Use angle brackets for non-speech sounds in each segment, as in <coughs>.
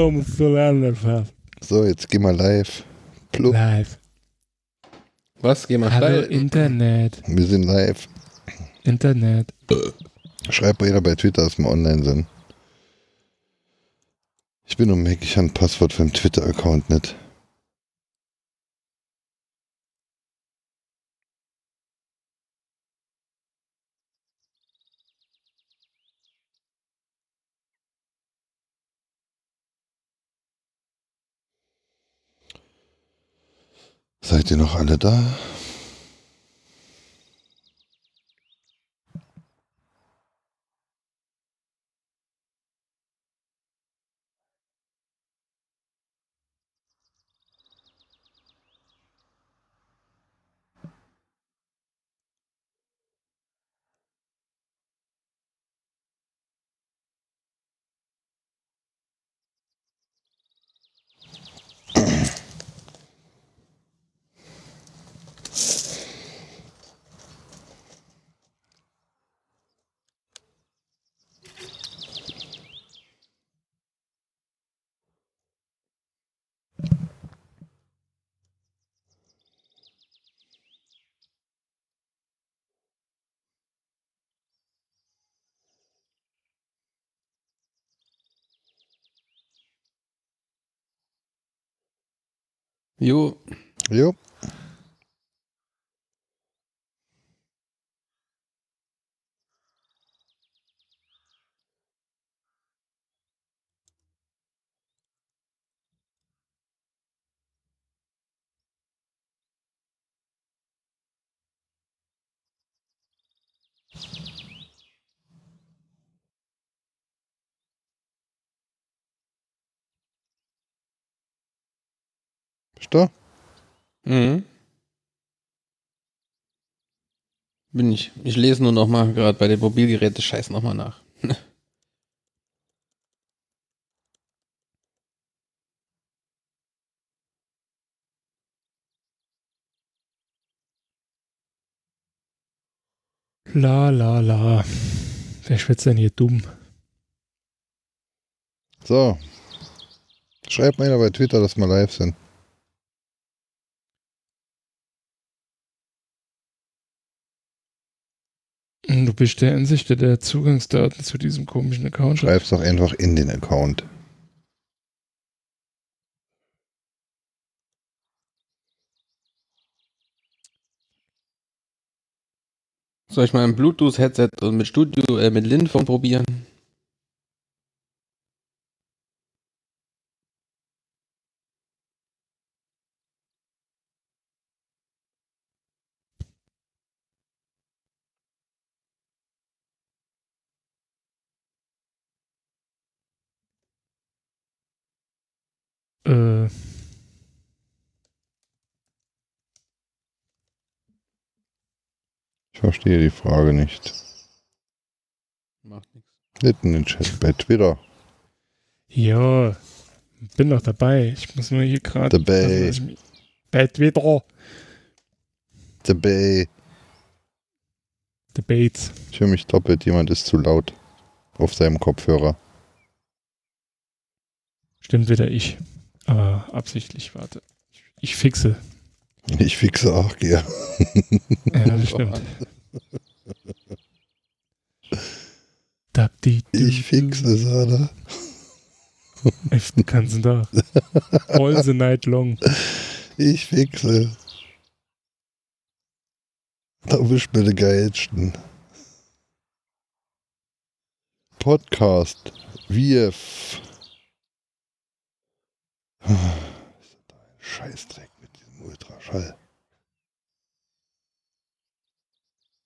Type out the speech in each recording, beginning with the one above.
Plupp. Komm zueinander. So, jetzt geh mal live. Plupp. Live. Was? Geh mal Hallo steil. Internet. Wir sind live. Internet. Schreibt jeder bei Twitter, dass wir online sind. Ich bin um ich habe ein Passwort für einen Twitter-Account nicht. Seid ihr noch alle da? Jo, Jo. Du? Mhm. Bin ich. Ich lese nur noch mal gerade bei den Mobilgeräten Scheiß noch mal nach. <laughs> La la la. Wer schwitzt denn hier dumm? So. Schreibt mal jeder bei Twitter, dass wir live sind. Du bist der Ansicht, der der Zugangsdaten zu diesem komischen Account schreibt. Schreib's doch einfach in den Account. Soll ich mal ein Bluetooth-Headset und mit Studio, äh, mit Linphone probieren? Äh, Ich verstehe die Frage nicht. Macht nichts. Nicht in den Chat bei Twitter. ja, bin doch dabei. Ich muss nur hier gerade. Dabei. Also, Bei Twitter. Dabei. Debates. Ich höre mich doppelt. Jemand ist zu laut. Auf seinem Kopfhörer. Stimmt wieder ich. Aber absichtlich, warte. Ich, ich fixe. Ich fixe auch, ja. Ja, das stimmt. Du, Ich fixe, Sada. du. Den ganzen Tag. All the night long. Ich fixe. Da bist du der geilsten. Podcast. Wir. Scheißdreck mit diesem Ultraschall.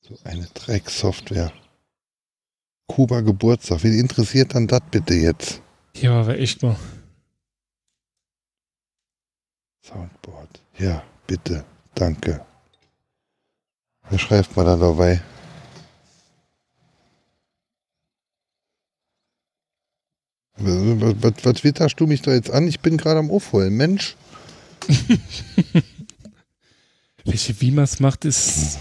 So eine Drecksoftware. Kuba Geburtstag. Wen interessiert dann das bitte jetzt? Ja, aber echt mal. Soundboard. Ja, bitte. Danke. Wer schreibt mal da dabei? Was, was, was twitterst du mich da jetzt an? Ich bin gerade am Aufholen. Mensch. <laughs> Welche wie man es macht, ist.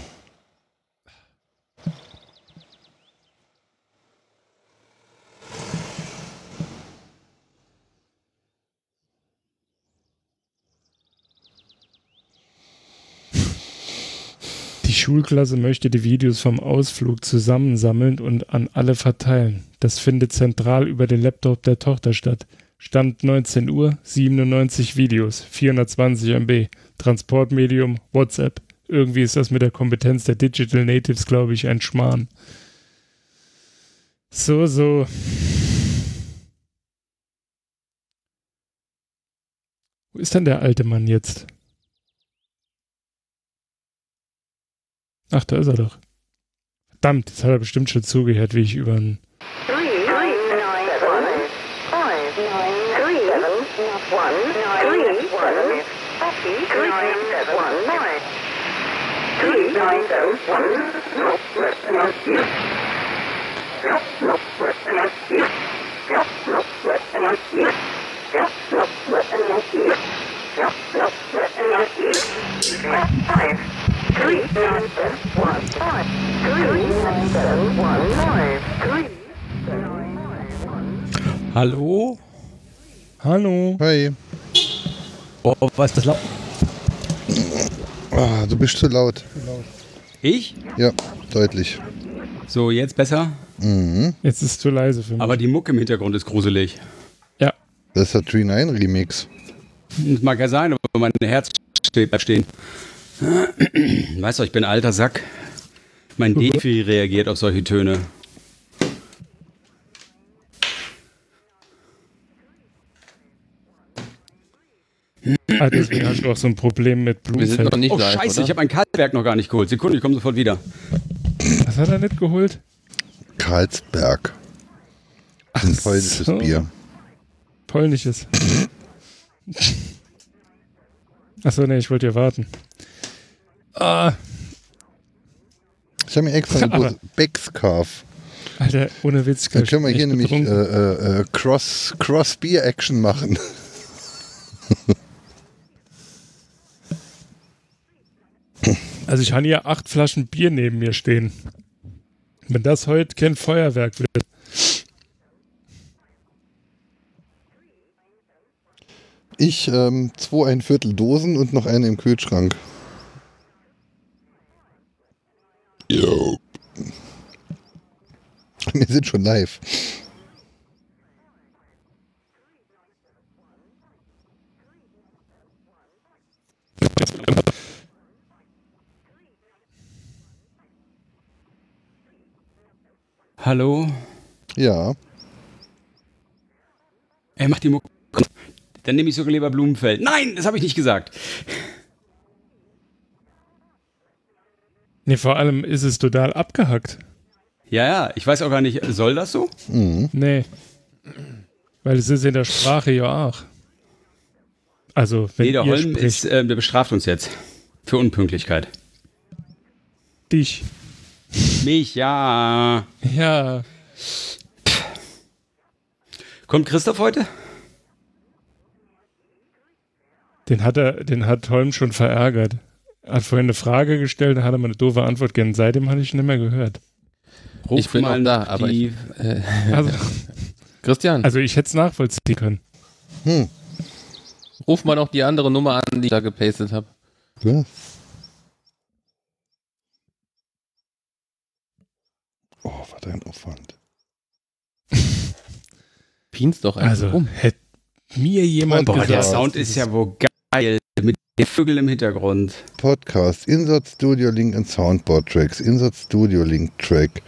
Die Schulklasse möchte die Videos vom Ausflug zusammensammeln und an alle verteilen. Das findet zentral über den Laptop der Tochter statt. Stand 19 Uhr, 97 Videos, 420 MB. Transportmedium, WhatsApp. Irgendwie ist das mit der Kompetenz der Digital Natives, glaube ich, ein Schmarrn. So, so. Wo ist denn der alte Mann jetzt? Ach, da ist er doch. Verdammt, jetzt hat er bestimmt schon zugehört, wie ich über einen. Hallo? Hallo. Hi. Oh, was ist das laut? Ah, du bist zu laut. Ich? Ja, deutlich. So, jetzt besser. Mhm. Jetzt ist es zu leise für mich. Aber die Mucke im Hintergrund ist gruselig. ja, Das ist der Tree 9 Remix. Das mag ja sein, aber mein Herz steht bleibt stehen. Weißt du, ich bin ein alter Sack. Mein Defi reagiert auf solche Töne. Ah, deswegen hast du auch so ein Problem mit Wir sind noch Blumenfeld. nicht Oh, live, scheiße, oder? ich habe mein Kaltwerk noch gar nicht geholt. Sekunde, ich komme sofort wieder. Was hat er nicht geholt? Karlsberg. Ein polnisches so. Bier. Polnisches. Achso, nee, ich wollte ja warten. Ah, Ich habe mir extra <laughs> Aber- einen Becks-Carf. Alter, ohne Witz. Dann können wir hier nämlich äh, äh, äh, Cross, Cross Beer Action machen. Also ich habe hier acht Flaschen Bier neben mir stehen. Wenn das heute kein Feuerwerk wird. Ich ähm, zwei ein Viertel Dosen und noch eine im Kühlschrank. Jo. <laughs> Wir sind schon live. Hallo? Ja. Er macht die Mucke. Dann nehme ich sogar lieber Blumenfeld. Nein, das habe ich nicht gesagt. Nee, vor allem ist es total abgehackt. Ja, ja, ich weiß auch gar nicht, soll das so? Mhm. Nee. Weil es ist in der Sprache ja auch. Also, wenn Nee, der ihr Holm spricht, ist, äh, der bestraft uns jetzt. Für Unpünktlichkeit. dich. Mich, ja. Ja. Kommt Christoph heute? Den hat er, den hat Holm schon verärgert. Er hat vorhin eine Frage gestellt, da hat er mal eine doofe Antwort gegeben. Seitdem habe ich ihn nicht mehr gehört. Ruf Ich bin mal noch da, aber die, Äh, <laughs> Also, Christian, also ich hätte es nachvollziehen können. Hm. ruf mal noch die andere Nummer an, die ich da gepastet habe. Ja. Oh, was ein Aufwand. <laughs> Pins doch einfach Also, rum. hätte mir jemand Boah, Boah, der Sound ist ja wohl geil. Mit den Vögeln im Hintergrund. Podcast, Insert Studio Link und Soundboard Tracks, Insert Studio Link Track,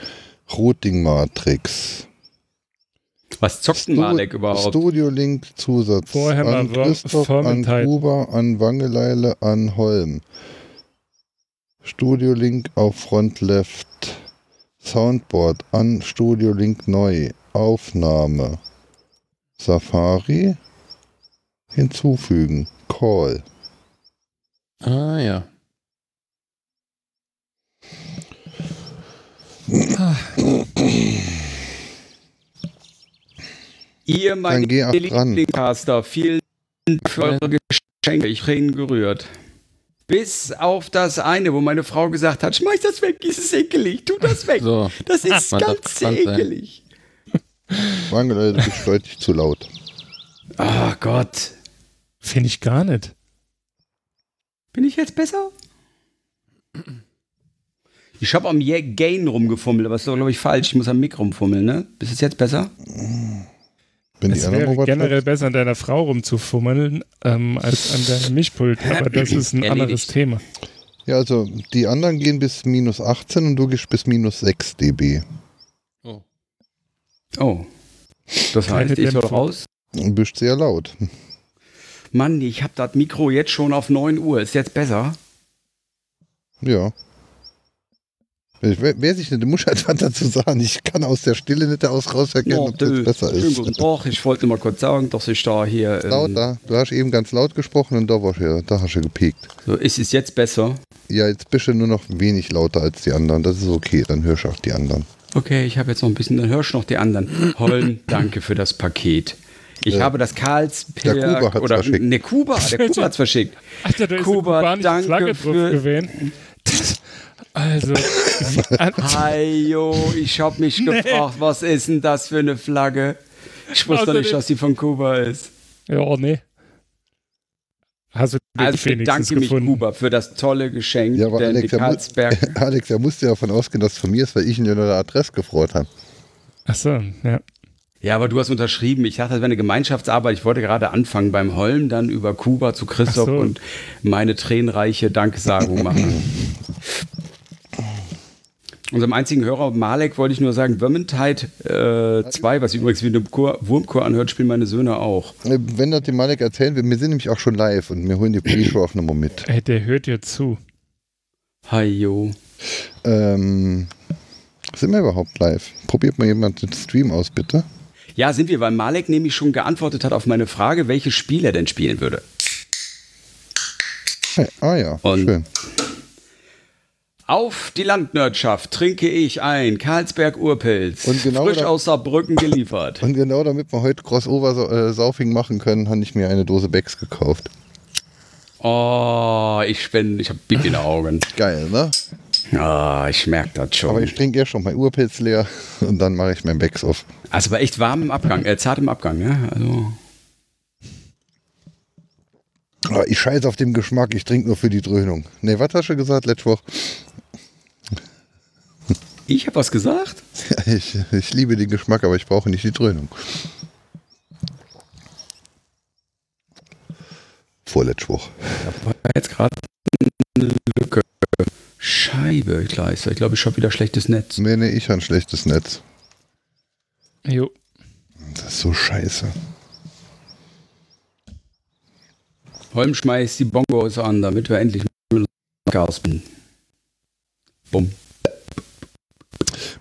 Routing Matrix. Was zockt denn Malek überhaupt? Studio Link Zusatz Vorher an Christoph, an. Kuba, an Wangeleile, an Holm. Studio Link auf Front Left. Soundboard an Studio Link neu. Aufnahme. Safari. Hinzufügen. Call. Ah ja. Ihr, meine. Lieblingscaster, vielen Dank für eure Geschenke. Ich bin gerührt. Bis auf das eine, wo meine Frau gesagt hat, schmeiß das weg, das ist ekelig, tu das weg. So. Das ist darf ganz sein. ekelig. Wangeleile, du bist deutlich zu laut. Oh Gott. finde ich gar nicht. Bin ich jetzt besser? Ich habe am Gain rumgefummelt, aber das ist doch, glaube ich, falsch. Ich muss am Mic rumfummeln, ne? Ist es jetzt besser? Wenn Es wäre generell besser, an deiner Frau rumzufummeln, ähm, als an deinem Mischpult. <laughs> Aber das ist ein Erledigt. anderes Thema. Ja, also die anderen gehen bis minus 18 und du gehst bis minus 6 dB. Oh. Oh. Das Keine heißt, ich soll raus. Und bist sehr laut. Mann, ich habe das Mikro jetzt schon auf 9 Uhr. Ist jetzt besser? Ja. Wer, wer sich nicht, du musst halt was dazu sagen. Ich kann aus der Stille nicht aus raus erkennen, ob das du, besser ist. guten Tag. Ich wollte mal kurz sagen, dass ich da hier. Ähm, Lauter. Du hast eben ganz laut gesprochen und da, war ja, da hast du gepiekt. so, ist es jetzt besser? Ja, jetzt bist du nur noch wenig lauter als die anderen. Das ist okay, dann hörst du auch die anderen. Okay, ich habe jetzt noch ein bisschen, dann hörst du noch die anderen. Holm, <laughs> danke für das Paket. Ich Ja. habe das Karlsberg Der Kuba hat's oder verschickt. ne Kuba, der Kuba hat's verschickt. Alter, da ist Kuba, danke Flagge drauf für- gewesen. Das- <laughs> Also, Hajo, ich habe mich gefragt, was ist denn das für eine Flagge? Ich wusste Außerdem- nicht, dass die von Kuba ist. ja, nee. Hast du Also bedanke mich, gefunden? Kuba, für das tolle Geschenk, Ja, aber Alex, er mu- Karlsberg... <laughs> Alex, er musste ja davon ausgehen, dass es von mir ist, weil ich ihn nur der Adresse gefreut habe. Ach so, ja. Ja, aber du hast unterschrieben. Ich dachte, das wäre eine Gemeinschaftsarbeit. Ich wollte gerade anfangen beim Holm, dann über Kuba zu Christoph so. und meine tränenreiche Danksagung machen. <laughs> Unserem einzigen Hörer Malek wollte ich nur sagen, Vermintide 2, was sich übrigens wie eine Wurmkur anhört, spielen meine Söhne auch. Äh, Wenn das dem Malek erzählen will, wir sind nämlich auch schon live und wir holen die Pre-Show auch nochmal mit. Ey, der hört dir zu. Hajo. Ähm, sind wir überhaupt live? Probiert mal jemand den Stream aus, bitte. Ja, sind wir, weil Malek nämlich schon geantwortet hat auf meine Frage, welches Spiel er denn spielen würde. Hey, ah ja, Und- schön. Auf die Landwirtschaft trinke ich ein Karlsberg Urpilz, Und genau frisch da- aus Saarbrücken geliefert. Und genau damit wir heute Crossover-Saufing machen können, habe ich mir eine Dose Becks gekauft. Oh, ich bin, ich habe Big in den Augen. Geil, ne? Ah, ich merke das Aber schon. ich trinke erst schon mein Urpilz leer <laughs> und dann mache ich mein Becks auf. Also aber echt warm im Abgang, äh, zart im Abgang, ne? Also, Ah, Ich scheiße auf den Geschmack, ich trinke nur für die Dröhnung. Ne, was hast du gesagt letzte Woche? Ich habe was gesagt? <laughs> Ich, ich liebe den Geschmack, aber ich brauche nicht die Dröhnung. Vorletzte Woche. War jetzt gerade eine Lücke. Scheibe, Gleiser. Ich glaube, ich habe wieder schlechtes Netz. Nee, nee, ich habe ein schlechtes Netz. Jo. Das ist so scheiße. Holm schmeißt die Bongos an, damit wir endlich mit Gas bin. Bumm.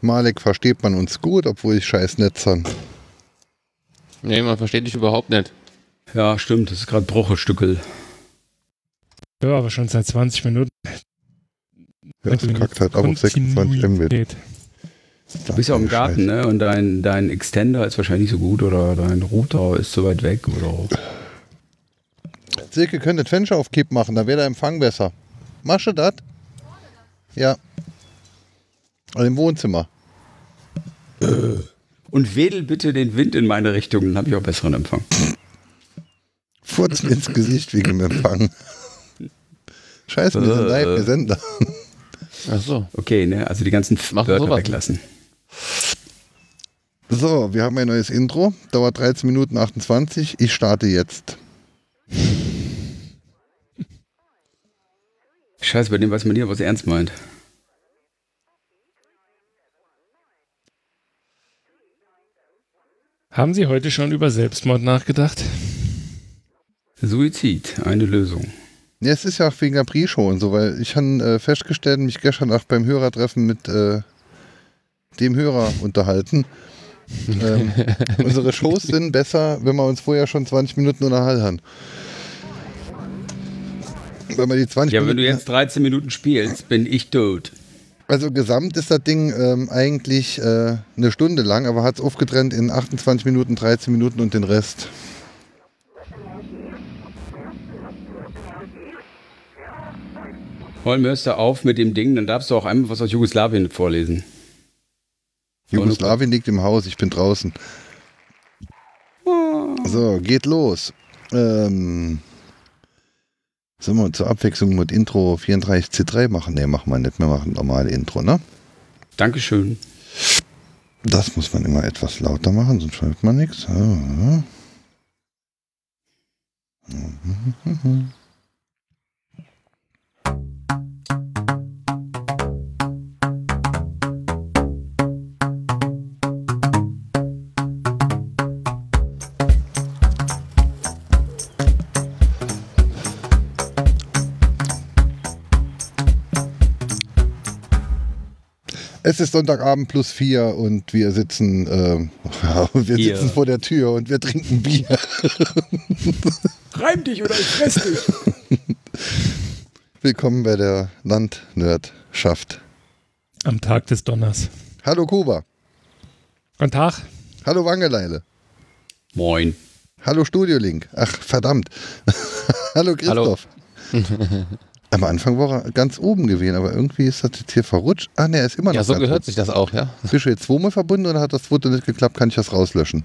Malek versteht man uns gut, obwohl ich scheiß Netz habe. Nee, man versteht dich überhaupt nicht. Ja, stimmt, das ist gerade Bruchestückel. Ja, aber schon seit 20 Minuten. Ja, verkackt hat, aber auf 26 Mbit. Du bist ja auch im Garten, ne? Und dein, dein Extender ist wahrscheinlich nicht so gut oder dein Router ist zu weit weg oder. Silke könnte das Fenster auf Kipp machen, dann wäre der Empfang besser. Du das? Ja. Also im Wohnzimmer. Und wedel bitte den Wind in meine Richtung, dann habe ich auch besseren Empfang. Furz mir ins Gesicht wegen dem Empfang. Scheiße, wir sind live, wir sind da. Ach so. Okay, ne? Also die ganzen Wörter sowas. weglassen. So, wir haben ein neues Intro. Dauert 13 Minuten 28. Ich starte jetzt. Scheiße, bei dem weiß man nie, was er ernst meint. Haben Sie heute schon über Selbstmord nachgedacht? Suizid, eine Lösung. Ja, es ist ja auch wegen der Pre-Show und so, weil ich habe äh, festgestellt, mich gestern auch beim Hörertreffen mit äh, dem Hörer unterhalten. ähm, <laughs> unsere Shows sind besser, wenn wir uns vorher schon 20 Minuten unterhalten. Wenn wir die 20 Ja, wenn Minuten, du jetzt 13 Minuten spielst, bin ich tot. Also gesamt ist das Ding ähm, eigentlich äh, eine Stunde lang, aber hat es aufgetrennt in 28 Minuten, 13 Minuten und den Rest. Holm, hörst du auf mit dem Ding, dann darfst du auch einmal was aus Jugoslawien vorlesen. Jugoslawien liegt im Haus, ich bin draußen. So, geht los. Ähm, Sollen wir zur Abwechslung mit Intro 34C3 machen? Ne, machen wir nicht. Wir machen normale Intro, ne? Dankeschön. Das muss man immer etwas lauter machen, sonst hört man nichts. Ah. Mhm. Es ist Sonntagabend plus vier und wir sitzen, ähm, <laughs> wir sitzen vor der Tür und wir trinken Bier. <laughs> Reim dich oder ich fress dich. Willkommen bei der Landnördschaft. Am Tag des Donners. Hallo Kuba. Guten Tag. Hallo Wangeleile. Moin. Hallo Studio Link. Ach, verdammt. <laughs> Hallo Christoph. Am Anfang war er ganz oben gewesen, aber irgendwie ist das jetzt hier verrutscht. Ah, ne, er ist immer noch Ja, so ganz gehört oben. sich das auch, ja. Bist du jetzt zweimal verbunden oder hat das Foto nicht geklappt? Kann ich das rauslöschen?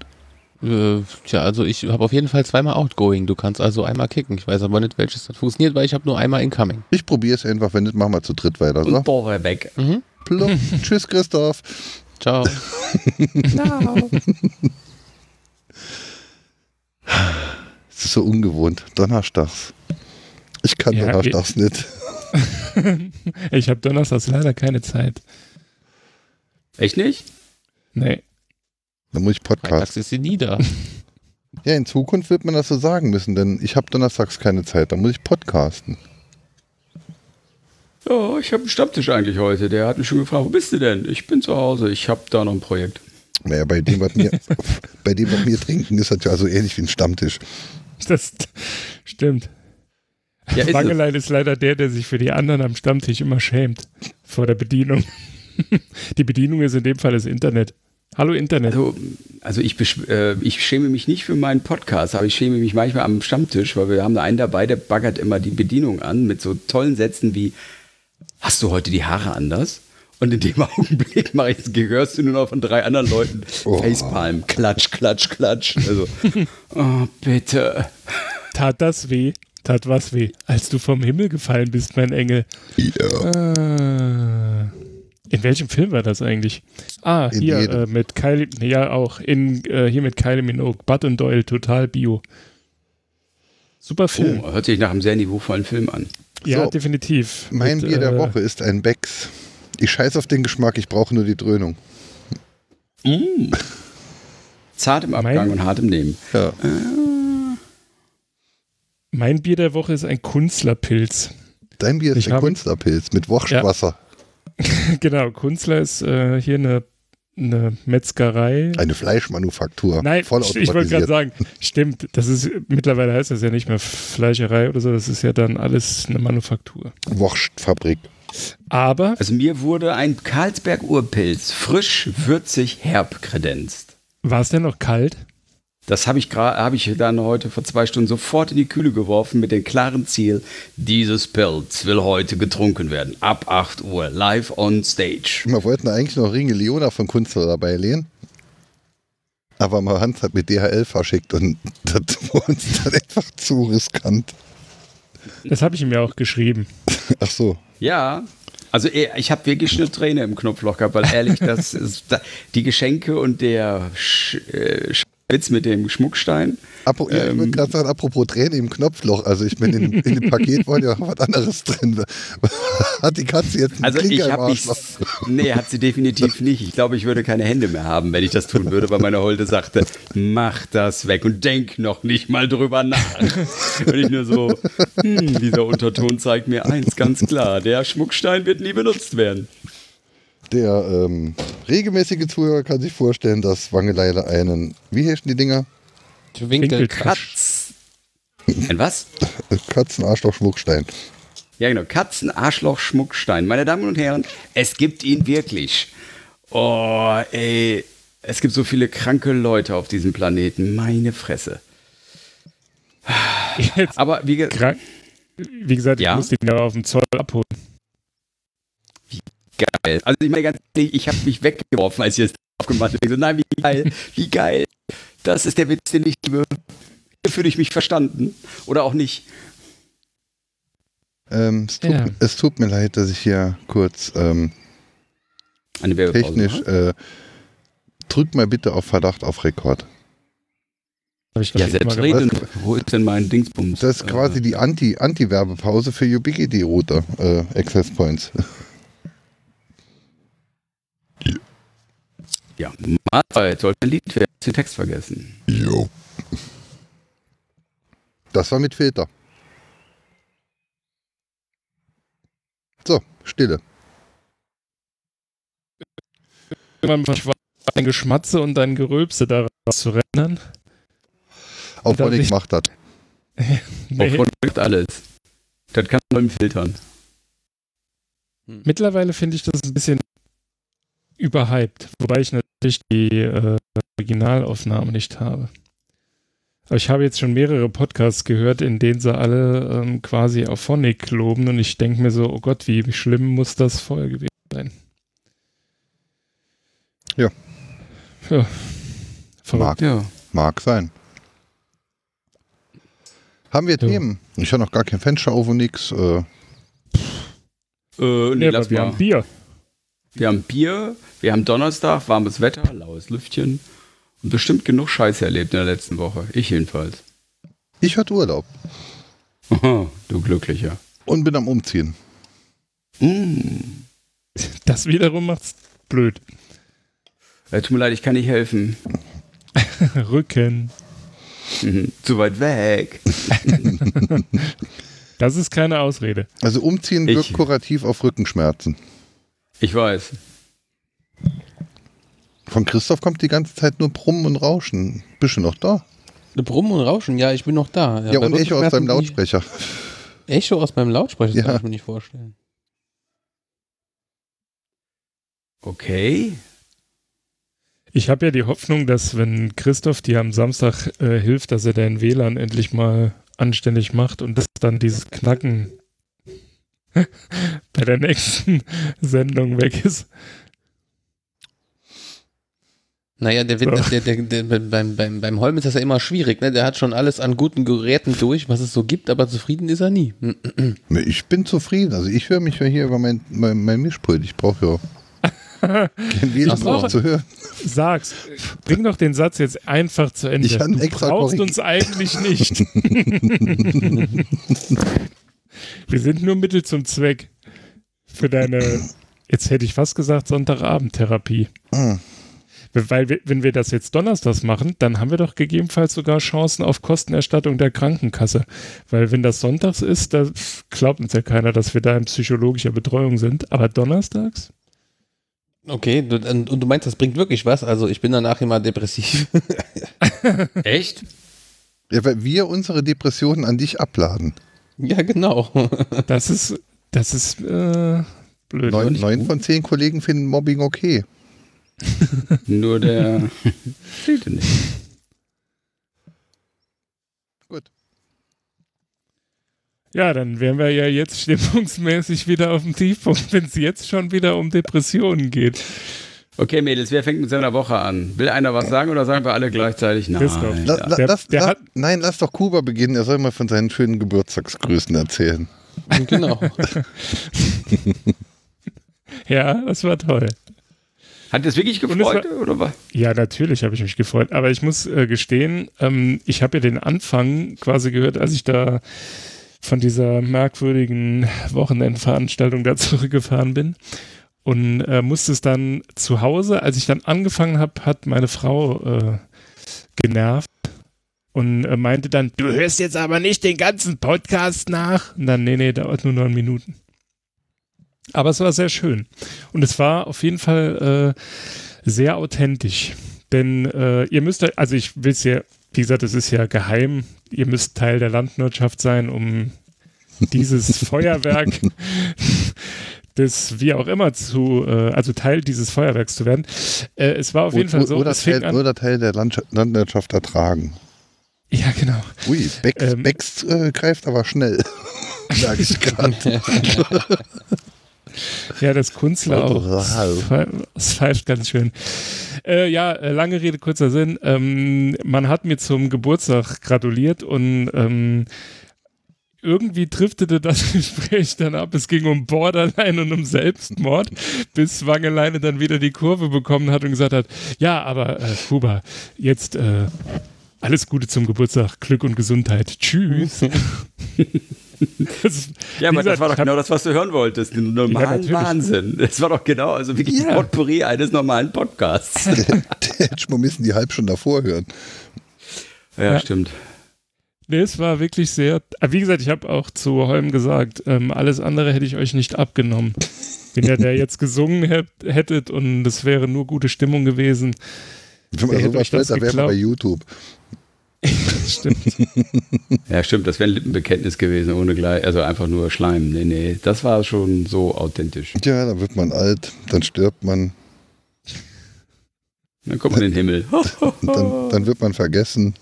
Äh, tja, also ich habe auf jeden Fall zweimal Outgoing. Du kannst also einmal kicken. Ich weiß aber nicht, welches das funktioniert, weil ich habe nur einmal Incoming. Ich probiere es einfach, wenn nicht, machen wir zu dritt weiter. Und So. Bohrer weg. Mhm. Plump. <laughs> Tschüss, Christoph. Ciao. Es <laughs> ist so ungewohnt. Donnerstags. Ich kann Ja, Donnerstags nicht. <laughs> Ich habe Donnerstags leider keine Zeit. Echt nicht? Nee. Dann muss ich Freitags Podcast. ist sie nie da. <laughs> Ja, in Zukunft wird man das so sagen müssen, denn ich habe Donnerstags keine Zeit. Dann muss ich podcasten. Ja, ich habe einen Stammtisch eigentlich heute. Der hat mich schon gefragt, wo bist du denn? Ich bin zu Hause. Ich habe da noch ein Projekt. Naja, bei dem, was wir, <laughs> bei dem, was wir trinken, ist das ja also ähnlich wie ein Stammtisch. Das stimmt. Ja, ist ist leider der, der sich für die anderen am Stammtisch immer schämt. Vor der Bedienung. <laughs> Die Bedienung ist in dem Fall das Internet. Hallo Internet. Also, also ich, äh, ich schäme mich nicht für meinen Podcast, aber ich schäme mich manchmal am Stammtisch, weil wir haben da einen dabei, der baggert immer die Bedienung an mit so tollen Sätzen wie Hast du heute die Haare anders? Und in dem <laughs> Augenblick mache ich, gehörst du nur noch von drei anderen Leuten Oh. Facepalm, klatsch, klatsch, klatsch. Also, <laughs> oh, bitte. Tat das weh? Tat was weh? Als du vom Himmel gefallen bist, mein Engel. Ja. Ah. In welchem Film war das eigentlich? Ah, In hier äh, mit Kylie, ja auch, in, äh, hier mit Kylie Minogue, Bud und Doyle, total bio. Super Film. Oh, hört sich nach einem sehr niveauvollen Film an. ja, so. definitiv. Mein Mit, Bier der äh, Woche ist ein Becks. Ich scheiß auf den Geschmack, ich brauche nur die Dröhnung. Mm. Zart im Abgang Mein- und hart im Nehmen. Ja. Mein Bier der Woche ist ein Kunstlerpilz. Dein Bier ist Ich ein habe- Kunstlerpilz mit Wurstwasser. <laughs> genau, Kunstler ist äh, hier eine, eine Metzgerei. Eine Fleischmanufaktur. Nein, voll ich wollte gerade sagen, stimmt, das ist, mittlerweile heißt das ja nicht mehr Fleischerei oder so, das ist ja dann alles eine Manufaktur. Wurstfabrik. Aber Also mir wurde ein Karlsberg-Urpilz frisch, würzig, herb kredenzt. war es denn noch kalt? Das habe ich, hab ich dann heute vor zwei Stunden sofort in die Kühle geworfen mit dem klaren Ziel, dieses Pilz will heute getrunken werden. Ab 8 Uhr, live on stage. Wir wollten eigentlich noch Ringe Leona von Kunstler dabei lehnen. Aber Hans hat mit DHL verschickt und <laughs> das war uns dann einfach zu riskant. Das habe ich ihm ja auch geschrieben. Ach so. Ja, also ich habe wirklich eine Träne im Knopfloch gehabt, weil ehrlich, das <laughs> ist die Geschenke und der Sch, äh, Witz mit dem Schmuckstein. Apo, ja, ich Ähm. würde gerade sagen, apropos Träne im Knopfloch. Also ich meine, in, in dem Paket war ja was anderes drin. <laughs> Hat die Katze jetzt einen Also Klinker ich im. Arschloch? Nee, hat sie definitiv nicht. Ich glaube, ich würde keine Hände mehr haben, wenn ich das tun würde, weil meine Holde sagte, mach das weg und denk noch nicht mal drüber nach. Und ich nur so, hm, dieser Unterton zeigt mir eins ganz klar, der Schmuckstein wird nie benutzt werden. Der ähm, regelmäßige Zuhörer kann sich vorstellen, dass Wangeleile einen, wie heißen die Dinger? Winkelkratsch. Katz. Ein was? <laughs> Katzenarschloch-Schmuckstein. Ja, genau. Katzenarschloch-Schmuckstein. Meine Damen und Herren, es gibt ihn wirklich. Oh, ey. Es gibt so viele kranke Leute auf diesem Planeten. Meine Fresse. Jetzt, Aber wie ge. Wie gesagt, ich Ja? musste ihn ja auf dem Zoll abholen. Geil. Also ich meine ganz ehrlich, ich habe mich weggeworfen, als ich das aufgemacht habe. Ich so, nein, wie geil, wie geil. Das ist der Witz, den ich liebe. Hier fühle ich mich verstanden. Oder auch nicht. Ähm, es, tut, Ja. es tut mir leid, dass ich hier kurz ähm, Eine Werbepause. technisch. Äh, drück mal bitte auf Verdacht auf Rekord. Hab ich Ja, selbstredend. Wo ist denn mein Dingsbums? Das ist quasi Äh, die Anti- Anti-Werbepause für Ubiquiti-Router, äh, Access Points. <laughs> Ja, Mahlzeit. Sollte ein Lied werden. Den Text vergessen. Jo. Das war mit Filter. So, Stille. Irgendwann war dein Geschmatze und dein Gerülpse daraus zu rennen. Auch wenn ich ich- gemacht hat. <laughs> Nee. Wovon gibt alles. Das kann man filtern. Mittlerweile finde ich das ein bisschen überhyped, wobei ich natürlich die äh, Originalaufnahme nicht habe. Aber ich habe jetzt schon mehrere Podcasts gehört, in denen sie alle ähm, quasi auf Phonic loben und ich denke mir so, oh Gott, wie, schlimm muss das vorher gewesen sein? Ja. Ja. Verrückt. Mag, Ja. mag sein. Haben wir Ja. Themen? Ich habe noch gar kein Fenster auf und nix. Äh, Äh, nee, Nee, lass aber wir mal. haben Bier. Wir haben Bier, wir haben Donnerstag, warmes Wetter, laues Lüftchen und bestimmt genug Scheiße erlebt in der letzten Woche. Ich jedenfalls. ich hatte Urlaub Aha, du Glücklicher. und bin am Umziehen. Mm. Das wiederum macht's blöd. Äh, tut mir leid, ich kann nicht helfen. <laughs> Rücken. Mhm. Zu weit weg. <laughs> Das ist keine Ausrede. Also Umziehen Ich- wirkt kurativ auf Rückenschmerzen. Ich weiß. Von Christoph kommt die ganze Zeit nur Brummen und Rauschen. Bist du noch da? Brummen und Rauschen, ja, ich bin noch da. Ja, bei und Echo aus deinem Lautsprecher. Echo aus meinem Lautsprecher, das Ja. kann ich mir nicht vorstellen. Okay. Ich habe ja die Hoffnung, dass wenn Christoph dir am Samstag äh, hilft, dass er dein WLAN endlich mal anständig macht und dass dann dieses Knacken <laughs> bei der nächsten Sendung weg ist. Naja, der, wird, So. der, der, der, beim, beim, beim Holm ist das ja immer schwierig. Ne? Der hat schon alles an guten Geräten durch, was es so gibt, aber zufrieden ist er nie. <clears throat> Ich bin zufrieden. Also ich höre mich ja hier über mein, mein, mein Mischpult. Ich brauche ja <laughs> kein Ach so. zu hören. Sag's, bring doch den Satz jetzt einfach zu Ende. Ich kann du brauchst korrigieren. uns eigentlich nicht. <laughs> Wir sind nur Mittel zum Zweck für deine, jetzt hätte ich fast gesagt, Sonntagabend-Therapie. Ah. Weil wir, wenn wir das jetzt donnerstags machen, dann haben wir doch gegebenenfalls sogar Chancen auf Kostenerstattung der Krankenkasse. Weil wenn das sonntags ist, da glaubt uns ja keiner, dass wir da in psychologischer Betreuung sind. Aber donnerstags? Okay, du, und, und du meinst, das bringt wirklich was? Also ich bin danach immer depressiv. <laughs> Echt? Ja, weil wir unsere Depressionen an dich abladen. Ja, genau. <laughs> Das ist, das ist äh, blöd. Neun, neun von zehn Kollegen finden Mobbing okay. <laughs> Nur der. <laughs> Steht nicht. Gut. Ja, dann wären wir ja jetzt stimmungsmäßig wieder auf dem Tiefpunkt, wenn es jetzt schon wieder um Depressionen geht. Okay, Mädels, wer fängt mit seiner Woche an? Will einer was sagen oder sagen wir alle gleichzeitig nein? Christoph. La, la, Der- lass, der la, nein, lass doch Kuba beginnen. Er soll mal von seinen schönen Geburtstagsgrüßen erzählen. genau. <laughs> Ja, das war toll. Hat das wirklich gefreut oder was? Ja, natürlich habe ich mich gefreut. Aber ich muss äh, gestehen, ähm, ich habe ja den Anfang quasi gehört, als ich da von dieser merkwürdigen Wochenendveranstaltung da <laughs> zurückgefahren bin. Und äh, musste es dann zu Hause, als ich dann angefangen habe, hat meine Frau äh, genervt und äh, meinte dann, du hörst jetzt aber nicht den ganzen Podcast nach. Und dann, nee, nee, dauert nur neun Minuten. Aber es war sehr schön. Und es war auf jeden Fall äh, sehr authentisch. Denn äh, ihr müsst, also ich will es ja, wie gesagt, es ist ja geheim, ihr müsst Teil der Landwirtschaft sein, um dieses <laughs> Feuerwerk des wie auch immer zu, äh, also Teil dieses Feuerwerks zu werden. Äh, es war auf jeden Fall so, oder, Teil, an, oder Teil der Landwirtschaft ertragen. ja genau, Ui, Becks, Ähm. Becks äh, greift aber schnell. <laughs> Sag ich gerade. ja das Kunstler auch, Wow. es pfeift ganz schön. Äh, ja, äh, lange Rede, kurzer Sinn. Ähm, man hat mir zum Geburtstag gratuliert und ähm, irgendwie driftete das <laughs> Gespräch dann ab. Es ging um Borderline und um Selbstmord, bis Wangeleine dann wieder die Kurve bekommen hat und gesagt hat, ja, aber äh, Kuba, jetzt äh, alles Gute zum Geburtstag, Glück und Gesundheit. Tschüss. <laughs> Das- Ja, aber das gesagt, war doch genau das, was du hören wolltest. Den normalen natürlich. Wahnsinn. Das war doch genau, also wirklich Ja. ja. Potpourri eines normalen Podcasts. <laughs> Der hätte schon mal müssen die halb Stunde davor hören. ja, Ja. stimmt. Nee, es war wirklich sehr. Aber wie gesagt, ich habe auch zu Holm gesagt, ähm, alles andere hätte ich euch nicht abgenommen. Wenn ihr der <laughs> jetzt gesungen hätt, hättet und es wäre nur gute Stimmung gewesen. Wenn man Wer hätte sowas euch das wollte, da wäre man bei? YouTube. Stimmt. <laughs> <laughs> Ja, stimmt, das wäre ein Lippenbekenntnis gewesen, ohne gleich, also einfach nur Schleim. Nee, nee, das war schon so authentisch. Ja, dann wird man alt, dann stirbt man, Dann kommt man in den Himmel. und dann, dann wird man vergessen.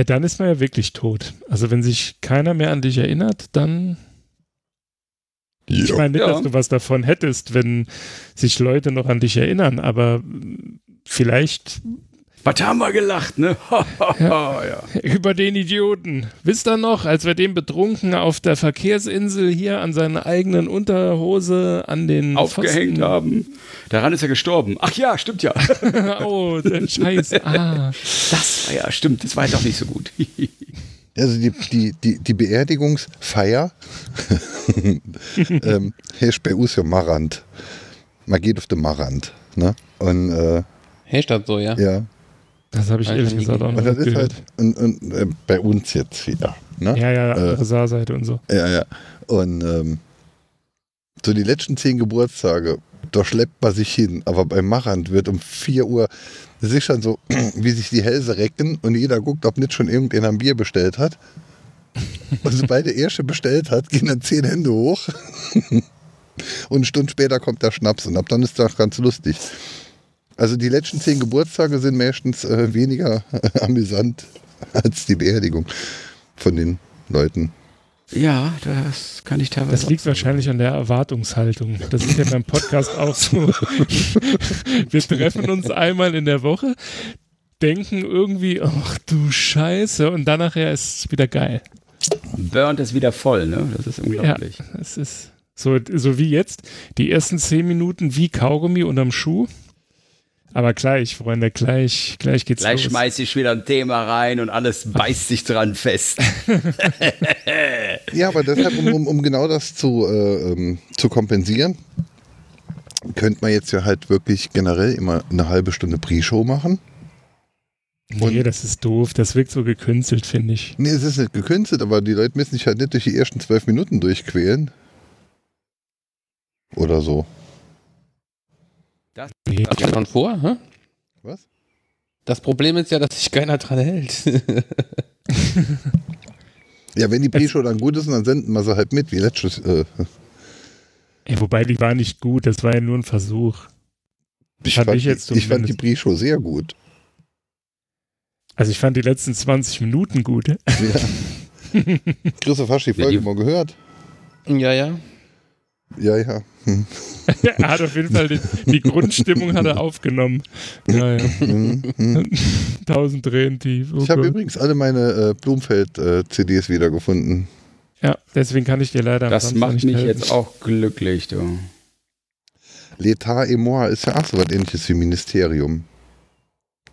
Ja, dann ist man ja wirklich tot. Also wenn sich keiner mehr an dich erinnert, dann. Ich meine nicht, Ja. dass du was davon hättest, wenn sich Leute noch an dich erinnern, aber vielleicht Was haben wir gelacht, ne? <laughs> Ja. ja. über den Idioten. Wisst ihr noch, als wir den betrunken auf der Verkehrsinsel hier an seiner eigenen Unterhose an den Aufgehängt Pfosten- haben. Daran ist er gestorben. Ach ja, stimmt ja. <laughs> oh, der Scheiß. Ah. Das war ja, stimmt, das war ja doch nicht so gut. <laughs> Also die, die, die, die Beerdigungsfeier ähm, herrscht bei ja Marant. Man geht auf den Marant. Ne? Und äh, Hey, statt so, ja. ja, Das habe ich ehrlich gesagt auch noch und das nicht ist halt und, und, äh, bei uns jetzt wieder. Ne? ja, ja, äh, andere Saarseite und so. Ja, ja. Und ähm, so die letzten zehn Geburtstage, da schleppt man sich hin. Aber beim Marant wird um 4 Uhr, das ist schon so, <clears throat> wie sich die Hälse recken und jeder guckt, ob nicht schon irgendeiner ein Bier bestellt hat. <laughs> Und sobald der Erste bestellt hat, gehen dann zehn Hände hoch. <laughs> Und eine Stunde später kommt der Schnaps und ab dann ist das ganz lustig. Also die letzten zehn Geburtstage sind meistens äh, weniger <laughs> amüsant als die Beerdigung von den Leuten. Ja, das kann ich teilweise. Das liegt wahrscheinlich an der Erwartungshaltung. Das ist ja beim Podcast auch so. <laughs> Wir treffen uns einmal in der Woche, denken irgendwie, ach du Scheiße, und dann nachher ist es wieder geil. Burnt ist wieder voll, ne? Das ist unglaublich. Es ist so, so wie jetzt, die ersten zehn Minuten wie Kaugummi unterm Schuh. Aber gleich, Freunde, gleich, gleich geht's Gleich los. schmeiß ich wieder ein Thema rein und alles <laughs> beißt sich dran fest. Ja, aber deshalb, um, um, um genau das zu, äh, ähm, zu kompensieren, könnte man jetzt ja halt wirklich generell immer eine halbe Stunde Pre-Show machen. Nee, das ist doof. Das wirkt so gekünstelt, finde ich. Nee, es ist nicht gekünstelt, aber die Leute müssen sich halt nicht durch die ersten zwölf Minuten durchquälen. Oder so. Das ist schon vor, hä? Was? Das Problem ist ja, dass sich keiner dran hält. <laughs> Ja, wenn die Pre-Show dann gut ist, dann senden wir sie halt mit, wie letztes. Äh, Ey, wobei, die war nicht gut. Das war ja nur ein Versuch. ich, Fand fand, ich jetzt ich fand die. Pre-Show sehr gut. Also ich fand die letzten 20 Minuten gut. Ja. <laughs> Christoph, hast du die Ja, Folge die- mal gehört? ja, ja. Ja, ja. Hm. <laughs> er hat auf jeden Fall die, die Grundstimmung hat er aufgenommen. Ja, ja. Hm, hm. <laughs> Tausend Tränen tief. Oh Ich habe übrigens alle meine äh, Blumfeld-CDs wiedergefunden. ja, deswegen kann ich dir leider Das macht nicht mich helfen. jetzt auch glücklich, du. L'État et moi ist ja auch so was ähnliches wie Ministerium.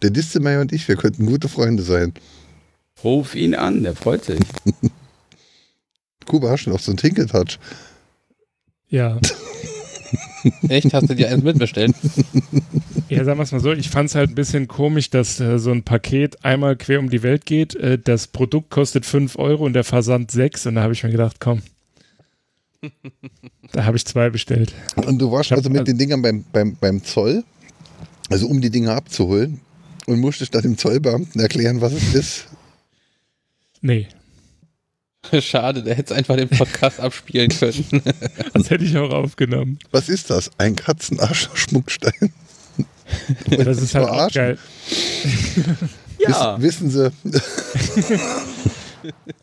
Der Distelmeier und ich, wir könnten gute Freunde sein. Ruf ihn an, der freut sich. <laughs> Kuba, hast du noch so einen Tinkeltouch? Ja. <laughs> Echt? Hast du dir eins mitbestellt? <laughs> ja, sagen wir es mal so, ich fand es halt ein bisschen komisch, dass äh, so ein Paket einmal quer um die Welt geht. Äh, das Produkt kostet 5 Euro und der Versand 6 und da habe ich mir gedacht, komm. da habe ich zwei bestellt. Und du warst hab- also mit den Dingern beim, beim, beim Zoll, also um die Dinger abzuholen, und musstest dann dem Zollbeamten erklären, was es ist. Nee, <laughs> Schade, der hätte einfach den Podcast abspielen können. <laughs> das hätte ich auch aufgenommen. Was ist das? Ein Katzenarsch-Schmuckstein. <laughs> Das ist halt auch geil. Ja, Wissen, wissen Sie,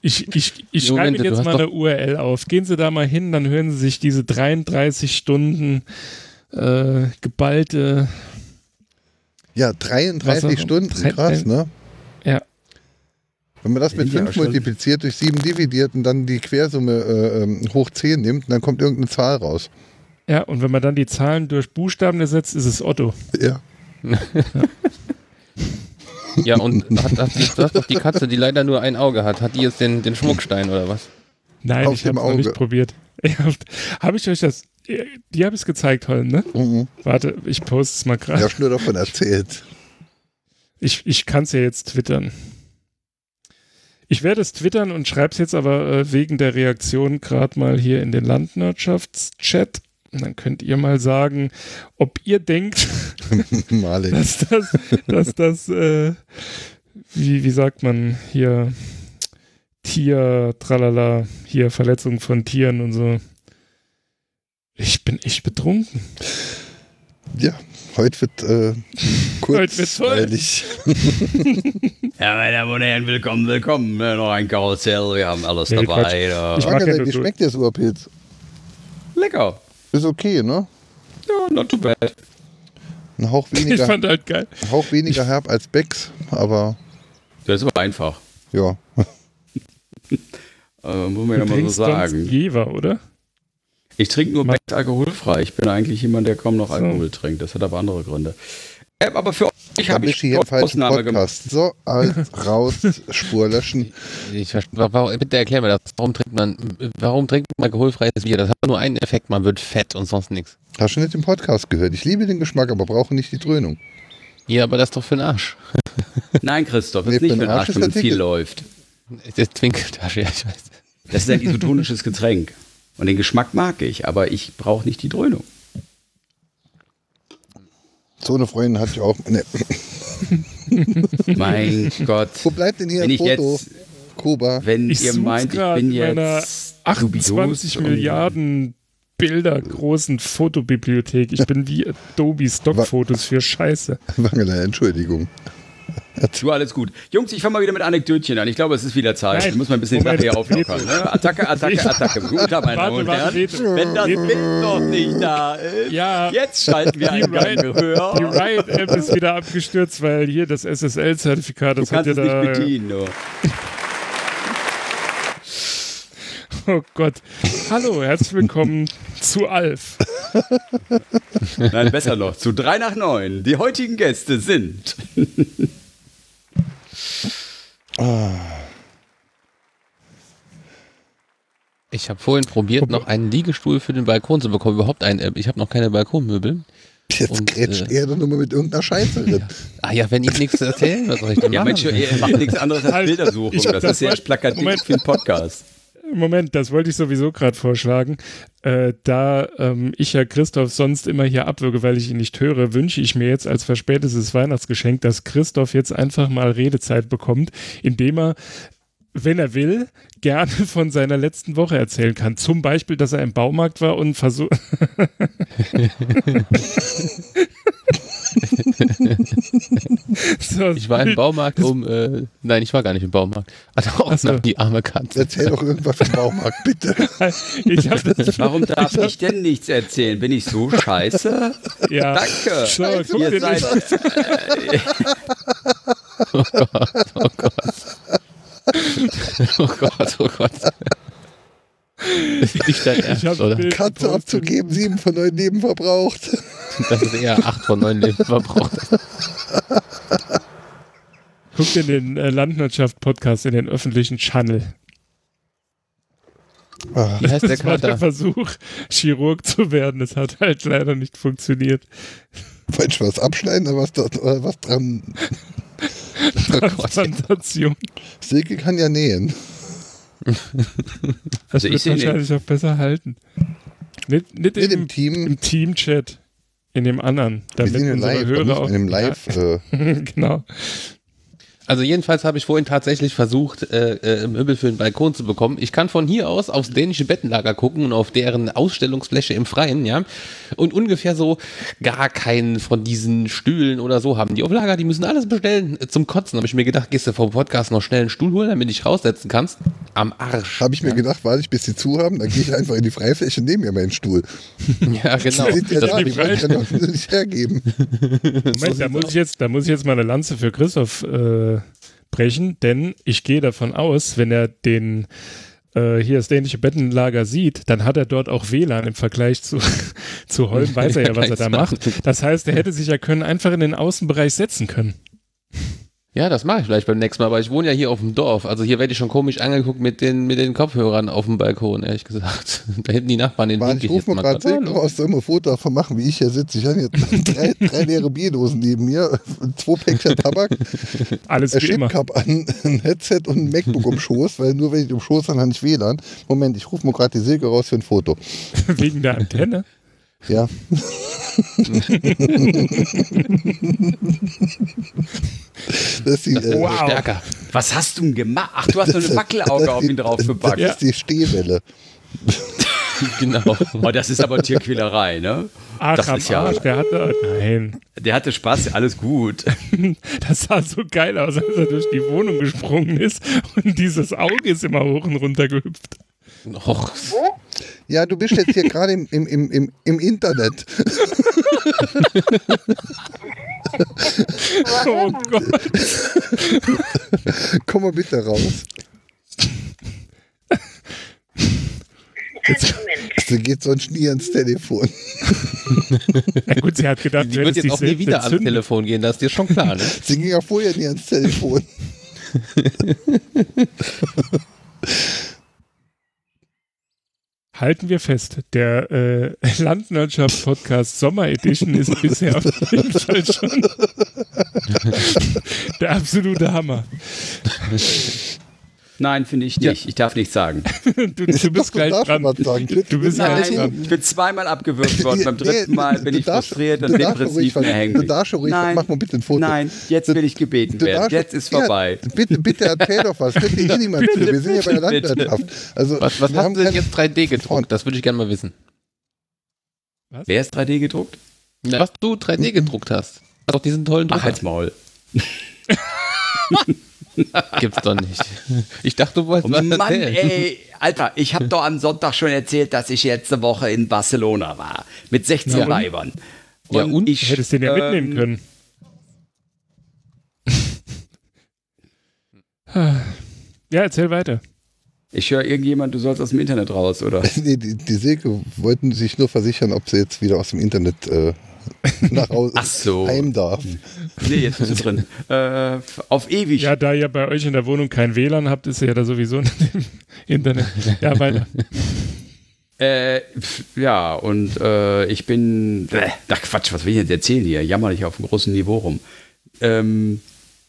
Ich, ich, ich schreibe Ihnen jetzt mal eine URL auf. Gehen Sie da mal hin, dann hören Sie sich diese 33 Stunden äh, geballte. ja, 33 Was auch- Stunden, krass, ne? Wenn man das mit sind ja 5 auch schon- multipliziert, durch 7 dividiert und dann die Quersumme äh, ähm, hoch 10 nimmt, dann kommt irgendeine Zahl raus. Ja, und wenn man dann die Zahlen durch Buchstaben ersetzt, ist es Otto. Ja. <laughs> Ja, und hat, hat, du hast doch die Katze, die leider nur ein Auge hat. Hat die jetzt den, den Schmuckstein oder was? Nein, Auf ich habe es noch nicht probiert. <laughs> Habe ich euch das. Die habe ich es gezeigt, Holm, ne? Mhm. Warte, ich poste es mal Ich gerade. habe nur davon erzählt. Ich, ich kann es ja jetzt twittern. Ich werde es twittern und schreibe es jetzt aber äh, wegen der Reaktion gerade mal hier in den Landwirtschaftschat. Und dann könnt ihr mal sagen, ob ihr denkt, <laughs> dass das, dass das, äh, wie, wie sagt man hier, Tier, tralala, hier Verletzung von Tieren und so. Ich bin echt betrunken. Ja, heute wird äh, kurz, Heute wird's toll. weil ich <laughs> Ja, meine Damen und Herren, willkommen, willkommen. Äh, Noch ein Karussell, wir haben alles Nee, dabei. Da. Ich mag ja wie schmeckt der Superpilz? Lecker. Ist okay, ne? Ja, not too bad. Ein Hauch <laughs> Ich weniger, fand halt geil. ein Hauch weniger herb als Becks, aber Das ist aber einfach. ja. <laughs> Äh, muss man ja mal so sagen. Jever, oder? Ich trinke nur Becks alkoholfrei. Ich bin eigentlich jemand, der kaum noch So. Alkohol trinkt. Das hat aber andere Gründe. Äh, aber für euch habe ich hier im falschen Ausnahme gemacht. Podcast. So, alt, raus, Spur löschen. <laughs> Ich warum, bitte erklär mir das. Warum trinkt man, warum trinkt man alkoholfreies Bier? Das hat nur einen Effekt, man wird fett und sonst nichts. Hast du nicht den Podcast gehört? Ich liebe den Geschmack, aber brauche nicht die Dröhnung. Ja, aber das ist doch für den Arsch. <laughs> Nein, Christoph, Nee, ist nicht für den Arsch Arsch, wenn viel läuft. Das ist Twinkeltasche, ja, ich weiß. Das ist ein isotonisches Getränk. Und den Geschmack mag ich, aber ich brauche nicht die Dröhnung. So eine Freundin hatte ich auch. Ne. <laughs> Mein Gott. Wo bleibt denn hier Wenn ein ich Foto? jetzt, Kuba. wenn Ich ihr meint, ich bin jetzt 28 dubios und- Milliarden Bilder großen Fotobibliothek. Ich <laughs> bin wie Adobe Stockfotos für Scheiße. Wangelei, Entschuldigung. <laughs> Du, alles gut. Jungs, ich fange mal wieder mit Anekdötchen an. Ich glaube, es ist wieder Zeit. Nein. Wir müssen mal ein bisschen die Moment. Sache hier auflockern. Ne? Attacke, Attacke, Attacke. Gut, meine Damen und Warte, Herren. warte, Rete. Wenn das. Bild noch nicht da ist, Ja. jetzt schalten wir Gang Riot, die. Riot-App ist wieder abgestürzt, weil hier das SSL-Zertifikat, das hat ja da. nicht bedienen. Nur. <laughs> Oh Gott. Hallo, herzlich willkommen zu Alf. Nein, besser noch. Zu 3 nach 9. Die heutigen Gäste sind. <laughs> Ich habe vorhin probiert, noch einen Liegestuhl für den Balkon zu bekommen. Überhaupt einen. äh, Ich habe noch keine Balkonmöbel. Jetzt Und, grätscht äh, er doch nur mal mit irgendeiner Scheiße <laughs> drin. Ah ja, wenn ich nichts erzählen, was soll ich denn Ja, machen? Mensch, ihr macht nichts anderes als Halt, Bildersuchung. ich- Das das ist sehr wollte- plakativ Moment. für einen Podcast. Moment, das wollte ich sowieso gerade vorschlagen. Äh, da ähm, ich ja Christoph sonst immer hier abwürge, weil ich ihn nicht höre, wünsche ich mir jetzt als verspätetes Weihnachtsgeschenk, dass Christoph jetzt einfach mal Redezeit bekommt, indem er, wenn er will, gerne <laughs> von seiner letzten Woche erzählen kann. Zum Beispiel, dass er im Baumarkt war und versucht. <laughs> <laughs> <laughs> Ich war im Baumarkt um, äh, nein, ich war gar nicht im Baumarkt. Also auch so. noch die arme Katze. Erzähl doch irgendwas vom Baumarkt, bitte. Warum darf ich denn nichts erzählen? Bin ich so scheiße? ja. Danke. So, guck Ihr dir seid, das- Oh Gott, oh Gott. Oh Gott, oh Gott. Ist nicht dein Ich Ernst, oder? Katze abzugeben, sieben von neun Leben verbraucht. Das ist eher 8 von 9 Leben verbraucht. Guck dir den äh, Landwirtschaft-Podcast in den öffentlichen Channel. Ah, Wie heißt der Das war der? Versuch, Chirurg zu werden. Das hat halt leider nicht funktioniert. Wolltest du was abschneiden oder was, oder was dran? <laughs> Transplantation. Silke kann ja nähen. Das Also ich wird den. wahrscheinlich auch besser halten. Nicht, nicht Mit im, dem Team. im Team-Chat. In dem anderen. Wir Damit sind in unsere live, da Hörer man in dem Live. Äh, Ja, <laughs> genau. Also jedenfalls habe ich vorhin tatsächlich versucht, äh, äh, Möbel für den Balkon zu bekommen. Ich kann von hier aus aufs dänische Bettenlager gucken und auf deren Ausstellungsfläche im Freien, ja. Und ungefähr so gar keinen von diesen Stühlen oder so haben die auf Lager. Die müssen alles bestellen. Äh, Zum Kotzen habe ich mir gedacht, gehst du vom Podcast noch schnell einen Stuhl holen, damit ich raussetzen kannst. Am Arsch. Habe ich mir gedacht, warte ich, bis sie zu haben, dann gehe ich einfach in die Freifläche und nehme mir meinen Stuhl. <laughs> Ja, genau. Die sind ja Das da, die wollen ja nicht hergeben. <laughs> Moment, da muss, ich jetzt, da muss ich jetzt mal eine Lanze für Christoph äh, sprechen, denn ich gehe davon aus, wenn er den äh, hier das dänische Bettenlager sieht, dann hat er dort auch WLAN im Vergleich zu, <laughs> zu Holm, weiß er ja, was er da <laughs> macht. Das heißt, er hätte sich ja können einfach in den Außenbereich setzen können. Ja, das mache ich vielleicht beim nächsten Mal, aber ich wohne ja hier auf dem Dorf. Also hier werde ich schon komisch angeguckt mit den, mit den Kopfhörern auf dem Balkon, ehrlich gesagt. <laughs> Da hinten die Nachbarn den Mann, ich rufe mir gerade grad. Silke aus, soll mal ein Foto davon machen, wie ich hier sitze. Ich habe hier drei, drei leere Bierdosen neben mir, <laughs> zwei Päckchen Tabak, <laughs> Alles ein. Chipcup an, ein Headset und ein MacBook im Schoß, weil nur wenn ich im Schoß habe, habe ich WLAN. Moment, ich rufe mir gerade die Silke raus für ein Foto. Wegen der Antenne. Ja. <laughs> das ist die, äh, Wow. Stärker. Was hast du denn gemacht? Ach, du hast so eine Wackelauge auf ihn Das draufgepackt. ist die Stehwelle. <laughs> Genau. Oh, das ist aber Tierquälerei, ne? Ach, Das ist ja- Arsch, der hatte. Nein. Der hatte Spaß, alles gut. <laughs> Das sah so geil aus, als er durch die Wohnung gesprungen ist und dieses Auge ist immer hoch und runter gehüpft. Och, Ja, du bist jetzt hier gerade im, im, im, im, im Internet. <laughs> Oh Gott. Komm mal bitte raus. Sie geht sonst nie ans Telefon. <laughs> Na gut, sie hat gedacht, du wird jetzt auch nie wieder ans. Telefon gehen, das ist dir schon klar, ne? <laughs> Sie ging ja vorher nie ans Telefon. Halten wir fest, der äh, <laughs> Landwirtschaft-Podcast Sommer Edition ist <laughs> bisher auf jeden Fall schon <laughs> der absolute Hammer. Nein, finde ich nicht. Ich darf nichts sagen. <laughs> Du, du bist Doch, gleich du dran. was sagen. Du bist Ja, gleich Nein, dran. ich bin zweimal abgewürgt worden. Beim dritten Mal bin du ich darfst- frustriert du und depressiv was- und hängen. du darfst ruhig was- mach mal bitte ein Foto. Nein, jetzt will ich gebeten Du werden. darfst- Jetzt ist Ja, vorbei. bitte, bitte erzähl doch was. Dir eh niemand zu. Wir sind ja bei der bitte. Landwirtschaft. Also, Was, was haben du denn jetzt 3D gedruckt? Das würde ich gerne mal wissen. Wer ist 3D gedruckt? Was du 3D gedruckt hast. Hast doch diesen tollen Ach, Drucker. halt's Maul. <laughs> <laughs> Gibt's doch nicht. Ich dachte, du wolltest Oh was Mann, erzählen. ey, Alter, ich habe doch am Sonntag schon erzählt, dass ich letzte Woche in Barcelona war. Mit 16 Ja, und? Weibern. Ja, und? ich, Hättest den ja ähm, mitnehmen können. <laughs> Ja, erzähl weiter. Ich höre irgendjemand, du sollst aus dem Internet raus, oder? <laughs> Nee, die, die Silke wollten sich nur versichern, ob sie jetzt wieder aus dem Internet äh, <laughs> nach Hause Ach so. heim darf. Nee, jetzt bist du drin. Äh, auf ewig. Ja, da ihr bei euch in der Wohnung kein WLAN habt, ist ihr ja da sowieso nicht im Internet. Ja, weiter. Äh, ja, und äh, ich bin. Äh, ach Quatsch, was will ich jetzt erzählen hier? Jammer nicht auf einem großen Niveau rum. Ähm,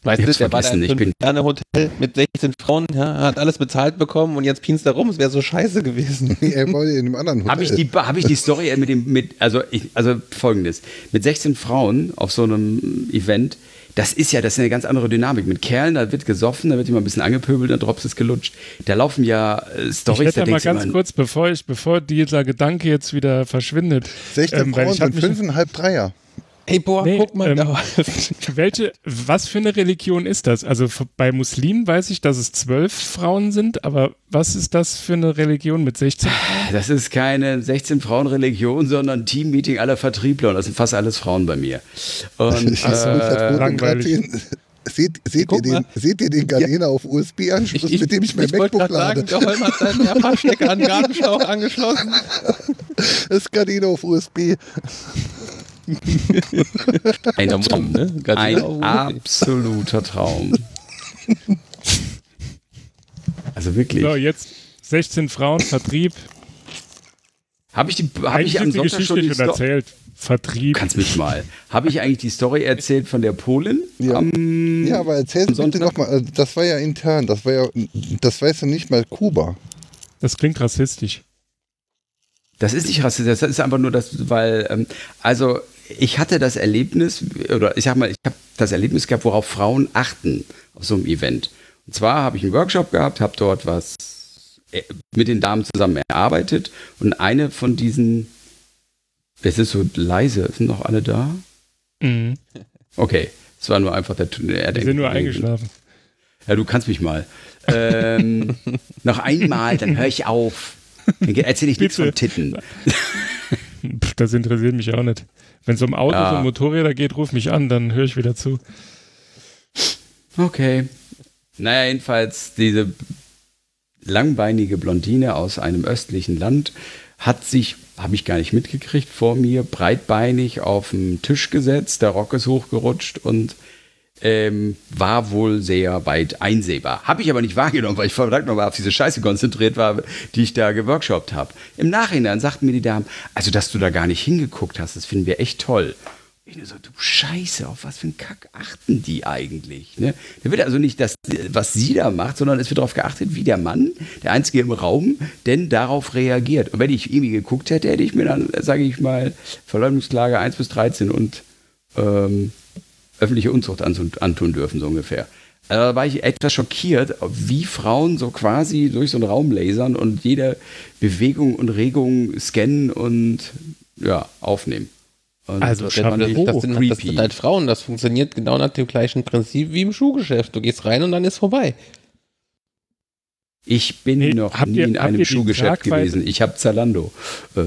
Weißt Ich du, der war da ich bin- einem Hotel mit 16 Frauen, ja, hat alles bezahlt bekommen und jetzt pinst er rum, es wäre so scheiße gewesen. <laughs> er war in einem anderen Hotel. Habe ich, die, hab ich die Story mit dem, mit, also, ich, also folgendes: Mit 16 Frauen auf so einem Event, das ist ja, das ist eine ganz andere Dynamik. Mit Kerlen, da wird gesoffen, da wird immer ein bisschen angepöbelt, dann drops es gelutscht. Da laufen ja äh, Ich Stories, hätte da mal ganz immer, kurz, bevor ich, bevor dieser Gedanke jetzt wieder verschwindet. 16 ähm, Frauen ich sind fünfeinhalb Dreier. Hey, boah, Nee, guck mal ähm, da. <laughs> Welche, was für eine Religion ist das? Also bei Muslimen weiß ich, dass es zwölf Frauen sind, aber was ist das für eine Religion mit 16 Frauen? Das ist keine 16-Frauen-Religion, sondern ein Teammeeting aller Vertriebler. Und das sind fast alles Frauen bei mir. Und, <laughs> Ich äh, langweilig. Seht, seht, ihr Guck den, mal. seht ihr den Gardena auf USB-Anschluss, mit dem ich mein wollte MacBook grad sagen, lade? der Holm hat seinen Mehrfachstecker an den Gartenschlauch <laughs> angeschlossen. Das ist Gardena auf USB. <laughs> ein Traum, ne? Ganz Ein genau. absoluter Traum. <laughs> Also wirklich. So, jetzt 16 Frauen, Vertrieb. Habe ich, die, hab ich am Sonntag Geschichte schon die schon erzählt. Vertrieb. Kannst mich mal. Habe ich eigentlich die Story erzählt von der Polin? Ja. Am, Ja, aber erzähl am bitte nochmal. Das war ja intern. Das war ja, das weiß ja nicht mal Kuba. Das klingt rassistisch. Das ist nicht rassistisch, das ist einfach nur das, weil, ähm, also ich hatte das Erlebnis, oder ich sag mal, ich habe das Erlebnis gehabt, worauf Frauen achten auf so einem Event. Und zwar habe ich einen Workshop gehabt, habe dort was äh, mit den Damen zusammen erarbeitet und eine von diesen, es ist so leise, sind noch alle da? Mhm. Okay, es war nur einfach der er Die sind nur eingeschlafen. Ja, du kannst mich mal. Ähm, <laughs> noch einmal, dann höre ich auf. Dann erzähle ich nichts von Titten. <laughs> Pff, das interessiert mich auch nicht. Wenn es um Autos Ja. und Motorräder geht, ruf mich an, dann höre ich wieder zu. Okay. Naja, jedenfalls diese langbeinige Blondine aus einem östlichen Land hat sich, habe ich gar nicht mitgekriegt, vor mir breitbeinig auf den Tisch gesetzt, der Rock ist hochgerutscht und ähm, war wohl sehr weit einsehbar. Habe ich aber nicht wahrgenommen, weil ich verdammt nochmal auf diese Scheiße konzentriert war, die ich da geworkshopt habe. Im Nachhinein sagten mir die Damen, also dass du da gar nicht hingeguckt hast, das finden wir echt toll. Ich nur so, du Scheiße, auf was für einen Kack achten die eigentlich? Ne? Da wird also nicht das, was sie da macht, sondern es wird darauf geachtet, wie der Mann, der Einzige im Raum, denn darauf reagiert. Und wenn ich irgendwie geguckt hätte, hätte ich mir dann, sage ich mal, Verleumdungsklage 1 bis 13 und ähm, öffentliche Unzucht antun, dürfen, so ungefähr. Also da war ich etwas schockiert, wie Frauen so quasi durch so einen Raum lasern und jede Bewegung und Regung scannen und ja, aufnehmen. Und Also das Chapeau. Das sind, das creepy. sind halt Frauen. Das funktioniert genau nach dem gleichen Prinzip wie im Schuhgeschäft. Du gehst rein und dann ist vorbei. Ich bin Nee, noch nie ihr- in einem Schuhgeschäft gewesen. Ich habe Zalando. Äh,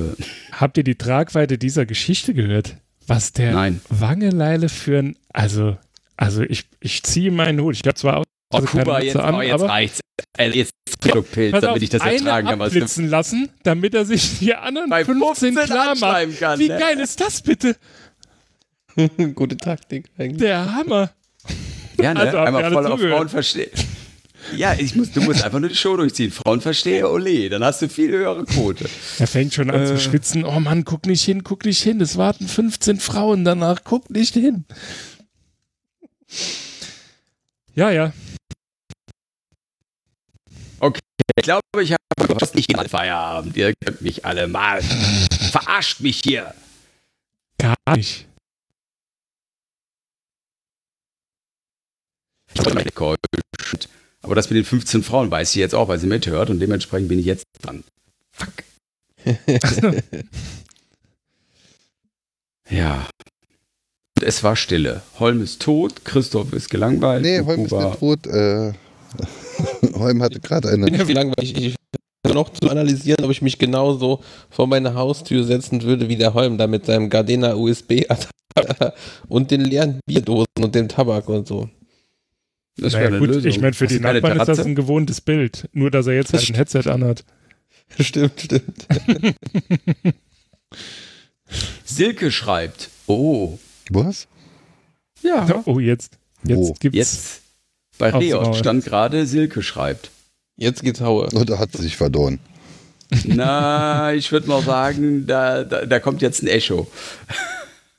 Habt ihr die Tragweite dieser Geschichte gehört? Was der Nein. Wangeleile für ein, also, also ich, ich ziehe meinen Hut. Ich habe zwar auch oh, also Kuba, jetzt, an, oh, jetzt reicht's. Äh, Jetzt Produktpilz, pass damit auf, ich das ertragen kann. was- abblitzen lassen, damit er sich die anderen Bei 15 15 klar macht. kann, Wie ne? geil ist das bitte? <laughs> Gute Taktik eigentlich. Der Hammer. Ja, ne? Also Einmal voll auf zugehört? Frauen verstehen. Ja, ich muss, du musst einfach nur die Show durchziehen. Frauen verstehe, ole, dann hast du viel höhere Quote. Er fängt schon an Äh. zu schwitzen. Oh Mann, guck nicht hin, guck nicht hin. Es warten 15 Frauen danach. Guck nicht hin. Ja, ja. Ich glaube, ich habe fast nicht mal Feierabend. Ihr könnt mich alle mal. Verarscht mich hier. Gar nicht. Ich bin enttäuscht. Aber das mit den 15 Frauen weiß sie jetzt auch, weil sie mithört und dementsprechend bin ich jetzt dran. Fuck. <laughs> ja. Und es war Stille. Holm ist tot, Christoph ist gelangweilt. Nee, Holm ist nicht tot. Äh, <laughs> Holm hatte gerade eine. bin ja wie langweilig. Ich, ich noch zu analysieren, ob ich mich genauso vor meine Haustür setzen würde wie der Holm da mit seinem Gardena USB und den leeren Bierdosen und dem Tabak und so. Das Naja, wäre eine gut, Lösung. ich meine, für Hast die Nachbarn ist das ein gewohntes Bild. Nur, dass er jetzt halt ein <laughs> Headset anhat. Stimmt, stimmt. <laughs> Silke schreibt. Oh. Was? Ja. Oh, jetzt. Jetzt Wo? gibt's. Jetzt. Bei Maul. stand gerade Silke schreibt. Jetzt geht's Haue. Oder hat sie sich verdorren? Na, ich würde mal sagen, da, da, da kommt jetzt ein Echo.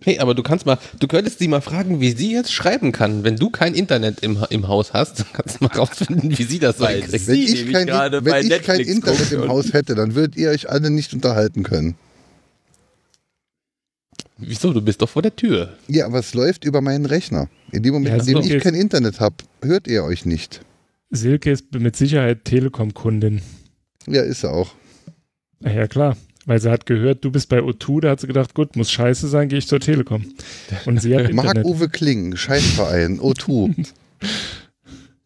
Hey, aber du kannst mal, du könntest sie mal fragen, wie sie jetzt schreiben kann. Wenn du kein Internet im, im Haus hast, kannst du mal rausfinden, wie sie das hinkriegt. sie Wenn ich kein, wenn ich kein Internet im Haus hätte, dann würdet ihr euch alle nicht unterhalten können. Wieso? Du bist doch vor der Tür. Ja, aber es läuft über meinen Rechner. In dem Moment, Ja, in dem ich kein Internet habe, hört ihr euch nicht. Silke ist mit Sicherheit Telekom-Kundin. Ja, ist er auch. Na Ja, klar. Weil sie hat gehört, du bist bei O2, da hat sie gedacht, gut, muss scheiße sein, gehe ich zur Telekom. Und sie hat <laughs> Internet. Marc-Uwe Kling, Scheißverein, O2.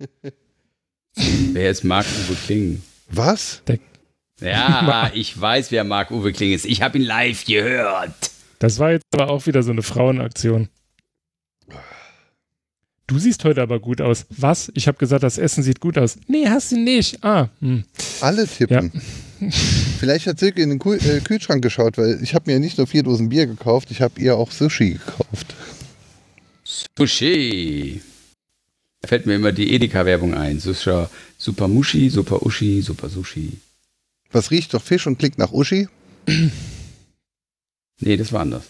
<laughs> Wer ist Marc-Uwe Kling? Was? Ja, ich weiß, wer Marc-Uwe Kling ist. Ich habe ihn live gehört. Das war jetzt aber auch wieder so eine Frauenaktion. Du siehst heute aber gut aus. Was? Ich habe gesagt, das Essen sieht gut aus. Nee, hast du nicht. Ah, hm. Alle tippen. <laughs> Vielleicht hat Silke in den Kühl äh, Kühlschrank geschaut, weil ich habe mir nicht nur vier Dosen Bier gekauft, ich habe ihr auch Sushi gekauft. Sushi. Da fällt mir immer die Edeka-Werbung ein. Susha, Super Mushi, Super Uschi, Super Sushi. Was riecht doch Fisch und klingt nach Uschi? Nee, das war anders.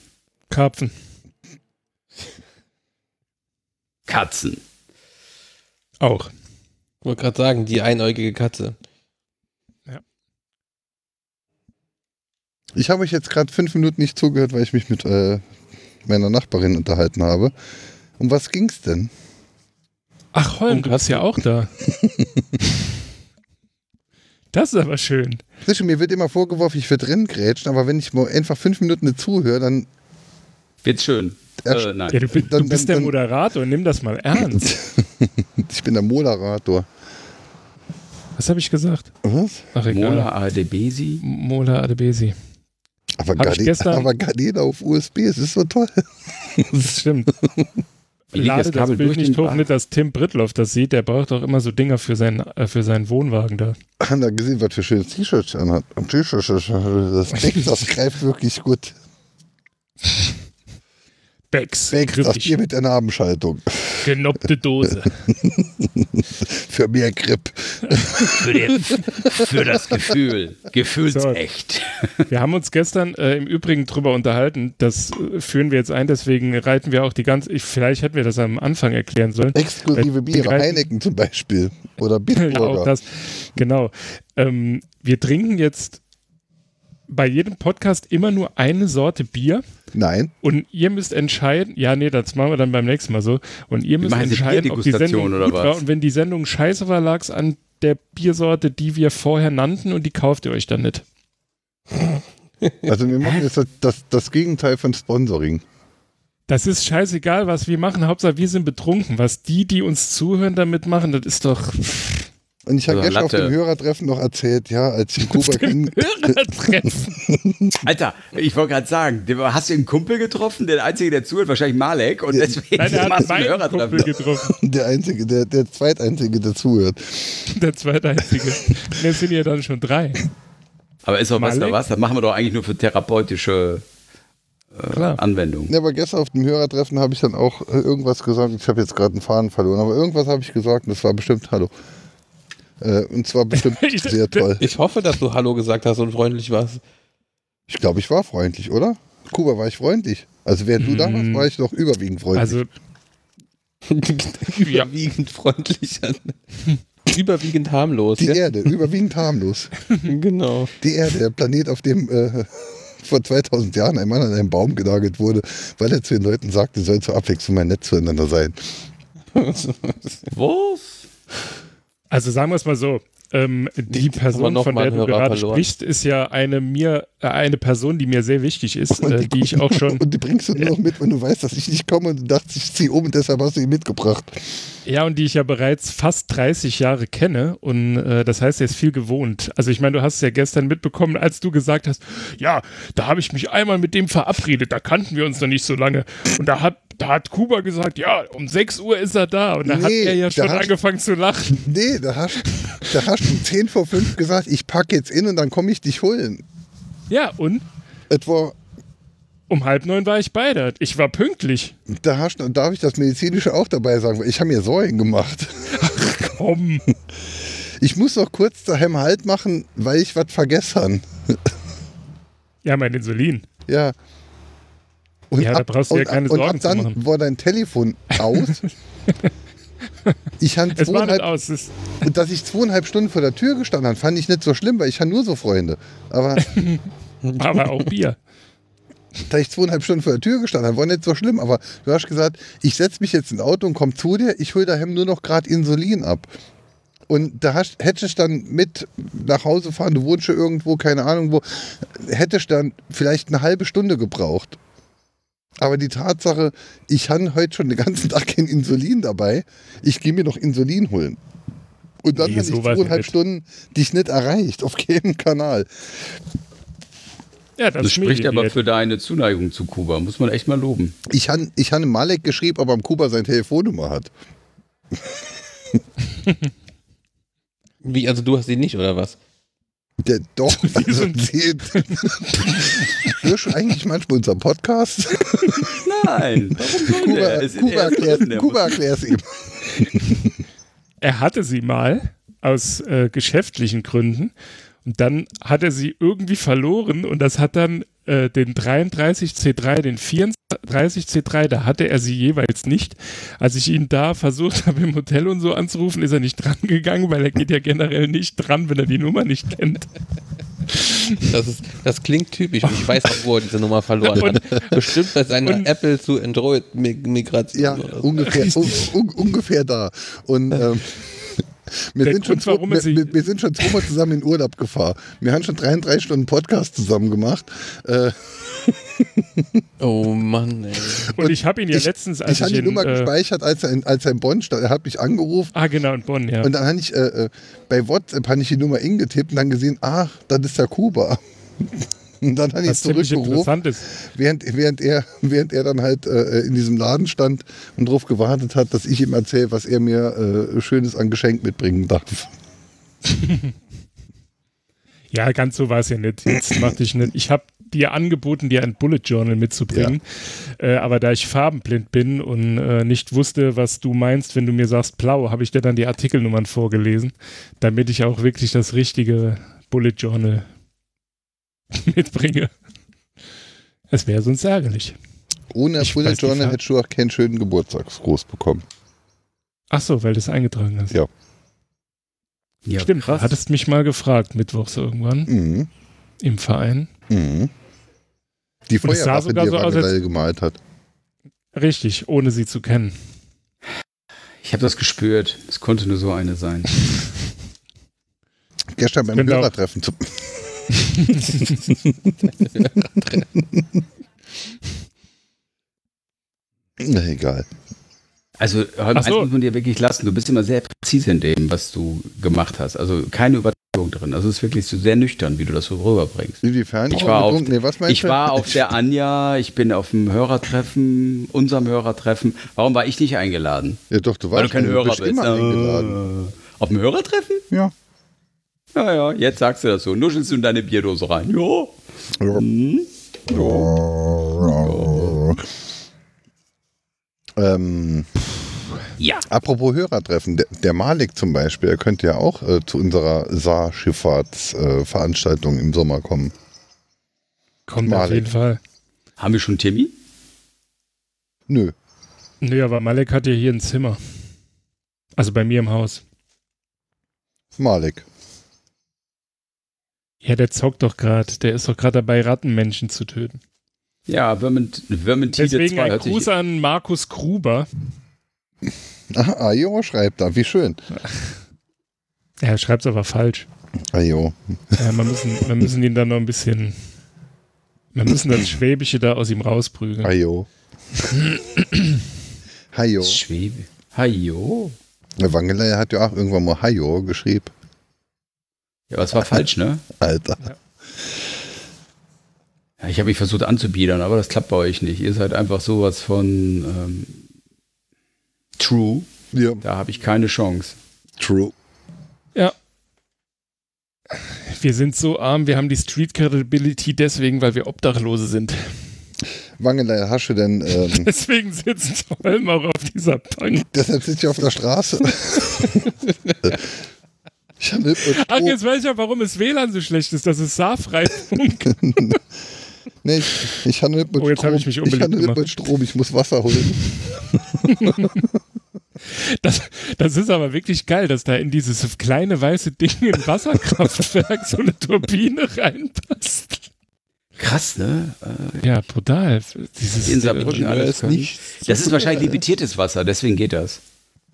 Karpfen. Katzen. Auch. Ich wollte gerade sagen, die einäugige Katze. Ich habe euch jetzt gerade fünf Minuten nicht zugehört, weil ich mich mit äh, meiner Nachbarin unterhalten habe. Um was ging's denn? Ach, Holm, du bist ja auch da. <laughs> das ist aber schön. Zwischen mir wird immer vorgeworfen, ich würde drin grätschen, aber wenn ich mal einfach fünf Minuten nicht zuhöre, dann Wird's schön. Äh, nein. Ja, du, bi- Dann- du bist dann- der Moderator, nimm das mal ernst. <laughs> ich bin der Moderator. Was habe ich gesagt? Was? Ach, egal. Mola Adebesi. Mola Adebesi. Aber, Gardena, gestern- aber Gardena auf USB, es ist so toll. <laughs> Das stimmt. Lade das das, Kabel Bild durch nicht hoch, nicht dass Tim Brittloff das sieht. Der braucht doch immer so Dinger für, sein, äh, für seinen Wohnwagen da. Haben da gesehen, was für schönes T-Shirt anhat. T-Shirt, das das greift wirklich gut. <laughs> Becks, Beck, das griffig, Bier mit der Nabenschaltung. genoppte Dose. <laughs> Für mehr Grip. Für, den, für das Gefühl. Gefühlsecht. Wir haben uns gestern äh, im Übrigen drüber unterhalten, das äh, führen wir jetzt ein, deswegen reiten wir auch die ganze, ich, vielleicht hätten wir das am Anfang erklären sollen. Exklusive Biere, Heineken zum Beispiel. Oder Ja, auch <laughs> Bitburger. das. Genau. Ähm, wir trinken jetzt bei jedem Podcast immer nur eine Sorte Bier Nein, und ihr müsst entscheiden, ja, nee, das machen wir dann beim nächsten Mal so. Und ihr müsst entscheiden, ob die Sendung oder gut was? war. Und wenn die Sendung scheiße war, lag es an der Biersorte, die wir vorher nannten und die kauft ihr euch dann nicht. also wir machen jetzt das, das, das Gegenteil von Sponsoring. Das ist scheißegal, was wir machen. Hauptsache, wir sind betrunken. Was die, die uns zuhören, damit machen, das ist doch Und ich habe Oder gestern auf dem Hörertreffen noch erzählt, ja, als ich <laughs> in Kuba kenn- Hörertreffen. <laughs> Alter, ich wollte gerade sagen, hast du einen Kumpel getroffen? Der Einzige, der zuhört, wahrscheinlich Malek. Und deswegen Nein, er machst du einen Hörertreffen. Kumpel getroffen. <laughs> der einzige, der, der zweiteinzige, der zuhört. Der zweite einzige. Wir sind ja dann schon drei. Aber ist doch was da was? Das machen wir doch eigentlich nur für therapeutische äh, Klar. Anwendungen. Ja, aber gestern auf dem Hörertreffen habe ich dann auch äh, irgendwas gesagt. Ich habe jetzt gerade einen Faden verloren, aber irgendwas habe ich gesagt und das war bestimmt Hallo. Äh, und zwar bestimmt <laughs> Ich- sehr toll. Ich hoffe, dass du Hallo gesagt hast und freundlich warst. Ich glaube, ich war freundlich, oder? Kuba war ich freundlich. Also während du da warst, Mm. war ich noch überwiegend freundlich. Also, <laughs> Überwiegend freundlich. <laughs> Überwiegend harmlos. die Ja? Erde, überwiegend harmlos. Genau. Die Erde, der Planet, auf dem äh, vor 2000 Jahren ein Mann an einem Baum genagelt wurde, weil er zu den Leuten sagte, soll zur Abwechslung mal nett zueinander sein. Was? Also sagen wir es mal so. Ähm, die Person, noch von der du gerade verloren. sprichst, ist ja eine mir, äh, eine Person, die mir sehr wichtig ist, äh, die ich auch <laughs> schon, Und die bringst du nur noch mit, wenn du weißt, dass ich nicht komme und du dachtest, ich ziehe um und deshalb hast du ihn mitgebracht. ja, und die ich ja bereits fast 30 Jahre kenne und äh, das heißt, er ist viel gewohnt. Also ich meine, du hast es ja gestern mitbekommen, als du gesagt hast, ja, da habe ich mich einmal mit dem verabredet, da kannten wir uns noch nicht so lange und da hat da hat Kuba gesagt, ja, um 6 Uhr ist er da. Und da hat Nee, er ja schon angefangen zu lachen. Nee, da hast, da hast du 10 vor 5 gesagt, ich packe jetzt in und dann komme ich dich holen. Ja, und Etwa, um halb neun war ich bei dir. Ich war pünktlich. da hast darf ich das Medizinische auch dabei sagen, weil ich habe mir Säulen gemacht. Komm. <laughs> Ich muss noch kurz daheim Halt machen, weil ich was vergessen. <laughs> Ja, mein Insulin. Ja. Und Ja, da brauchst du ja keine und Sorgen ab zu dann machen. war dein Telefon aus. <laughs> ich habe Es war nicht zweieinhalb, aus. Es, und dass ich zweieinhalb Stunden vor der Tür gestanden habe, fand ich nicht so schlimm, weil ich habe nur so Freunde. Aber <laughs> aber auch Bier. da ich zweieinhalb Stunden vor der Tür gestanden habe, war nicht so schlimm. Aber du hast gesagt, ich setze mich jetzt ins Auto und komme zu dir, ich hole daheim nur noch gerade Insulin ab. Und da hast, hättest du dann mit nach Hause fahren, du wohnst schon irgendwo, keine Ahnung wo, hättest du dann vielleicht eine halbe Stunde gebraucht. Aber die Tatsache, ich habe heute schon den ganzen <laughs> Tag kein Insulin dabei, ich gehe mir noch Insulin holen. Und dann Nee, habe ich so zweieinhalb. Stunden dich nicht erreicht, auf keinem Kanal. Ja, das, Das spricht aber für deine Zuneigung zu Kuba, muss man echt mal loben. Ich habe ich han Malek geschrieben, ob er am Kuba seine Telefonnummer hat. <laughs> Wie, also du hast ihn nicht, oder was? Der, doch, <laughs> also, die, hörst <laughs> du eigentlich manchmal unseren Podcast? <laughs> Nein, warum Kuba, der? Es- Kuba, er der Kuba ihm. Er hatte sie mal aus äh, geschäftlichen Gründen und dann hat er sie irgendwie verloren und das hat dann äh, den 33C3, den 34C3, da hatte er sie jeweils nicht. Als ich ihn da versucht <laughs> habe im Hotel und so anzurufen, ist er nicht dran gegangen, weil er geht ja generell nicht dran, wenn er die Nummer nicht kennt. Das, ist, das klingt typisch und ich weiß auch, wo er diese Nummer verloren Und- hat. Bestimmt bei seiner und- Apple zu Android-Migration. Ja, ungefähr, un, un, ungefähr da. Und ähm, wir, sind schon, Grund, warum wir, wir, wir sind schon zweimal zusammen in Urlaub gefahren. Wir haben schon 33 Stunden Podcast zusammen gemacht. Äh, <laughs> Oh Mann, ey. Und, ich habe ihn ja ich, letztens, als ich habe ich, die in, Nummer äh, gespeichert, als er, in, als er in Bonn stand. Er hat mich angerufen Ah, genau, in Bonn, ja. und dann habe ich äh, äh, bei WhatsApp habe ich die Nummer ingetippt und dann gesehen, ach, das ist der Kuba. Und dann habe ich zurückgerufen, interessant ist. während, während, er, während er dann halt äh, in diesem Laden stand und darauf gewartet hat, dass ich ihm erzähle, was er mir äh, Schönes an Geschenk mitbringen darf. <laughs> Ja, ganz so war es ja nicht. Jetzt mach dich nicht. Ich habe dir angeboten, dir ein Bullet Journal mitzubringen. Äh, aber da ich farbenblind bin und äh, nicht wusste, was du meinst, wenn du mir sagst blau, habe ich dir dann die Artikelnummern vorgelesen, damit ich auch wirklich das richtige Bullet Journal <laughs> mitbringe. Es wäre sonst ärgerlich. Ohne Ich Bullet weiß die Journal Farbe. hättest du auch keinen schönen Geburtstagsgruß bekommen. Ach so, weil du es eingetragen hast. Ja. Ja, Stimmt, krass. hattest mich mal gefragt, mittwochs irgendwann Mhm. im Verein. Mhm. Die sogar die so er als- Wangelei gemalt hat. Richtig, ohne sie zu kennen. Ich habe das gespürt. Es konnte nur so eine sein. Gestern beim Genau. Hörertreffen. <laughs> Na, egal. Also, Holm, so. eins muss man dir wirklich lassen. Du bist immer sehr präzise in dem, was du gemacht hast. Also keine Übertreibung drin. Also es ist wirklich so sehr nüchtern, wie du das so rüberbringst. Inwiefern? Ich war, auf, nee, ich war auf der Anja, ich bin auf dem Hörertreffen, unserem Hörertreffen. Warum war ich nicht eingeladen? Ja, doch, du Weil warst du kein Hörer bist bist. immer eingeladen. Äh, Auf dem Hörertreffen? Ja. Ja, ja, jetzt sagst du das so. Nuschelst du in deine Bierdose rein. Jo. Ja. Hm? Ähm, Ja. apropos Hörertreffen, der, der Malik zum Beispiel, er könnte ja auch äh, zu unserer Saar-Schifffahrtsveranstaltung im Sommer kommen. Kommt auf Malik. jeden Fall. Haben wir schon Timmy? Nö. Nee, aber Malek hat ja hier ein Zimmer. Also bei mir im Haus. Malik. Ja, der zockt doch gerade. Der ist doch gerade dabei, Rattenmenschen zu töten. Ja, Vermint, Vermintide Deswegen 2 ein hört sich Gruß an Markus Gruber. <laughs> Ah, Ajo schreibt da, wie schön. <laughs> Er schreibt es aber falsch. Ajo. Ja, wir, müssen, wir müssen ihn dann noch ein bisschen. Wir müssen das Schwäbische da aus ihm rausprügeln. Ajo. <coughs> Hajo. Schwebe. Hajo. Der Wangelei hat ja auch irgendwann mal Hajo geschrieben. Ja, aber es war falsch, ne? Alter. Ja, ich habe mich versucht anzubiedern, aber das klappt bei euch nicht. Ihr seid einfach sowas von ähm, True. Ja. Da habe ich keine Chance. True. Ja. Wir sind so arm, wir haben die Street Credibility deswegen, weil wir Obdachlose sind. Wangelei, hast du denn, <laughs> ähm, Deswegen sitzt Holm auch auf dieser Bank. <laughs> deshalb sitzt ihr auf der Straße. <laughs> habe Ach, jetzt weiß ich ja, warum es WLAN so schlecht ist. Das ist Saarfreifunk. <laughs> nee, ich, ich habe mit, Oh, jetzt Strom, hab ich mich ich unbeliebt habe mit, gemacht. mit Strom, ich muss Wasser holen. <laughs> Das, das ist aber wirklich geil, dass da in dieses kleine weiße Ding im Wasserkraftwerk so eine Turbine reinpasst. Krass, ne? Äh, Ja, brutal. Dieses, in Saarbrücken alles ist nicht Das ist wahrscheinlich limitiertes Wasser, deswegen geht das.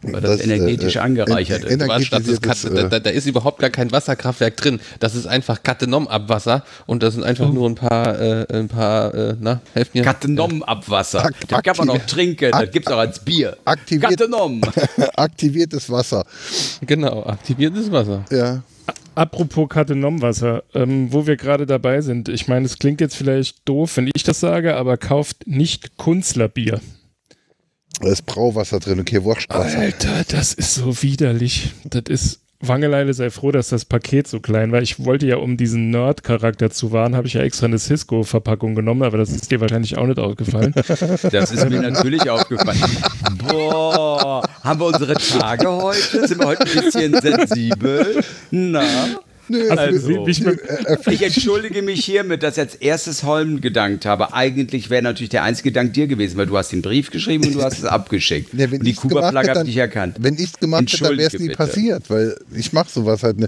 Weil das, Das, energetisch äh, angereichert en- ist. Das äh, da, da ist überhaupt gar kein Wasserkraftwerk drin. Das ist einfach Kattenom-Abwasser und das sind einfach Oh. nur ein paar, äh, ein paar, äh, na, helft mir. Kattenom-Abwasser. Ak- Das kann man auch trinken. Das gibt's auch als Bier. Aktiviert- Kattenom. <laughs> aktiviertes Wasser. Genau, aktiviertes Wasser. Ja. Apropos Katenomwasser, ähm, wo wir gerade dabei sind. Ich meine, es klingt jetzt vielleicht doof, wenn ich das sage, aber kauft nicht Kunstlerbier. Da ist Brauwasser drin, okay, Wurstwasser. Alter, das ist so widerlich. Das ist. Wangeleile sei froh, dass das Paket so klein war. Ich wollte ja, um diesen Nerd-Charakter zu wahren, habe ich ja extra eine Cisco-Verpackung genommen, aber das ist dir wahrscheinlich auch nicht aufgefallen. <laughs> Das ist mir natürlich aufgefallen. Boah, haben wir unsere Tage heute? Sind wir heute ein bisschen sensibel? Na? Nö, Also, wie ich mir, Ich entschuldige mich hiermit, dass ich als erstes Holm gedankt habe. Eigentlich wäre natürlich der einzige Dank dir gewesen, weil du hast den Brief geschrieben und du hast es <laughs> abgeschickt. Ja, wenn und die Kuba-Flagge hätte, habe dann- ich erkannt. Wenn ich es gemacht hätte, dann wäre es nie passiert, weil ich mache sowas halt. Ne.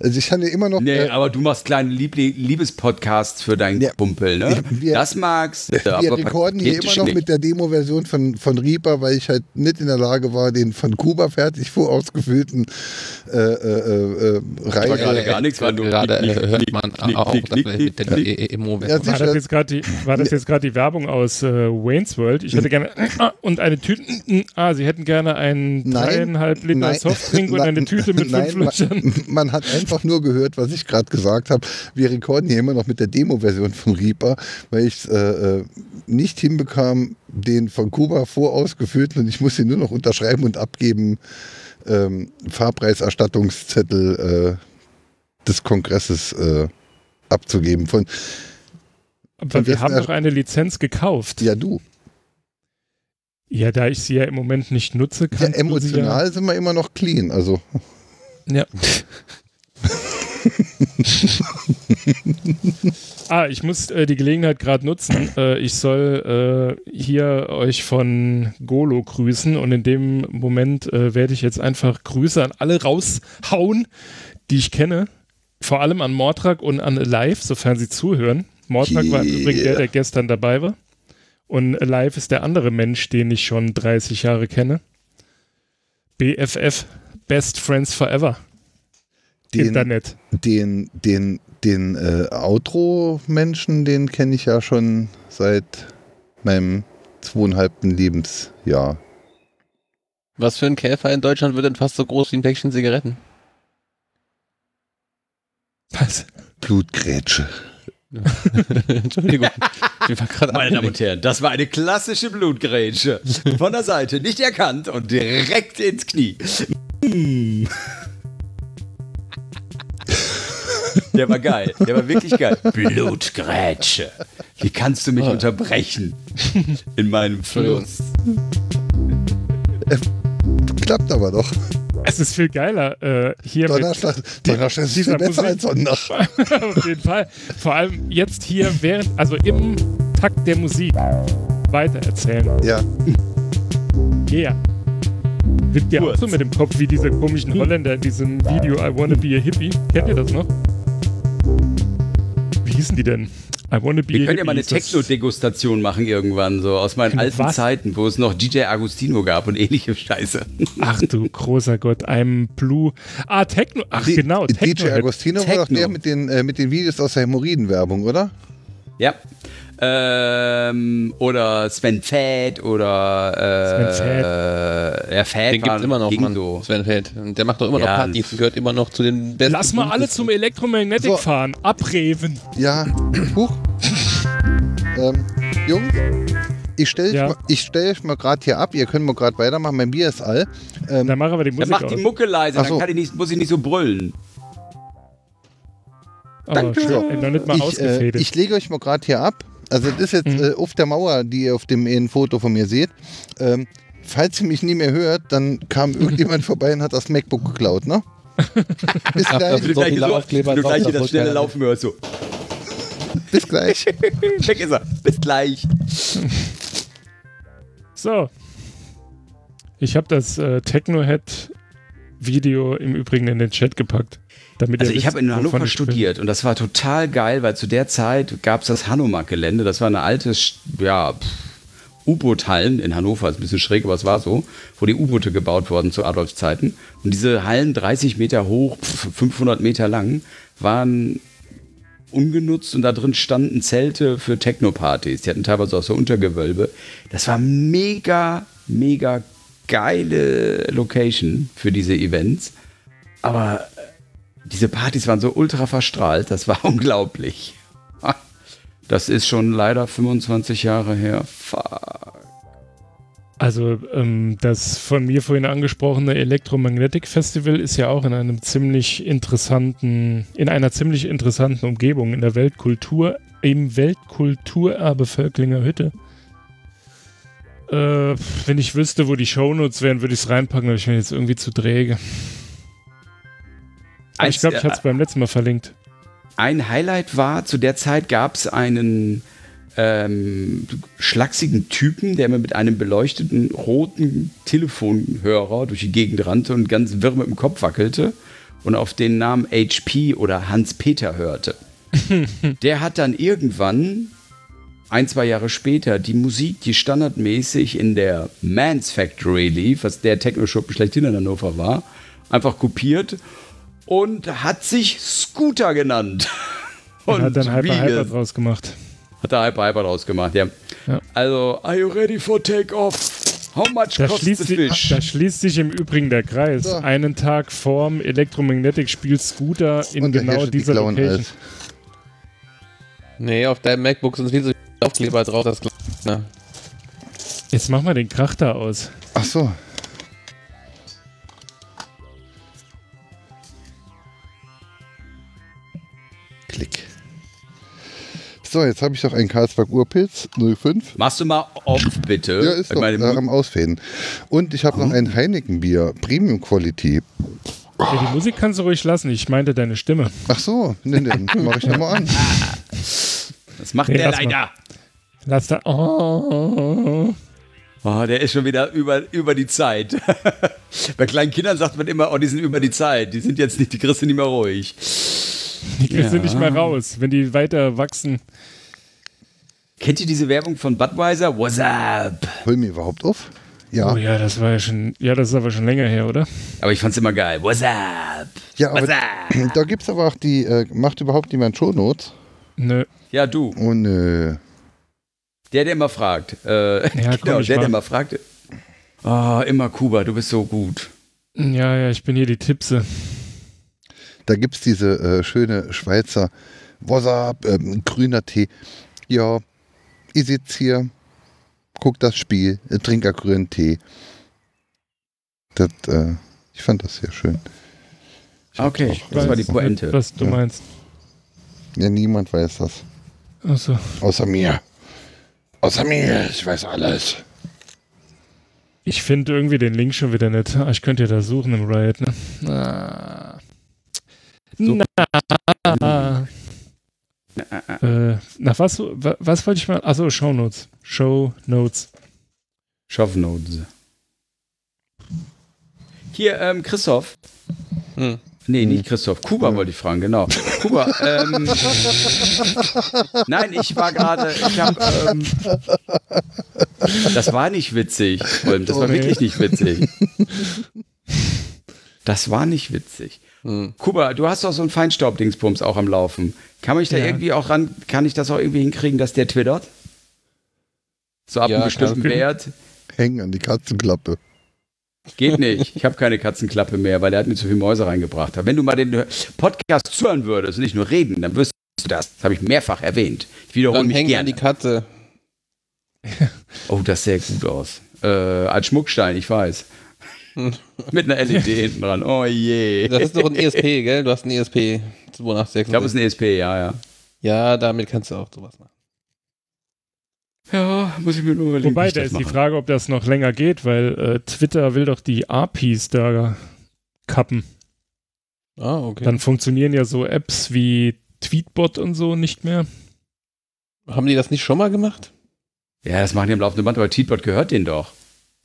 Also ich kann ja immer noch. Nee, äh, aber du machst kleine Liebli Liebespodcasts für deinen Ja, Kumpel, ne? wir- das magst du. wir aber rekorden hier immer noch nicht. mit der Demo-Version von, von Reaper, weil ich halt nicht in der Lage war, den von Kuba fertig vorausgefüllten äh, äh, äh, Reihe. war gerade gar nichts, war nur Gerade äh, hört man auch, mit der Knick. E- version war das jetzt gerade die, war das jetzt gerade die Werbung aus äh, Wayne's World? Ich hätte gerne ah, und eine Tüte. Ah, Sie hätten gerne einen dreieinhalb Liter Softdrink und eine Tüte mit fünf Löchern. Man, man hat einfach nur gehört, was ich gerade gesagt habe. Wir rekorden hier immer noch mit der Demo-Version von Reaper, weil ich es äh, äh, nicht hinbekam, den von Kuba vorausgefüllten und ich muss ihn nur noch unterschreiben und abgeben. Ähm, Fahrpreiserstattungszettel äh, des Kongresses äh, abzugeben. Von, Aber wir haben doch eine Lizenz gekauft. ja, du. Ja, da ich sie ja im Moment nicht nutze, Ja, kann emotional sind wir immer noch clean. Also, Ja. <laughs> <laughs> ah, ich muss äh, die Gelegenheit gerade nutzen. Äh, ich soll äh, hier euch von Golo grüßen und in dem Moment äh, werde ich jetzt einfach Grüße an alle raushauen, die ich kenne. Vor allem an Mordrak und an Live, sofern sie zuhören. Mordrak war im Yeah. Übrigen der, der gestern dabei war. Und Live ist der andere Mensch, den ich schon 30 Jahre kenne. BFF, Best Friends Forever. Den, Internet. den, den, den äh, Outro-Menschen, den kenne ich ja schon seit meinem zweieinhalbten Lebensjahr. Was für ein Käfer in Deutschland wird denn fast so groß wie ein Päckchen Zigaretten? Was? Blutgrätsche. <laughs> Entschuldigung. Ich war gerade Meine Damen und Herren, das war eine klassische Blutgrätsche. Von der Seite, nicht erkannt und direkt ins Knie. Der war geil. Der war wirklich geil. Blutgrätsche. Wie kannst du mich unterbrechen? In meinem Fluss. Klappt aber doch. Es ist viel geiler äh, hier mit, Donnerstag, Donnerstag ist viel besser Musik. als Sonntag. <laughs> auf jeden Fall. Vor allem jetzt hier während, also im Takt der Musik weitererzählen. Ja, Yeah. Wisst ihr auch so mit dem Kopf wie diese komischen Holländer in diesem Video I Wanna Be a Hippie? Kennt ihr das noch? Wie hießen die denn? I Wanna Be Wir können ja mal eine Techno-Degustation machen irgendwann, so aus meinen alten Was? Zeiten, wo es noch DJ Agostino gab und ähnliche Scheiße. Ach du <laughs> großer Gott, I'm Blue. Ah, Techno. Ach Die- genau, DJ Techno. Agostino war doch Techno. der mit den, äh, mit den Videos aus der Hämorrhoidenwerbung, oder? Ja. Ähm, oder Sven Fett oder äh, Sven Fett. Äh, ja, Fett Den gibt war- es immer noch, Mann. So. Sven Feld. Der macht doch immer noch Ja. Partys und gehört immer noch zu den besten. Lass mal alle zum Elektromagnetic So. fahren. Abreven. Ja, Huch. ähm, Jungs, ich stelle Ja. mal, ich stell euch mal gerade hier ab. Ihr könnt mal gerade weitermachen. Mein Bier ist all. Ähm, Dann machen wir die Dann Musik mach aus. die Mucke leise, so. dann kann ich nicht, muss ich nicht so brüllen. Aber Danke. mal ich, äh, ich lege euch mal gerade hier ab. Also das ist jetzt Mhm. äh, auf der Mauer, die ihr auf dem ein Foto von mir seht. Ähm, falls ihr mich nie mehr hört, dann kam <laughs> irgendjemand vorbei und hat das MacBook geklaut, ne? <laughs> Bis Ach, gleich. du So gleich, so, du gleich das schnelle. Laufen hörst, so. <laughs> Bis gleich. Weg ist er. Bis gleich. So. Ich habe das äh, Technohead-Video im Übrigen in den Chat gepackt. Damit Also ich habe in Hannover studiert und das war total geil, weil zu der Zeit gab es das Hanomag-Gelände. Das war eine alte, ja, U-Boot-Hallen in Hannover, ist ein bisschen schräg, aber es war so, wo die U-Boote gebaut wurden zu Adolfs Zeiten. Und diese Hallen, 30 Meter hoch, pff, 500 Meter lang, waren ungenutzt und da drin standen Zelte für Techno-Partys. Die hatten teilweise auch so Untergewölbe. Das war mega, mega geile Location für diese Events. Aber diese Partys waren so ultra verstrahlt, das war <laughs> unglaublich. Das ist schon leider 25 Jahre her. Fuck. Also ähm, das von mir vorhin angesprochene Electromagnetic Festival ist ja auch in einem ziemlich interessanten, in einer ziemlich interessanten Umgebung in der Weltkultur, im Weltkulturerbe Völklinger Hütte. Äh, wenn ich wüsste, wo die Shownotes wären, würde ich es reinpacken, aber ich bin jetzt irgendwie zu träge. Aber ich glaube, ich hatte es beim letzten Mal verlinkt. Ein Highlight war, zu der Zeit gab es einen ähm, schlachsigen Typen, der mir mit einem beleuchteten roten Telefonhörer durch die Gegend rannte und ganz wirr mit dem Kopf wackelte und auf den Namen HP oder Hans-Peter hörte. <laughs> der hat dann irgendwann, ein, zwei Jahre später, die Musik, die standardmäßig in der Mans Factory lief, was der Techno-Schuppen schlechthin in Hannover war, einfach kopiert und hat sich Scooter genannt. <laughs> Und hat dann wie Hyper Hyper draus gemacht. Hat er Hyper Hyper draus gemacht, ja. Ja. Also, are you ready for take off? How much Da costs schließt, the fish? da schließt sich im Übrigen der Kreis. So. Einen Tag vorm Electromagnetic spielt Scooter in Und genau die dieser klauen Location. alles. Nee, auf deinem MacBook sind viel zu viele Aufkleber drauf. Das na. Jetzt mach mal den Krach da aus. Ach so. Klick. So, jetzt habe ich doch einen Karlsberg Urpilz 05. Machst du mal auf, bitte? Ja, ist doch am Ausfäden. Und ich habe noch ein Heineken Bier, Premium Quality. Ja, die Musik kannst du ruhig lassen. Ich meinte deine Stimme. Ach so, ne, den <laughs> mache ich nochmal an. das macht Nee, der leider. Lass da. Oh. Oh, der ist schon wieder über, über die Zeit. <laughs> Bei kleinen Kindern sagt man immer, oh, die sind über die Zeit. Die sind jetzt nicht, die kriegst du nicht mehr ruhig. Die kriegst du Ja. nicht mehr raus. Wenn die weiter wachsen. Kennt ihr diese Werbung von Budweiser? What's up? Hol mir überhaupt auf? Ja. Oh ja, das war ja schon. Ja, das ist aber schon länger her, oder? Aber ich fand's immer geil. What's up? Ja, aber What's up? <clears throat> da gibt es aber auch die, äh, macht überhaupt jemand Shownotes? Nö. Ja, du. Oh nö. Der, der immer fragt. Äh, Ja, <laughs> genau, der, der immer fragt. Oh, immer Kuba, du bist so gut. Ja, ja, ich bin hier die Tippse. Da gibt es diese äh, schöne Schweizer up, ähm, grüner Tee. Ja, ich sitze hier, guck das Spiel, äh, trink einen grünen Tee. Das, äh, ich fand das sehr schön. Ich Okay, auch, das war die Pointe. Was du Ja. meinst. Ja, niemand weiß das. Achso. Außer mir. Außer mir, ich weiß alles. Ich finde irgendwie den Link schon wieder nicht. Ah, Ich könnte ja da suchen im Riot, ne? Ah. So. Na. Äh, nach was, wa- was wollte ich mal? Achso, Show Notes. Show Notes. Schaffnotes. Hier, ähm, Christoph. Hm. Nee, nicht Christoph. Kuba wollte ich fragen, genau. Kuba, ähm, <laughs> Nein, ich war gerade, ich hab, ähm, das war nicht witzig, Holm, das war wirklich nicht witzig. Das war nicht witzig. Hm. Kuba, du hast doch so einen Feinstaub-Dingsbums auch am Laufen. Kann man ich da Ja. irgendwie auch ran, kann ich das auch irgendwie hinkriegen, dass der twittert? So ab Ja, einem bestimmten Wert? Hängen an die Katzenklappe. Geht nicht. Ich habe keine Katzenklappe mehr, weil der hat mir zu viele Mäuse reingebracht. Wenn du mal den Podcast zuhören würdest und nicht nur reden, dann wirst du das. Das habe ich mehrfach erwähnt. Ich wiederhole Dann mich hängen an die gerne. Katze. Oh, das sähe gut aus. Äh, als Schmuckstein, ich weiß. <laughs> Mit einer LED hinten dran. Oh je. Das ist doch ein ESP, gell? Du hast ein ESP 286. Ich glaube, es ist ein ESP, ja, ja. ja, damit kannst du auch sowas machen. Ja, muss ich mir nur überlegen. Wobei, da ist die mache. Frage, ob das noch länger geht, weil äh, Twitter will doch die APIs da kappen. Ah, okay. Dann funktionieren ja so Apps wie Tweetbot und so nicht mehr. Haben die das nicht schon mal gemacht? Ja, das machen die am laufenden Band, aber Tweetbot gehört denen doch.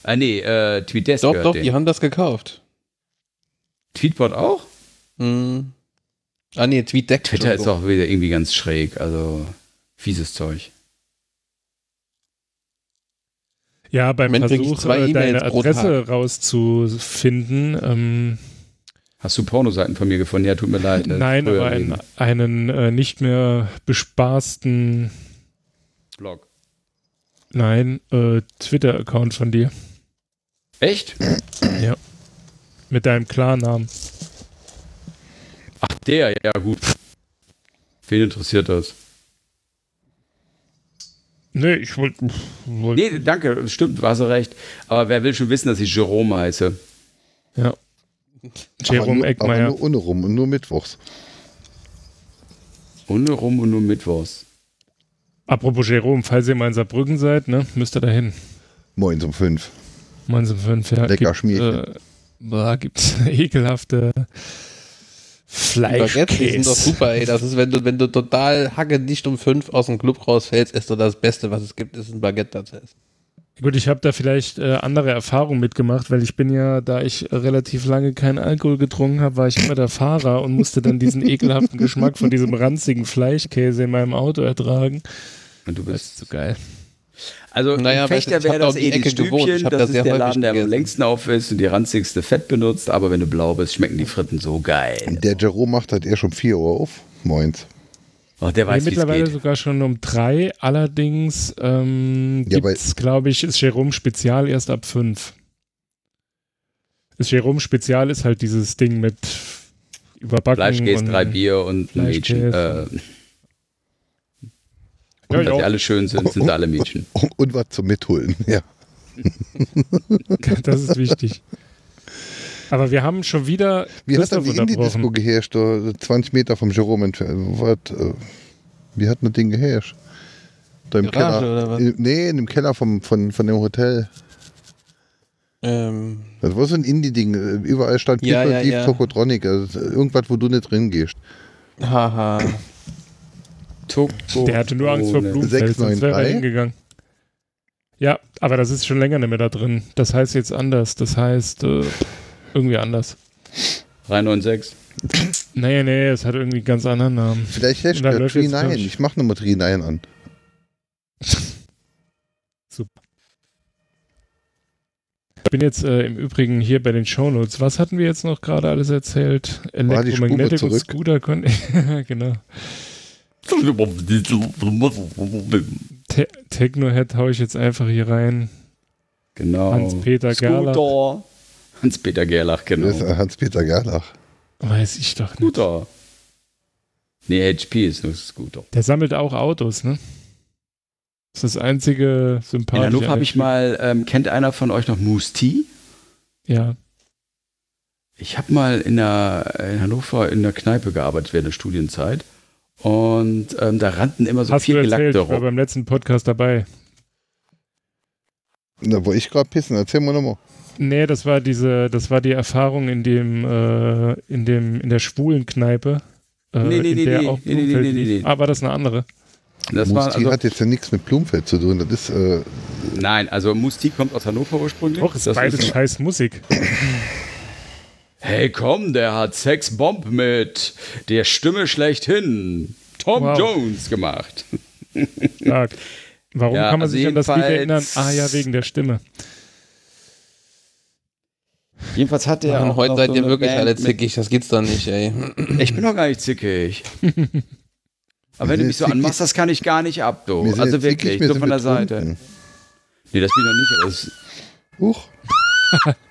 Ah, nee, äh, Tweetdesk Doch, gehört doch, denen. die haben das gekauft. Tweetbot auch? Hm. Ah, nee, TweetDeck. Twitter ist auch wieder irgendwie ganz schräg, also fieses Zeug. Ja, beim Moment, Versuch, zwei äh, deine Adresse rauszufinden. Ähm, Hast du Pornoseiten von mir gefunden? Ja, tut mir leid. ne? nein, aber reden. einen, äh, nicht mehr bespaßten, Blog. nein, äh, Twitter-Account von dir. Echt? Mit deinem Klarnamen. Ach, der, ja gut. Wen interessiert das? Nee, ich wollte. Wollt, Nee, danke, stimmt, hast du recht. Aber wer will schon wissen, dass ich Jerome heiße? Ja. aber Jerome nur, aber Eckmeier. nur ohne rum und nur mittwochs. Ohne rum und nur Mittwochs. Apropos Jerome, falls ihr mal in Saarbrücken seid, ne, müsst ihr da hin. Moin um fünf. Meins um fünf, ja. Lecker Schmierchen. Äh, da gibt's <laughs> ekelhafte Die Baguettes, die sind doch Fleischkäse. super, ey. Das ist, wenn du, wenn du total hacke nicht um fünf aus dem Club rausfällst, ist doch das Beste, was es gibt, ist ein Baguette dazu essen. Gut, ich habe da vielleicht äh, andere Erfahrungen mitgemacht, weil ich bin ja, da ich relativ lange keinen Alkohol getrunken habe, war ich immer der Fahrer und musste dann diesen ekelhaften Geschmack von diesem ranzigen Fleischkäse in meinem Auto ertragen. Und du bist. ist so geil. Also Naja, Fechter ich wäre das eh die Ecke gewohnt. Ich Stübchen, das das ist sehr der Laden, der am längsten auf ist und die ranzigste Fett benutzt, aber wenn du blau bist, schmecken die Fritten so geil. Der Jerome macht halt eher schon 4 Uhr auf. Moins. Oh, der weiß, wie es mittlerweile geht. sogar schon um drei. Allerdings ähm, Ja, aber- gibt's, glaube ich, ist Jerome Spezial erst ab fünf. Das Jerome Spezial ist halt dieses Ding mit Überbacken Fleischkäse, und drei Bier und ein Mädchen. Äh, Fleischkäse. und Ja, dass ja. sie alle schön sind, sind sie alle Mädchen. <laughs> Und, und was zum Mitholen, <laughs> ja. <laughs> Das ist wichtig. Aber wir haben schon wieder Wie hat dann die Indie-Disco geherrscht? Da 20 Meter vom Jerome entfernt. Was, äh, wie hat das Ding geherrscht? Da im Garage Keller. oder was? In, nee, in dem Keller vom, von, von dem Hotel. Ähm, Das war so ein Indie-Ding. Äh, Überall stand Ja, People ja, Deep ja. Tokotronic. Also irgendwas, wo du nicht drin gehst. haha. Der hatte nur Angst vor Blumenfeld, sonst wäre er 693? hingegangen. Ja, aber das ist schon länger nicht mehr da drin. Das heißt jetzt anders. Das heißt äh, irgendwie anders. 396. Nee, nee, es hat irgendwie einen ganz anderen Namen. Vielleicht herrscht Und dann der läuft Tree jetzt 9. durch. Ich mach nochmal Tree 9 an. <laughs> Ich bin jetzt äh, im Übrigen hier bei den Shownotes. Was hatten wir jetzt noch gerade alles erzählt? Electromagnetic und? Scooter konnten. <laughs> genau. Te Technohead hau ich jetzt einfach hier rein. Genau. Hans-Peter Gerlach. Hans-Peter Gerlach, genau. Das ist äh, Hans-Peter Gerlach. Weiß ich doch nicht. Scooter. Nee, HP ist nur Scooter. Der sammelt auch Autos, ne? Das ist das einzige In sympathische. Hannover an habe ich mal, ähm, kennt einer von euch noch Moose Tea? Ja. Ich habe mal in, der, in Hannover in der Kneipe gearbeitet während der Studienzeit. Und ähm, da rannten immer so Hast du vier erzählt, Gelackte ich war beim letzten Podcast dabei. Da wollte ich gerade pissen. Erzähl mal nochmal. Nee, das war diese, das war die Erfahrung in dem, äh, in dem, in der schwulen Kneipe. Äh, Nee, nee, in nee, der nee, auch nee, nee, Blumfeld nee, nee, nee. Ah, war das eine andere? Das war, Musti also, hat jetzt ja nichts mit Blumenfeld zu tun. Das ist, äh, nein, also Tea kommt aus Hannover ursprünglich. Doch, ist Das beides ist- scheiß Musik. Hey, komm, der hat Sex Bomb mit der Stimme schlechthin. Tom Wow. Jones gemacht. <laughs> Stark. Warum Ja, kann man also sich an das Lied erinnern? Ah ja, wegen der Stimme. Jedenfalls hat der. Auch heute noch seid so ihr wirklich Band alle zickig, das geht's doch nicht, ey. <clears throat> Ich bin doch gar nicht zickig. <laughs> Aber wenn du mich so anmachst, das kann ich gar nicht ab, du. wir Also jetzt zickig, wirklich, wir so von der Seite. Nee, das bin ich noch nicht. Das Huch, <laughs>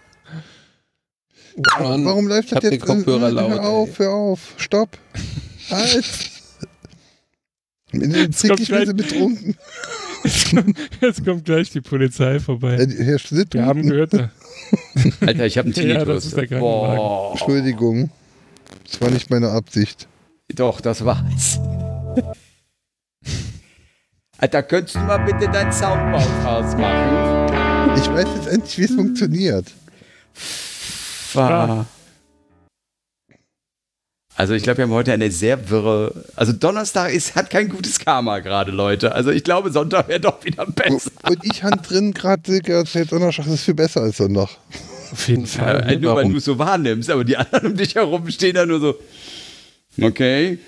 Mann, warum läuft ich das jetzt? Kopfhörer laut, Hör auf, hör auf. Stopp. Halt. Wir gleich- sind betrunken. Jetzt kommt, jetzt kommt gleich die Polizei vorbei. Herr Schnitt, Wir haben gehört, Alter, ich habe einen <laughs> Ja, Tinnitus. das ist der. Boah. Entschuldigung. Das war nicht meine Absicht. Doch, das war's. Alter, könntest du mal bitte dein Soundboard ausmachen? Ich weiß jetzt endlich, wie es funktioniert. War. Also ich glaube, wir haben heute eine sehr wirre. Also Donnerstag ist, hat kein gutes Karma gerade, Leute. Also ich glaube, Sonntag wäre doch wieder besser. Und ich hand drin gerade erzählt, Donnerstag ist viel besser als Sonntag. auf jeden Fall. Äh, nur weil du es so wahrnimmst, aber die anderen um dich herum stehen da nur so. Okay.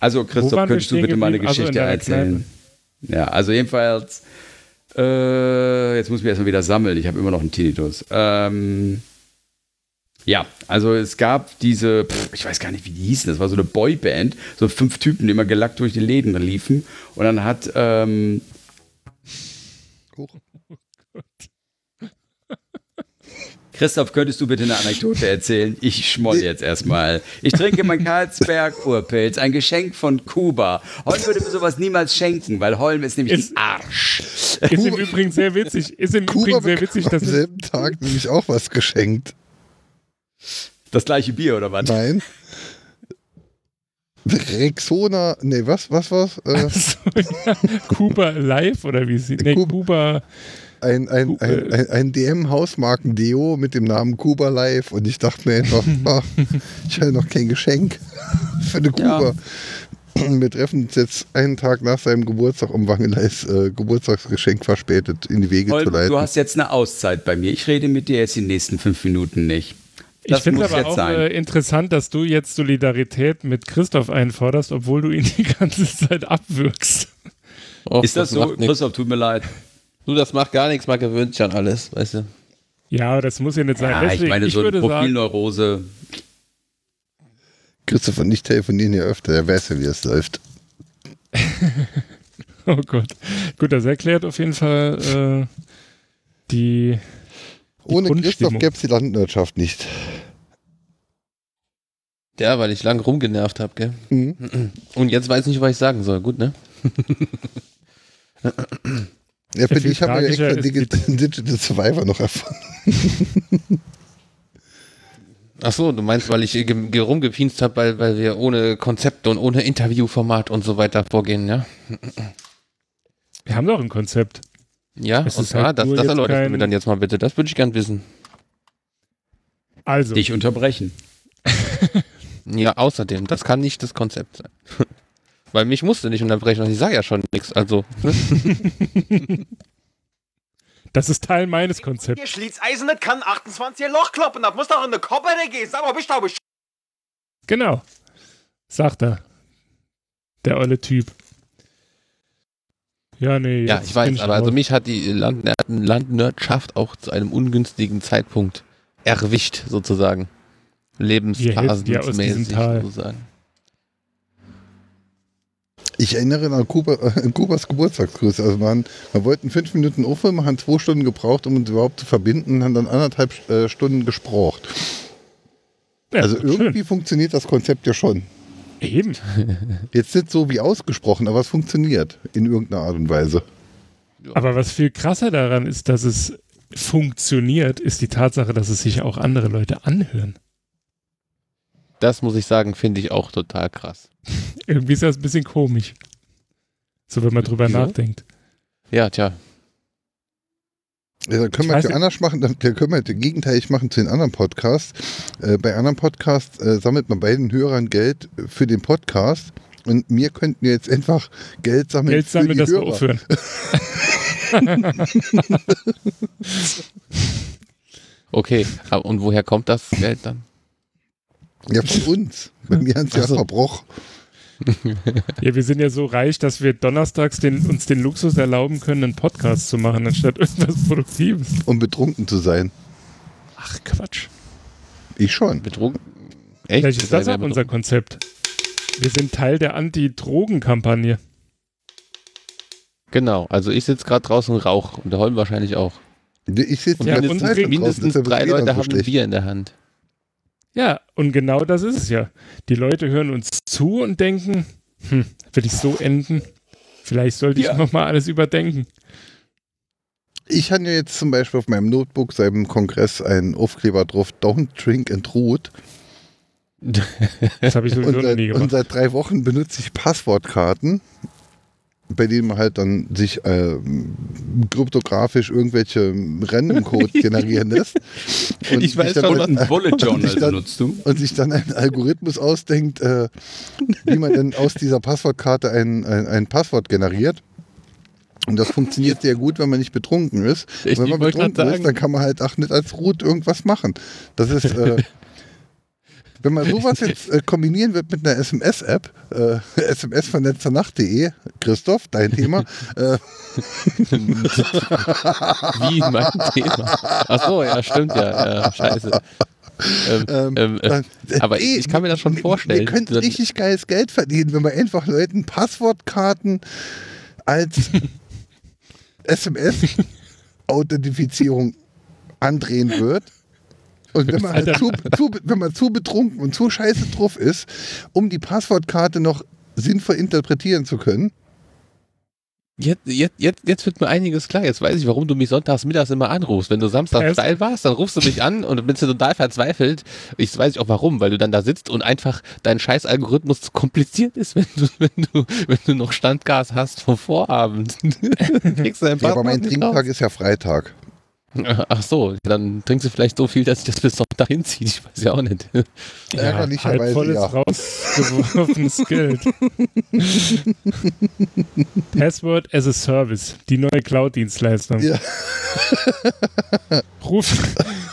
Also Christoph, könntest du bitte mal eine? Also Geschichte deiner erzählen? Ja, also jedenfalls. Äh, jetzt muss ich mich erstmal wieder sammeln. Ich habe immer noch einen Tinnitus. Ähm, ja, also es gab diese, pff, ich weiß gar nicht, wie die hießen. Das war so eine Boyband, so fünf Typen, die immer gelackt durch die Läden liefen. Und dann hat ähm, Christoph, könntest du bitte eine Anekdote erzählen? Ich schmoll jetzt erstmal. Ich trinke mein Karlsberg Urpilz, ein Geschenk von Kuba. Holm würde mir sowas niemals schenken, weil Holm ist nämlich Ist- ein Arsch. Ist im Übrigen sehr witzig. Ist im Kuba Übrigen sehr witzig, am dass es, selben Tag nämlich auch was geschenkt. Das gleiche Bier oder was? Nein. Rexona, nee, was, was war's? Äh, so, ja, Kuba Live oder wie sie. Nee, Kuba- Kuba. Ein ein, ein, ein, ein DM-Hausmarken-Deo mit dem Namen Kuba Live und ich dachte mir einfach, ach, <laughs> ich hatte noch kein Geschenk <laughs> für eine Kuba. Wir treffen uns jetzt einen Tag nach seinem Geburtstag, um Wangeleis äh, Geburtstagsgeschenk verspätet in die Wege zu Holm, leiten. du hast jetzt eine Auszeit bei mir. Ich rede mit dir jetzt die nächsten fünf Minuten nicht. Ich Das finde muss aber jetzt auch sein. äh, interessant, dass du jetzt Solidarität mit Christoph einforderst, obwohl du ihn <laughs> die ganze Zeit abwürgst. Och, Ist das, so? macht nix. Christoph, tut mir leid. Du, das macht gar nichts, man gewöhnt sich an alles, weißt du. Ja, das muss ja nicht sein. Ja, Deswegen, ich meine, so eine würde sagen, Profilneurose. Christoph und ich telefonieren ja öfter, der weiß ja, wie es läuft. <laughs> Oh Gott. Gut, das erklärt auf jeden Fall äh, die. Ohne Christoph gäbe es die Landwirtschaft nicht. Ja, weil ich lang rumgenervt habe, gell? Mhm. Und jetzt weiß ich nicht, was ich sagen soll. Gut, ne? <laughs> Ja, für dich haben wir extra Digital, <laughs> Digital Survivor noch erfunden. <laughs> Ach so, du meinst, weil ich ge- ge- rumgepinst habe, weil, weil wir ohne Konzept und ohne Interviewformat und so weiter vorgehen, ja? <laughs> Wir haben doch ein Konzept. Ja, Es und ist zwar, halt das, das jetzt erläuterst du kein- mir dann jetzt mal bitte. Das würde ich gern wissen. Also, Dich unterbrechen. Ja, außerdem, das kann nicht das Konzept sein. Weil mich musste nicht unterbrechen und ich sage ja schon nichts. Also, ne? <laughs> das ist Teil meines Konzepts. Ihr Schließeisen nicht kann 28 Loch kloppen, das muss doch in eine Koppere gehen. Sag mal, bist du aber Genau. Sagt er. Der olle Typ. Ja, nee. ja, ich weiß, aber also mich hat die Land Landwirtschaft auch zu einem ungünstigen Zeitpunkt erwischt, sozusagen. Lebensphasenmäßig, Tal. sozusagen. Ich erinnere an, Kuba, äh, Kubas Geburtstagsgrüße. Also man, wir wollten fünf Minuten aufhören, haben zwei Stunden gebraucht, um uns überhaupt zu verbinden, haben dann anderthalb äh, Stunden gesprochen. Ja, also schön. irgendwie funktioniert das Konzept ja schon. Eben. <laughs> Jetzt nicht so wie ausgesprochen, aber es funktioniert in irgendeiner Art und Weise. Aber was viel krasser daran ist, dass es funktioniert, ist die Tatsache, dass es sich auch andere Leute anhören. Das muss ich sagen, finde ich auch total krass. <laughs> Irgendwie ist das ein bisschen komisch. So, wenn man drüber Wieso? nachdenkt. Ja, tja. Ja, dann können Ich wir es ja anders machen, dann dann können wir den gegenteilig machen zu den anderen Podcasts. Äh, bei anderen Podcasts äh, sammelt man bei den Hörern Geld für den Podcast und wir könnten jetzt einfach Geld sammeln Geld für sammeln, die dass wir Hörer. aufhören. <laughs> Okay, und woher kommt das Geld dann? Ja, von uns. Bei mir haben es ja so. verbrochen. <laughs> Ja, wir sind ja so reich, dass wir donnerstags den, uns den Luxus erlauben können, einen Podcast zu machen, anstatt irgendwas Produktives. um betrunken zu sein. Ach, Quatsch. Ich schon. Betrunken? Echt? Vielleicht ist das auch unser? Konzept. Wir sind Teil der Anti-Drogen-Kampagne. Genau, also ich sitze gerade draußen und rauche und der Holm wahrscheinlich auch. Ich sitze Und Ja, mindestens ist drei Leute haben ein. Bier in der Hand. Ja, und genau das ist es ja. Die Leute hören uns zu und denken, hm, will ich so enden? Vielleicht sollte ich Ja. nochmal alles überdenken. Ich habe ja jetzt zum Beispiel auf meinem Notebook seit dem Kongress einen Aufkleber drauf, Don't Drink and Root. <laughs> Das habe ich sowieso Und seit, nie und gemacht. seit drei Wochen benutze ich Passwortkarten, bei denen man halt dann sich äh, kryptografisch irgendwelche random Code <laughs> generieren lässt. Und Ich weiß schon, was Ein Bullet <laughs> Journal ich dann- benutzt du? und sich dann einen Algorithmus ausdenkt, äh, wie man denn aus dieser Passwortkarte ein, ein, ein Passwort generiert. Und das funktioniert sehr gut, wenn man nicht betrunken ist. Wenn man betrunken ist, dann kann man halt auch nicht als Root irgendwas machen. Das ist, äh, <laughs> wenn man sowas jetzt äh, kombinieren wird mit einer SMS-App, äh, <laughs> SMS von letzternacht.de, Christoph, dein Thema, äh, <laughs> Wie mein Thema. Ach so, ja, stimmt ja. ja scheiße. Ähm, ähm, ähm, äh, dann- aber eh, ich kann mir das schon vorstellen. Könnten Dann- richtig geiles Geld verdienen, wenn man einfach Leuten Passwortkarten als <laughs> SMS-Authentifizierung andrehen wird. Und wenn man, halt zu, zu, wenn man zu betrunken und zu scheiße drauf ist, um die Passwortkarte noch sinnvoll interpretieren zu können, Jetzt, jetzt, jetzt, jetzt wird mir einiges klar. Jetzt weiß ich, warum du mich sonntags mittags immer anrufst. Wenn du Samstag steil warst, dann rufst du mich an und bist du total verzweifelt. Ich weiß auch warum, weil du dann da sitzt und einfach dein scheiß Algorithmus zu kompliziert ist, wenn du, wenn du, wenn du noch Standgas hast vom Vorabend. <laughs> Ja, aber mein raus. ist ja Freitag. <laughs> Ach so, dann trinkst du vielleicht so viel, dass sich das bis Sonntag hinzieht. Ich weiß ja auch nicht. <laughs> Ärgerlicherweise halb volles ja. rausgeworfenes Geld. <laughs> Password as a Service, die neue Cloud-Dienstleistung. Ja. Ruft,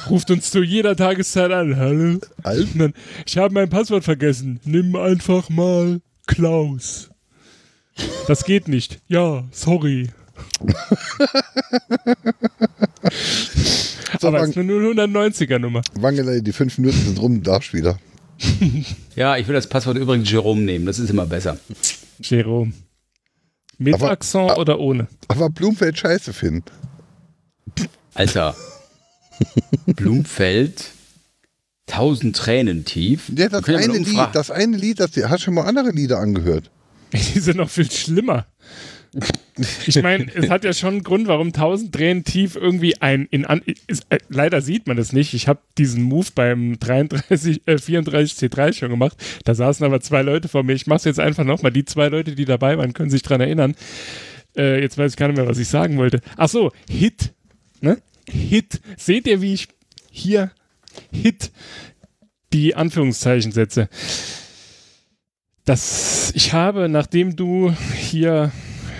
ruft uns zu jeder Tageszeit an. Hallo? Dann, ich habe mein Passwort vergessen. Nimm einfach mal Klaus. Das geht nicht. Ja, sorry. <laughs> So, Aber es Wang, ist eine 090er Nummer. Wangelei, die fünf Minuten sind rum, darfst wieder. <laughs> Ja, ich will das Passwort übrigens Jerome nehmen, das ist immer besser. Jerome. Mit Aber- Akzent oder ohne? Aber Blumfeld scheiße finden. Alter. <laughs> Blumfeld, tausend Tränen tief. Ja, das eine Lied, das eine Lied, das hast du schon mal andere Lieder angehört. Die sind noch viel schlimmer. Ich meine, es hat ja schon einen Grund, warum 1000 Tränen tief irgendwie ein in an, ist, äh, leider sieht man das nicht. Ich habe diesen Move beim 33 äh, 34 C3 schon gemacht. Da saßen aber zwei Leute vor mir. Ich mache es jetzt einfach nochmal. Die zwei Leute, die dabei waren, können sich dran erinnern. Äh, jetzt weiß ich gar nicht mehr, was ich sagen wollte. Ach so, Hit, ne? Hit. Seht ihr, wie ich hier Hit die Anführungszeichen setze? Das, ich habe, nachdem du hier,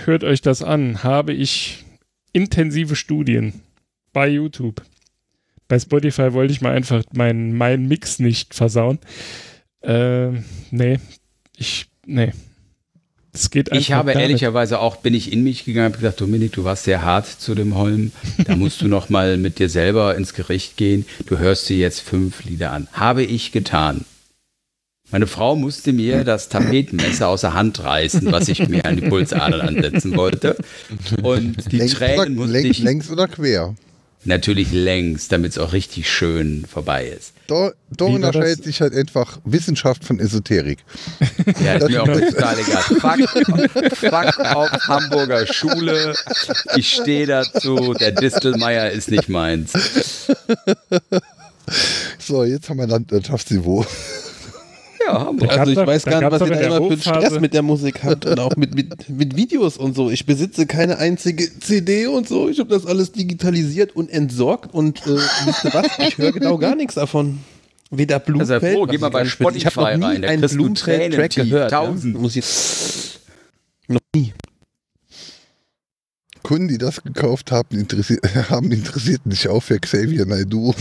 hört euch das an, habe ich intensive Studien bei YouTube. Bei Spotify wollte ich mal einfach meinen mein Mix nicht versauen. Äh, nee, ich, nee. Es geht einfach Ich habe nicht. ehrlicherweise auch, bin ich in mich gegangen, habe gesagt, Dominik, du warst sehr hart zu dem Holm. Da musst du <laughs> noch mal mit dir selber ins Gericht gehen. Du hörst dir jetzt fünf Lieder an. Habe ich getan. Meine Frau musste mir das Tapetenmesser aus der Hand reißen, was ich mir an die Pulsadern ansetzen wollte. Und die Längs, Tränen oder, musste längs, ich längs oder quer. natürlich längs, damit es auch richtig schön vorbei ist. Wie war unterscheidet sich halt einfach Wissenschaft von Esoterik. Ja, ist mir auch total egal. Fuck, fuck auf Hamburger Schule. Ich stehe dazu. Der Distelmeier ist nicht meins. So, jetzt haben wir Landwirtschaftsniveau. Ja, Hamburg. Also ich weiß gar nicht, was ihr in da der immer für einen Stress mit der Musik habt und auch mit, mit, mit Videos und so. Ich besitze keine einzige CD und so. Ich habe das alles digitalisiert und entsorgt und äh, wisst ihr was? Ich höre genau gar nichts davon. Weder sei froh, was geh mal ich bei spitze- Ich habe Spotify noch nie rein, einen Tränentief, gehört. Ja? tausend. Muss ich noch nie. Kunden, die das gekauft haben, interessiert, <laughs> haben interessiert sich auch für Xavier Naidoo.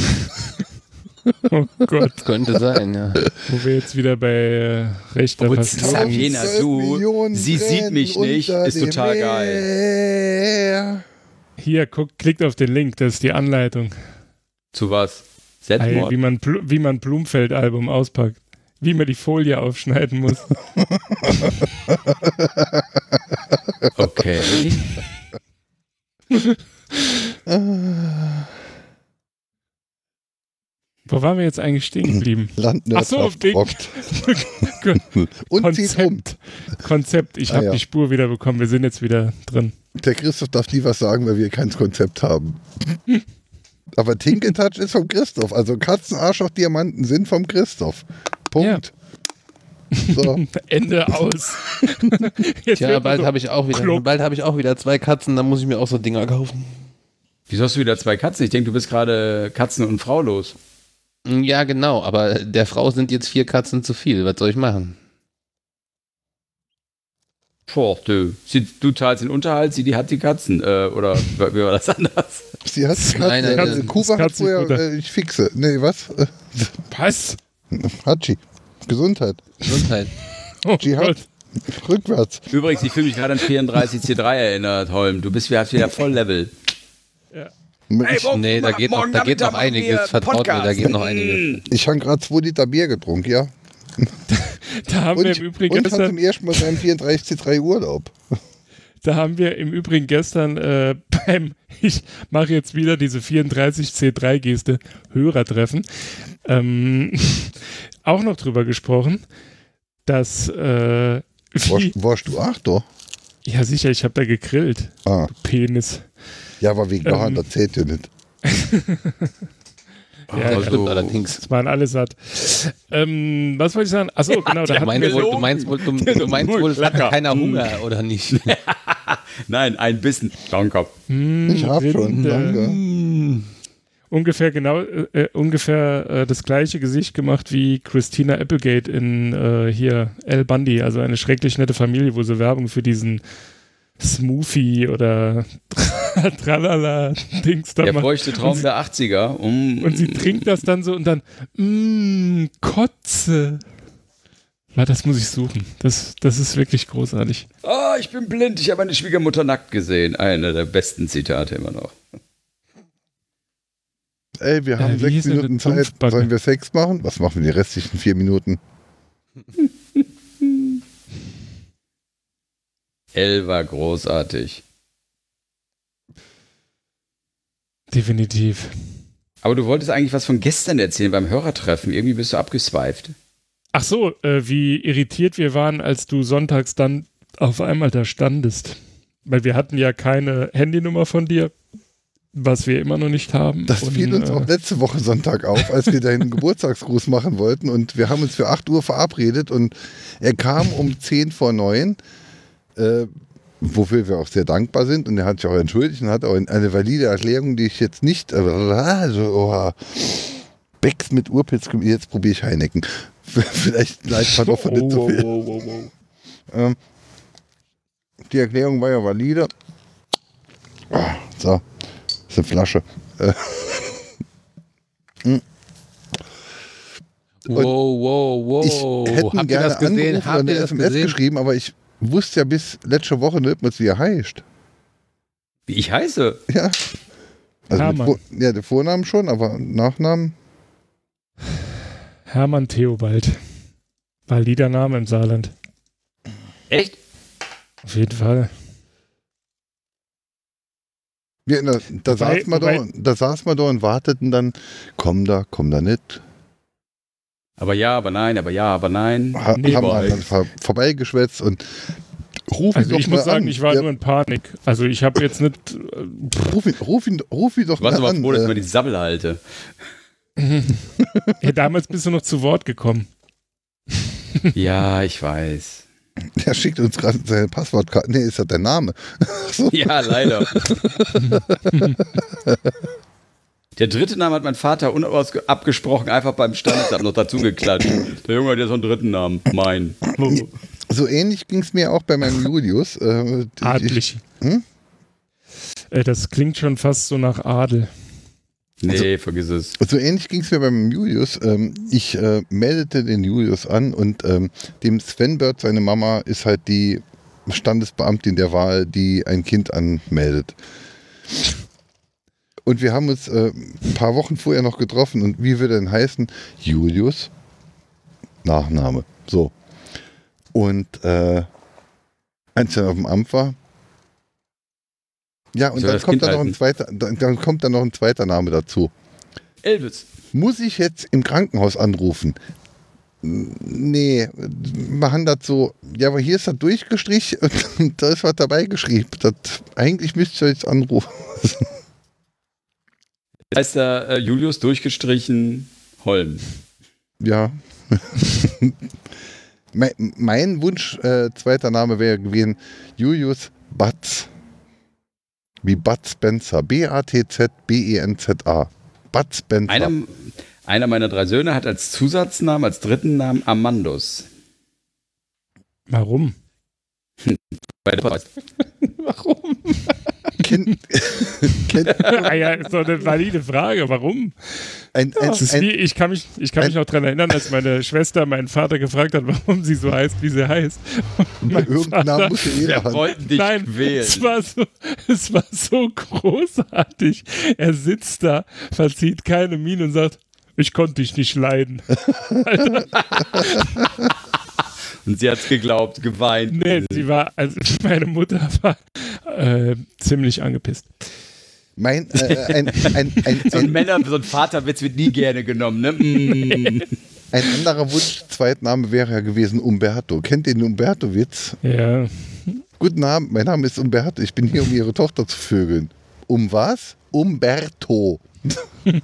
Oh Gott, <laughs> Könnte sein, ja. wo wir jetzt wieder bei äh, rechter Obwohl, Passion. Xavier Naidoo, sie sieht mich nicht, ist total geil. Hier, guck, klickt auf den Link, das ist die Anleitung. Zu was? Ey, Setmord? wie man, wie man Blumfeld-Album auspackt. Wie man die Folie aufschneiden muss. <laughs> Okay. <laughs> Wo waren wir jetzt eigentlich stehen <clears throat> geblieben? Landwirtschaft Ding. rockt. <laughs> Und zieht rum. Konzept. Konzept. Ich Ah, habe ja. die Spur wieder bekommen. Wir sind jetzt wieder drin. Der Christoph darf nie was sagen, weil wir kein Konzept haben. <laughs> Aber Tinketouch ist vom Christoph. Also Katzenarsch auf Diamanten sind vom Christoph. Punkt. So. <laughs> Ende aus. Jetzt Tja, bald so habe ich auch wieder, klopp. bald habe ich auch wieder zwei Katzen, dann muss ich mir auch so Dinger kaufen. Wieso hast du wieder zwei Katzen? Ich denke, du bist gerade Katzen- und Frau los. Ja, genau, aber der Frau sind jetzt vier Katzen zu viel. Was soll ich machen? Boah, du. Sie, du zahlst den Unterhalt, sie die hat die Katzen. Äh, oder wie war das anders? Sie hat Katze, Nein, nein, Katze, nein. Kuba hat vorher, äh, ich fixe. Nee, was? <laughs> Was? Hatschi. Gesundheit. Gesundheit. Oh Dschihad. Rückwärts. Übrigens, ich fühle mich gerade an 34 C3 erinnert, Holm. Du bist wieder, wieder voll Level. Ich, Nee, da geht noch, da geht noch einiges. Vertraut mir, da geht noch einiges. <laughs> ich habe gerade zwei Liter Bier getrunken, ja. <laughs> Da haben Und, wir im Übrigen und hat gestern, zum ersten Mal seinen 34 C3 Urlaub. <laughs> da haben wir im Übrigen gestern äh, beim, ich mache jetzt wieder diese 34 C3 Geste, Hörertreffen, ähm, auch noch drüber gesprochen, dass äh, wie, Warst, warst du acht, doch? ja sicher, ich habe da gegrillt, Ah, Penis. Ja, aber wegen der Ähm. Hand, das zählt ja nicht. <laughs> Ja, Das stimmt allerdings. Das waren alle satt. Ähm, was wollte ich sagen? Achso, <laughs> genau, da Ich hatten meine wohl, <laughs> du meinst wohl, du, du meinst wohl, es hatte keiner Hunger, oder nicht? Nein, ein Bissen. Danke. hm, Ich hab schon, Rinde. danke. ungefähr genau äh, äh, ungefähr äh, das gleiche Gesicht gemacht wie Christina Applegate in äh, hier El Bundy, also eine schrecklich nette Familie, wo sie Werbung für diesen Smoothie oder <laughs> Tralala Dings da Der macht. feuchte Traum der 80er. Um, Und sie trinkt das dann so und dann mmm, Kotze. Warte, das muss ich suchen. Das, das ist wirklich großartig. Ah, ich bin blind. Ich habe meine Schwiegermutter nackt gesehen. Einer der besten Zitate immer noch. Ey, wir haben Äh, sechs Minuten Zeit. Sollen wir Sex machen? Was machen wir die restlichen vier Minuten? <laughs> L war großartig. Definitiv. Aber du wolltest eigentlich was von gestern erzählen beim Hörertreffen. Irgendwie bist du abgesweift. Ach so, äh, wie irritiert wir waren, als du sonntags dann auf einmal da standest. Weil wir hatten ja keine Handynummer von dir, was wir immer noch nicht haben. Das Und, fiel uns äh, auch letzte Woche Sonntag auf, als wir deinen <laughs> Geburtstagsgruß machen wollten und wir haben uns für 8 Uhr verabredet und er kam um 10 vor 9, äh, wofür wir auch sehr dankbar sind und er hat sich auch entschuldigt und hat auch eine valide Erklärung, die ich jetzt nicht, äh, also, oh, Becks mit Urpilz, jetzt probiere ich Heineken. <laughs> Vielleicht leicht man doch von so viel. oh, oh. Ähm, die Erklärung war ja valide. Ah, so, das ist eine Flasche. Äh, Wow, wow, ich wow. hätte Habt ihr gerne das gesehen? Habt ihr das SMS gesehen? geschrieben, aber ich wusste ja bis letzte Woche nicht, was wie er heißt. Wie ich heiße? Ja. Also Hermann. Ja, der Vornamen schon, aber Nachnamen. Hermann Theobald. Valider Name im Saarland. Echt? Auf jeden Fall. Ja, da, da, Wobei- saß man da, da saß man da und warteten dann, komm da, komm da nicht. Aber ja, aber nein, aber ja, aber nein. Ha, Nee, haben dann vor, vorbeigeschwätzt und ruf ihn Also doch ich mal muss sagen, an. ich war ja, nur in Panik. Also ich habe jetzt nicht. Äh, ruf, ihn, ruf, ihn, ruf ihn doch Du warst mal aber an. froh, dass ich mal die Sabbel halte. <laughs> ja, damals bist du noch zu Wort gekommen. <laughs> Ja, ich weiß. Der schickt uns gerade seine Passwortkarte. Nee, ist das der Name? <laughs> Ja, leider. Der dritte Name hat mein Vater unabgesprochen einfach beim Standesamt noch dazu geklatscht. Der Junge hat ja so einen dritten Namen. Mein. So ähnlich ging es mir auch bei meinem Julius. Äh, ich, Adlig. Hm? Äh, das klingt schon fast so nach Adel. Nee, vergiss es. so ähnlich ging es mir beim Julius. Ähm, ich äh, meldete den Julius an und ähm, dem Sven Bird, seine Mama, ist halt die Standesbeamtin der Wahl, die ein Kind anmeldet. Und wir haben uns äh, ein paar Wochen vorher noch getroffen und wie würde denn heißen? Julius, Nachname. So. Und äh, als ich dann auf dem Amt war, ja, und dann kommt, dann noch ein halten? zweiter, dann, dann kommt dann noch ein zweiter Name dazu. Elvis. Muss ich jetzt im Krankenhaus anrufen? Nee, wir haben das so, ja, aber hier ist das durchgestrichen <laughs> und da ist was dabei geschrieben. Das, eigentlich müsst ihr jetzt anrufen. Heißt der äh, Julius durchgestrichen Holm. Ja. <laughs> mein, mein Wunsch, äh, zweiter Name wäre gewesen Julius Batz. Wie Bud Spencer. B-A-T-Z-B-E-N-Z-A. Bud Spencer. Einer, einer meiner drei Söhne hat als Zusatznamen, als dritten Namen Amandus. Warum? <laughs> Warum? Kennt, <laughs> kennt, ah ja, ist doch eine valide Frage. Warum? ein, ein, ein, wie, ich kann mich, ich kann mich noch daran erinnern, als meine Schwester meinen Vater gefragt hat, warum sie so heißt, wie sie heißt. Irgendeinen Namen muss ja jeder Wir haben. wollten dich Nein, quälen. es war, so, es war so großartig. Er sitzt da, verzieht keine Miene und sagt, ich konnte dich nicht leiden. <laughs> <laughs> Und sie hat's geglaubt, geweint. Nee, sie war, also <laughs> meine Mutter war äh, ziemlich angepisst. Mein, äh, ein, ein, ein, So ein ein, Männer, so ein Vaterwitz wird nie gerne genommen, ne? Mm. ein anderer Wunsch, Zweitname wäre ja gewesen Umberto. Kennt ihr den Umberto-Witz? Ja, Guten Abend, mein Name ist Umberto. Ich bin hier, um Ihre Tochter zu vögeln. Um was? Umberto. <laughs>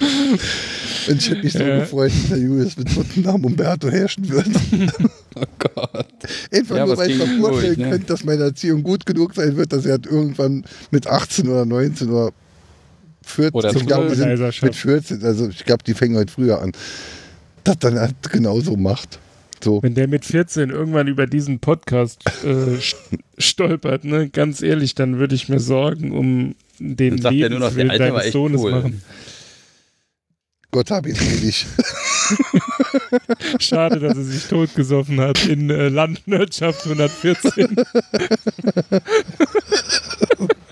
Und ich hätte mich so Ja. gefreut, dass der Julius mit guten Namen Umberto herrschen würde. <laughs> Oh Gott. Einfach Ja, nur, was weil ich mir vorstellen ne? könnte, dass meine Erziehung gut genug sein wird, dass er halt irgendwann mit 18 oder 19 oder 14, Oder ich glaube, sind mit 14, also ich glaube, die fängen halt früher an, das dann halt genauso macht. So. wenn der mit 14 irgendwann über diesen Podcast äh, st- stolpert, ne, ganz ehrlich, dann würde ich mir Sorgen um den Lebenswillen deines echt Sohnes cool. machen. Gott hab ihn selig. <laughs> Schade, dass er sich totgesoffen hat in äh, Landwirtschaft 114. <laughs>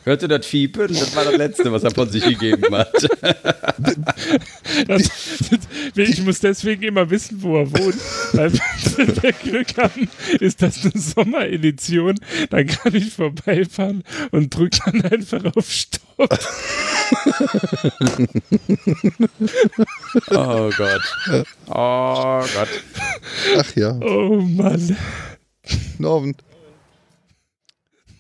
Hörte das Fiepen? Das war das Letzte, was er von sich gegeben hat. Das, ich muss deswegen immer wissen, wo er wohnt. Weil wenn wir Glück haben, ist das eine Sommeredition. Dann kann ich vorbeifahren und drücke dann einfach auf Stopp. Oh Gott. Oh Gott. Ach ja, Oh Mann. Norven.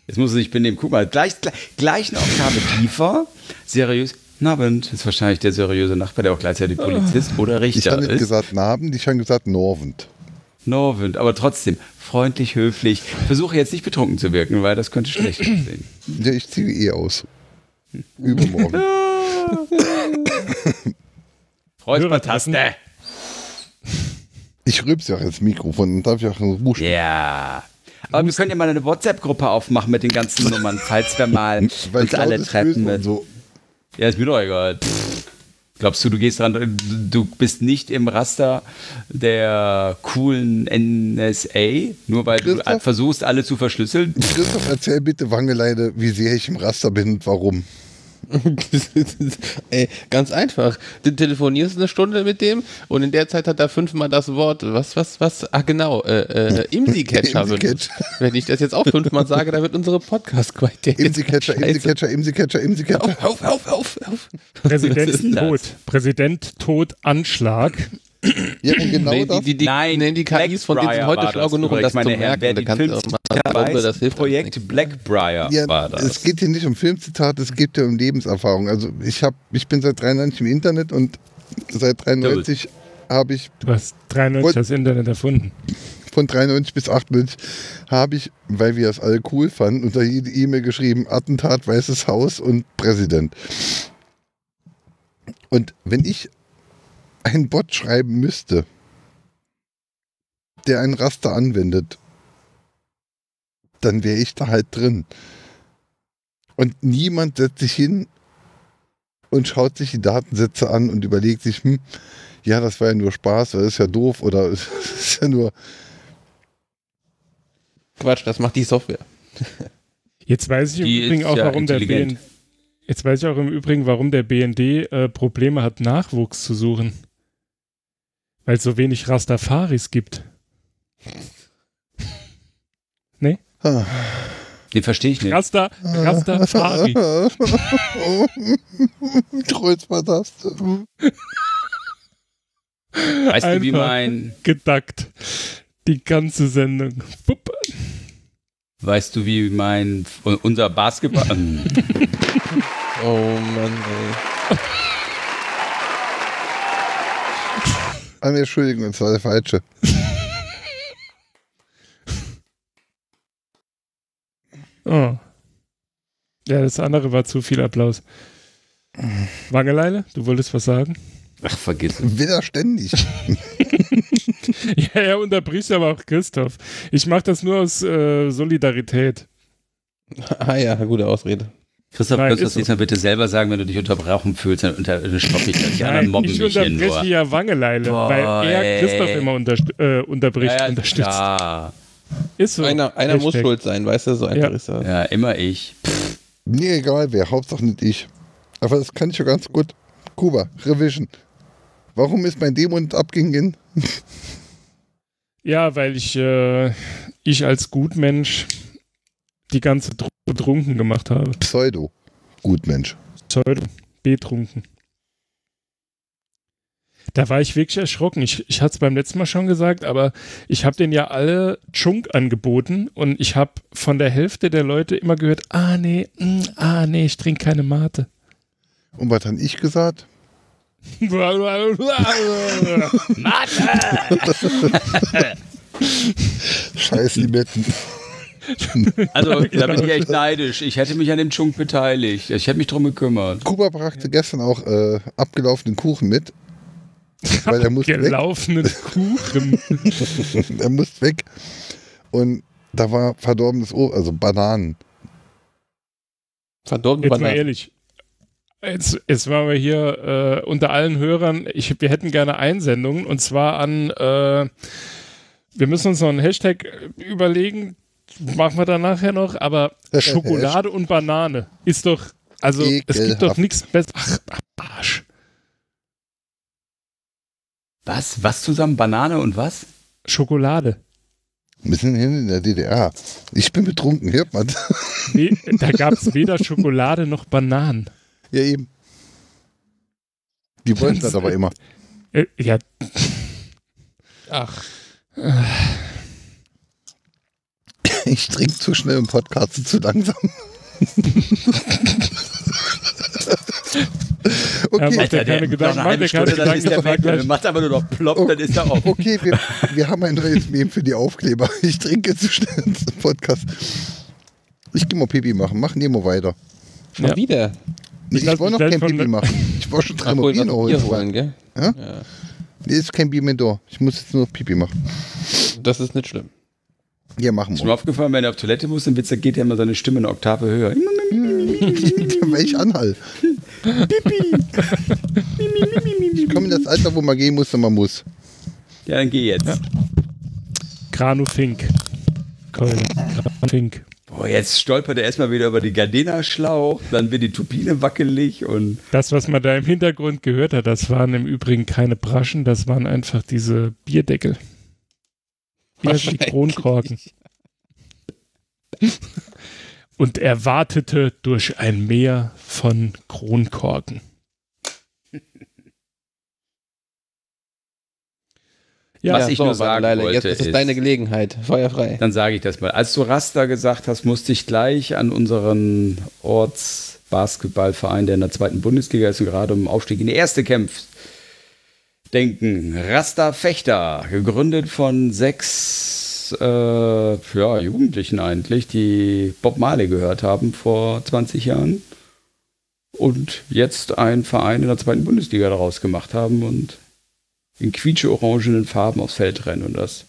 Jetzt muss er sich benehmen. Guck mal, gleich, gleich, gleich eine Oktave tiefer. Seriös. Nabend ist wahrscheinlich der seriöse Nachbar, der auch gleichzeitig Polizist oder Ich Richter habe nicht ist. gesagt Nabend, ich habe gesagt Norvend. Norwind, aber trotzdem freundlich, höflich. Versuche jetzt nicht betrunken zu wirken, weil das könnte schlecht aussehen. <clears throat> Ja, ich ziehe eh aus. Übermorgen. <laughs> Räuspertaste. Ich rülpse ja auch ins Mikrofon, dann darf ich auch einen Rusch. Ja. Aber wir können ja mal eine WhatsApp-Gruppe aufmachen mit den ganzen Nummern, falls wir mal <laughs> uns ich alle treffen. Mit. so. Ja, ist mir doch egal. Pff. Glaubst du, du gehst dran, du bist nicht im Raster der coolen NSA, nur weil du versuchst, alle zu verschlüsseln? Christoph, erzähl bitte Wangeleide, wie sehr ich im Raster bin und warum. <laughs> Ey, ganz einfach. Du telefonierst eine Stunde mit dem und in der Zeit hat er fünfmal das Wort, was, was, was, ah genau, äh, äh, Imsi-Catcher. <laughs> Imsi-Catcher. Wenn ich das jetzt auch fünfmal sage, dann wird unsere Podcast-Qualität <laughs> Imsi-Catcher. Imsi-Catcher, Imsi-Catcher, Imsi-Catcher. Auf, auf, auf, auf, auf. Präsident tot. Präsident tot Anschlag. Ja, und genau Nee, das. die, die, die, Nein, nee, die KIs von denen sind heute schlau genug, um das meine zu Herren. merken. Wer Da die kannst du Filmzitate auch mal weiß, das hilft Projekt. Blackbriar Ja, war das. es geht hier nicht um Filmzitate, es geht ja um Lebenserfahrung. Also ich habe, ich bin seit 93 im Internet und seit 93 habe ich Du hast 93 Wollt- das Internet erfunden. von 93 bis 98 habe ich, weil wir das alle cool fanden, unter jede E-Mail geschrieben, Attentat, Weißes Haus und Präsident. Und wenn ich einen Bot schreiben müsste, der ein Raster anwendet, dann wäre ich da halt drin. Und niemand setzt sich hin und schaut sich die Datensätze an und überlegt sich, hm, ja, das war ja nur Spaß, das ist ja doof oder <laughs> es ist ja nur Quatsch, das macht die Software. Jetzt weiß ich im Die Übrigen auch, ja warum der. BND. Jetzt weiß ich auch im Übrigen, warum der BND äh, Probleme hat, Nachwuchs zu suchen. Weil es so wenig Rastafaris gibt. Ah. Den verstehe ich nicht. Rasta, Rastafari. Kreuzbartaste. <laughs> Weißt du, wie mein, Gedackt. Die ganze Sendung. Bupp. weißt du, wie mein, unser Basketball, ähm, <laughs> Oh Mann, ey. Ah, nee, Entschuldigung, das war der falsche. <laughs> Oh. Ja, das andere war zu viel Applaus. Wangeleile, du wolltest was sagen? ach, vergiss es. Wieder ständig. <laughs> Ja, er unterbricht aber auch Christoph. Ich mache das nur aus äh, Solidarität. Ah ja, gute Ausrede. Christoph, Nein, kannst du das nächste Mal bitte selber sagen, wenn du dich unterbrochen fühlst, dann unter, dann stoppe ich das. Die anderen mobben ich mich hier unterbreche nur. ja Wangeleile, Boah, weil er ey. Christoph immer unterst äh, unterbricht, Ja, unterstützt. Ja, Ist so. Einer, einer muss schuld sein, weißt du, so einfach Ja. ist das. ja, immer ich. Mir egal wer, Hauptsache nicht ich. Aber das kann ich ja ganz gut. Kuba, Revision. Warum ist mein Dämon abgegangen? Ja, weil ich, äh, ich als Gutmensch die ganze Truppe betrunken gemacht habe. Pseudo. Gutmensch. Pseudo, betrunken. Da war ich wirklich erschrocken. Ich, ich hatte es beim letzten Mal schon gesagt, aber ich habe denen ja alle Chunk angeboten und ich habe von der Hälfte der Leute immer gehört, ah nee, mm, ah nee, ich trinke keine Mate. Und was habe ich gesagt? <laughs> <laughs> Scheiß Limetten. <laughs> Also, da bin ich echt neidisch. Ich hätte mich an dem Chunk beteiligt. Ich hätte mich drum gekümmert. Kuba brachte gestern auch äh, abgelaufenen Kuchen mit. <laughs> Weil er muss weg. Gelaufenen Kuchen. <laughs> er muss weg. Und da war verdorbenes Obst, also Bananen. Verdorben Jetzt mal Bananen. ehrlich. Jetzt, jetzt waren wir hier äh, unter allen Hörern. Ich, wir hätten gerne Einsendungen und zwar an. Äh, wir müssen uns noch einen Hashtag überlegen, machen wir dann nachher noch, aber Schokolade und Banane ist doch, also es gibt doch Ekelhaft. nichts besseres. Ach, Arsch. Was? Was zusammen? Banane und was? Schokolade. Wir sind hier in der DDR. Ich bin betrunken, hört man. Nee, <laughs> da gab es weder Schokolade noch Bananen. ja, eben. Die wollten das aber immer. Äh, ja, Ach, Ich trinke zu schnell im Podcast zu langsam. Ja, <laughs> okay, macht dir keine Gedanken, noch mach eine dir keine Stunde, dann ist Gedanken, der weg. gleich- macht aber nur noch plopp, dann ist er auf. okay wir, wir haben ein neues Meme für die Aufkleber. Ich trinke zu schnell <laughs> ins Podcast. Ich gehe mal Pipi machen. Machen die mal weiter. schon Ja. wieder. Nee, Ich, lass wollte noch kein Pipi machen. Ich war schon dreimal wollte Bier holen. holen, gell? Ja? Ja. Nee, ist kein Bier mehr da. Ich muss jetzt nur noch Pipi machen. Das ist nicht schlimm. Ja, machen Ist mir wir. aufgefallen, wenn er auf Toilette muss, dann geht ja immer seine Stimme eine Oktave höher. <laughs> Weil ich anhall. Ich komme in das Alter, wo man gehen muss, wenn man muss. Ja, dann geh jetzt. Granu Fink. Keule. Granu Fink. Boah, jetzt stolpert er erstmal wieder über die Gardena-Schlauch, dann wird die Turbine wackelig und Das, was man da im Hintergrund gehört hat, das waren im Übrigen keine Braschen, das waren einfach diese Bierdeckel. Wie heißen die Kronkorken. Und er wartete durch ein Meer von Kronkorken. <laughs> Ja, Was ich nur warte, sagen Leila, wollte, Jetzt ist es ist- deine Gelegenheit. Feuerfrei. dann sage ich das mal. Als du Raster gesagt hast, musste ich gleich an unseren Ortsbasketballverein, der in der zweiten Bundesliga ist und gerade um Aufstieg in die erste kämpft, denken. Raster Fechter, gegründet von sechs äh, ja, Jugendlichen eigentlich, die Bob Marley gehört haben vor 20 Jahren und jetzt einen Verein in der zweiten Bundesliga daraus gemacht haben und in quietsche-orangenen Farben aufs Feld rennen. Und das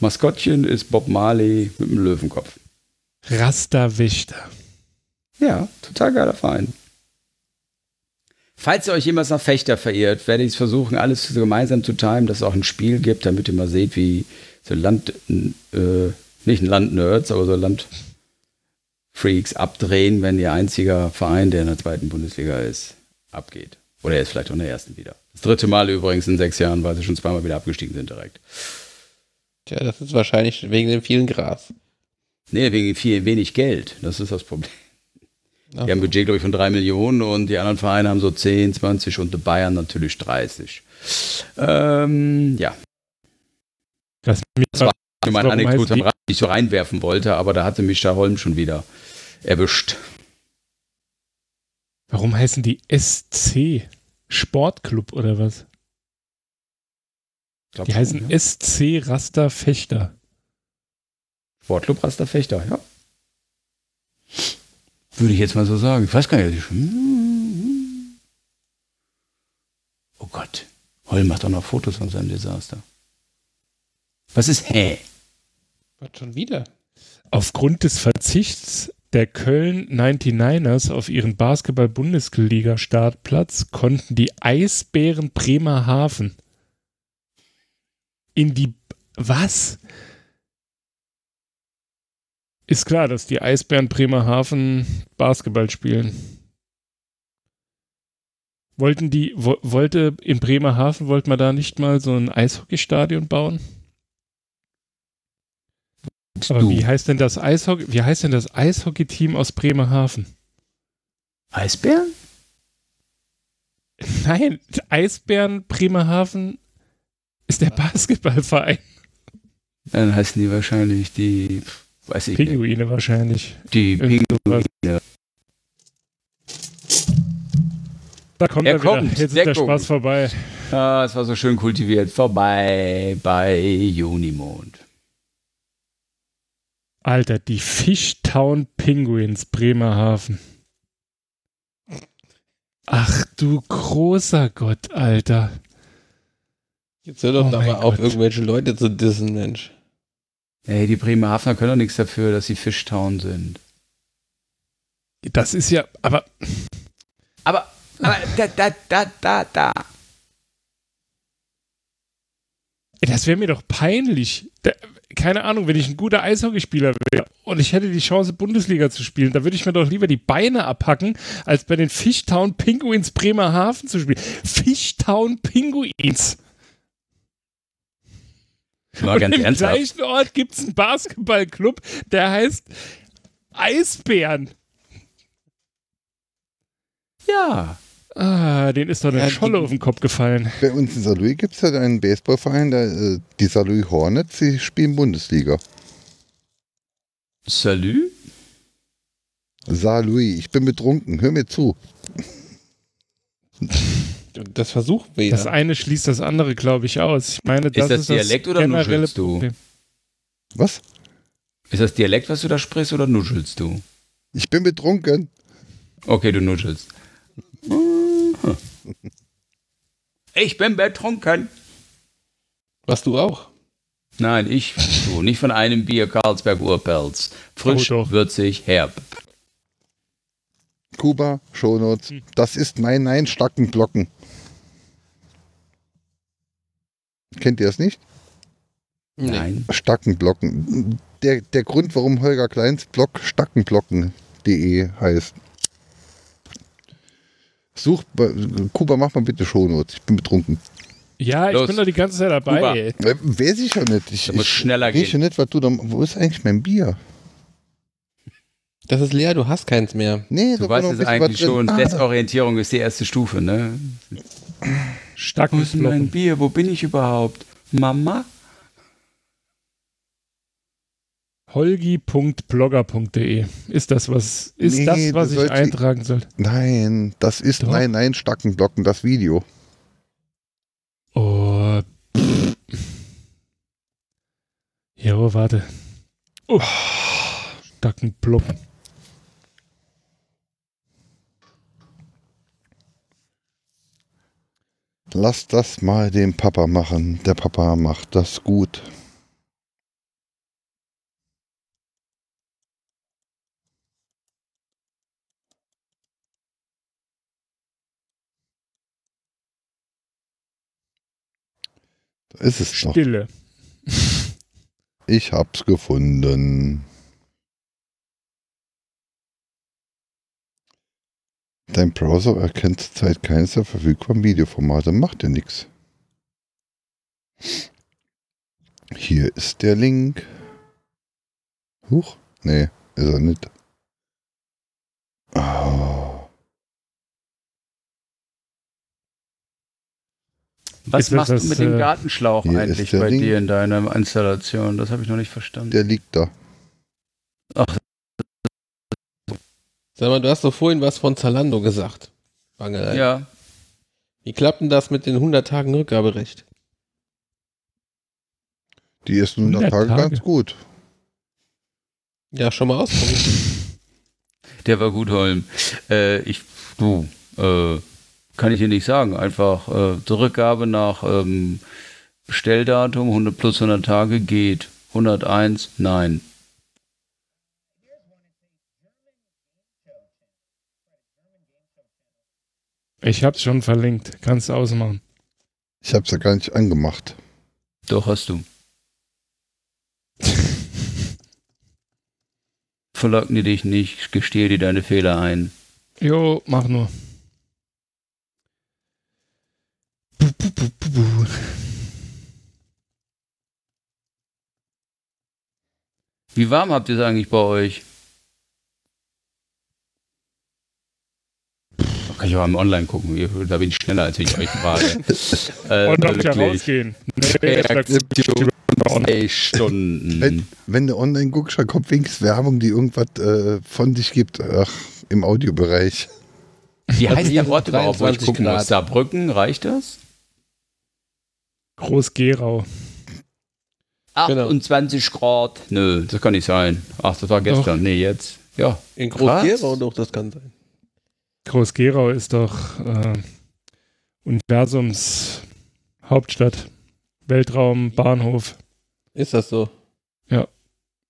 Maskottchen ist Bob Marley mit dem Löwenkopf. Rasta Wächter. Ja, total geiler Verein. Falls ihr euch jemals nach Fechter verirrt, werde ich es versuchen, alles gemeinsam zu timen, dass es auch ein Spiel gibt, damit ihr mal seht, wie so Land, äh, nicht ein Land-Nerds, aber so Landfreaks abdrehen, wenn ihr einziger Verein, der in der zweiten Bundesliga ist, abgeht. Oder jetzt vielleicht auch in der ersten wieder. Das dritte Mal übrigens in sechs Jahren, weil sie schon zweimal wieder abgestiegen sind direkt. Tja, das ist wahrscheinlich wegen dem vielen Gras. Nee, wegen viel wenig Geld. Das ist das Problem. Die haben ein. Budget, glaube ich, von 3 Millionen und die anderen Vereine haben so 10, 20 und die Bayern natürlich 30. Ähm, ja, Das Das war für meine Anekdote, die ich so reinwerfen wollte, aber da hatte mich der Holm schon wieder erwischt. Warum heißen die SC? Sportclub oder was? Glaub Die schon, heißen ja. SC Rasta Fechter. Sportclub Raster Fechter, ja. Würde ich jetzt mal so sagen. Ich weiß gar nicht. Oh Gott. Holm macht doch noch Fotos von seinem Desaster. Was ist hä? Was schon wieder? Aufgrund des Verzichts der Köln 99ers auf ihren Basketball-Bundesliga-Startplatz konnten die Eisbären Bremerhaven in die. Was? Ist klar, dass die Eisbären Bremerhaven Basketball spielen. Wollten die, wo, wollte in Bremerhaven, wollte man da nicht mal so ein Eishockeystadion bauen? Aber du. wie heißt denn das Eishockey, wie heißt denn das Eishockey-Team aus Bremerhaven? Eisbären? <laughs> Nein, Eisbären Bremerhaven ist der Basketballverein. Dann heißen die wahrscheinlich die, weiß ich nicht, Pinguine wahrscheinlich. die sowas. Pinguine. Da kommt Er er, wieder. kommt, Jetzt ist der. Spaß vorbei. Ah, es war so schön kultiviert. Vorbei bei Junimond. Alter, die Fishtown Penguins Bremerhaven. Ach du großer Gott, Alter. Jetzt hör doch Oh mein mal auf, irgendwelche Leute zu dissen, Mensch. Ey, die Bremerhavener können doch nichts dafür, dass sie Fishtown sind. Das ist ja, aber Aber, aber da, da, da, da, da. das wäre mir doch peinlich. Da, keine Ahnung, wenn ich ein guter Eishockeyspieler wäre und ich hätte die Chance, Bundesliga zu spielen, da würde ich mir doch lieber die Beine abhacken, als bei den Fishtown Pinguins Bremerhaven zu spielen. Fishtown Pinguins. Mal ganz im ernsthaft. gleichen Ort gibt es einen Basketballclub, der heißt Eisbären. Ja. Ah, den ist doch eine Ja, Scholle die- auf den Kopf gefallen. Bei uns in Saarlouis gibt es ja einen Baseballverein, der, äh, die Saarlouis Hornets, die spielen Bundesliga. Salut? Saarlouis, ich bin betrunken, hör mir zu. Das versuchen wir ja. Das eine schließt das andere, glaube ich, aus. Ich meine, das das ist Dialekt oder generelle nuschelst du? Problem. Was? Ist das Dialekt, was du da sprichst, oder nuschelst du? Ich bin betrunken. Okay, du nuschelst. Ich bin betrunken. Was du auch. Nein, ich, du, nicht von einem Bier Carlsberg Urpelz. Frisch, Oh, würzig, herb. Kuba, Shownotes. Das ist mein Nein, Stackenblocken. Kennt ihr es nicht? Nein. Stackenblocken. Der, der Grund, warum Holger Kleins Blog stackenblocken.de heißt. Such, bei- Kuba, mach mal bitte Shownotes. Ich bin betrunken. Ja, ich Los. bin doch die ganze Zeit dabei. Äh, weiß ich schon nicht. Ich, Da muss ich schneller weiß gehen. schon nicht, was du da. Wo ist eigentlich mein Bier? Das ist leer, du hast keins mehr. Nee, Du weißt es eigentlich schon. Ah, Desorientierung ist die erste Stufe, ne? Wo ist denn mein Stackenblocken. Bier? Wo bin ich überhaupt? Mama? Holgi.blogger.de. Ist das was, ist Nee, das, was du ich eintragen soll? Nein, das ist Doch. Nein, Nein, Stackenblocken, das Video. Oh. pff. Jo, warte. Oh. Stackenblocken. Lass das mal dem Papa machen. Der Papa macht das gut. Da ist es. Stille. Ich hab's gefunden. Dein Browser erkennt zurzeit keines der verfügbaren Videoformate. Macht ja nichts. Hier ist der Link. Huch? Nee, ist er nicht. Oh. Was Ist das machst du mit dem äh, Gartenschlauch eigentlich bei Link. dir in deiner Installation? Das habe ich noch nicht verstanden. Der liegt da. Sag mal, du hast doch vorhin was von Zalando gesagt. Bangelei. ja. Wie klappt denn das mit den 100 Tagen Rückgaberecht? Die ersten 100 100 Tage Tage. ganz gut. Ja, schon mal ausprobiert. <laughs> Der war gut, Holm. Äh, ich, du, äh, kann ich dir nicht sagen. Einfach äh, Zurückgabe nach ähm, Bestelldatum, 100 plus 100 Tage geht. 101, nein. Ich hab's schon verlinkt. Kannst du ausmachen. Ich hab's ja gar nicht angemacht. Doch, hast du. <laughs> Verleugne dich nicht, gestehe dir deine Fehler ein. Jo, mach nur. Wie warm habt ihr es eigentlich bei euch? Kann ich auch im Online gucken. Ihr- Da bin ich schneller, als ich euch frage. <laughs> äh, Und ja wirklich. rausgehen. Nee, Zwei Stunden. Wenn, wenn du online guckst, dann kommt wenigstens Werbung, die irgendwas äh, von sich gibt. Ach, im Audiobereich. Wie Also heißt hier der Ort überhaupt, wo ich 23 gucken muss? Grad. Saarbrücken, reicht das? Groß-Gerau. 28 Grad. Nö, das kann nicht sein. Ach, das war gestern. Nee, jetzt. Ja. In. Groß-Gerau doch, das kann sein. Groß-Gerau ist doch äh, Universums Hauptstadt. Weltraum, Bahnhof. Ist das so?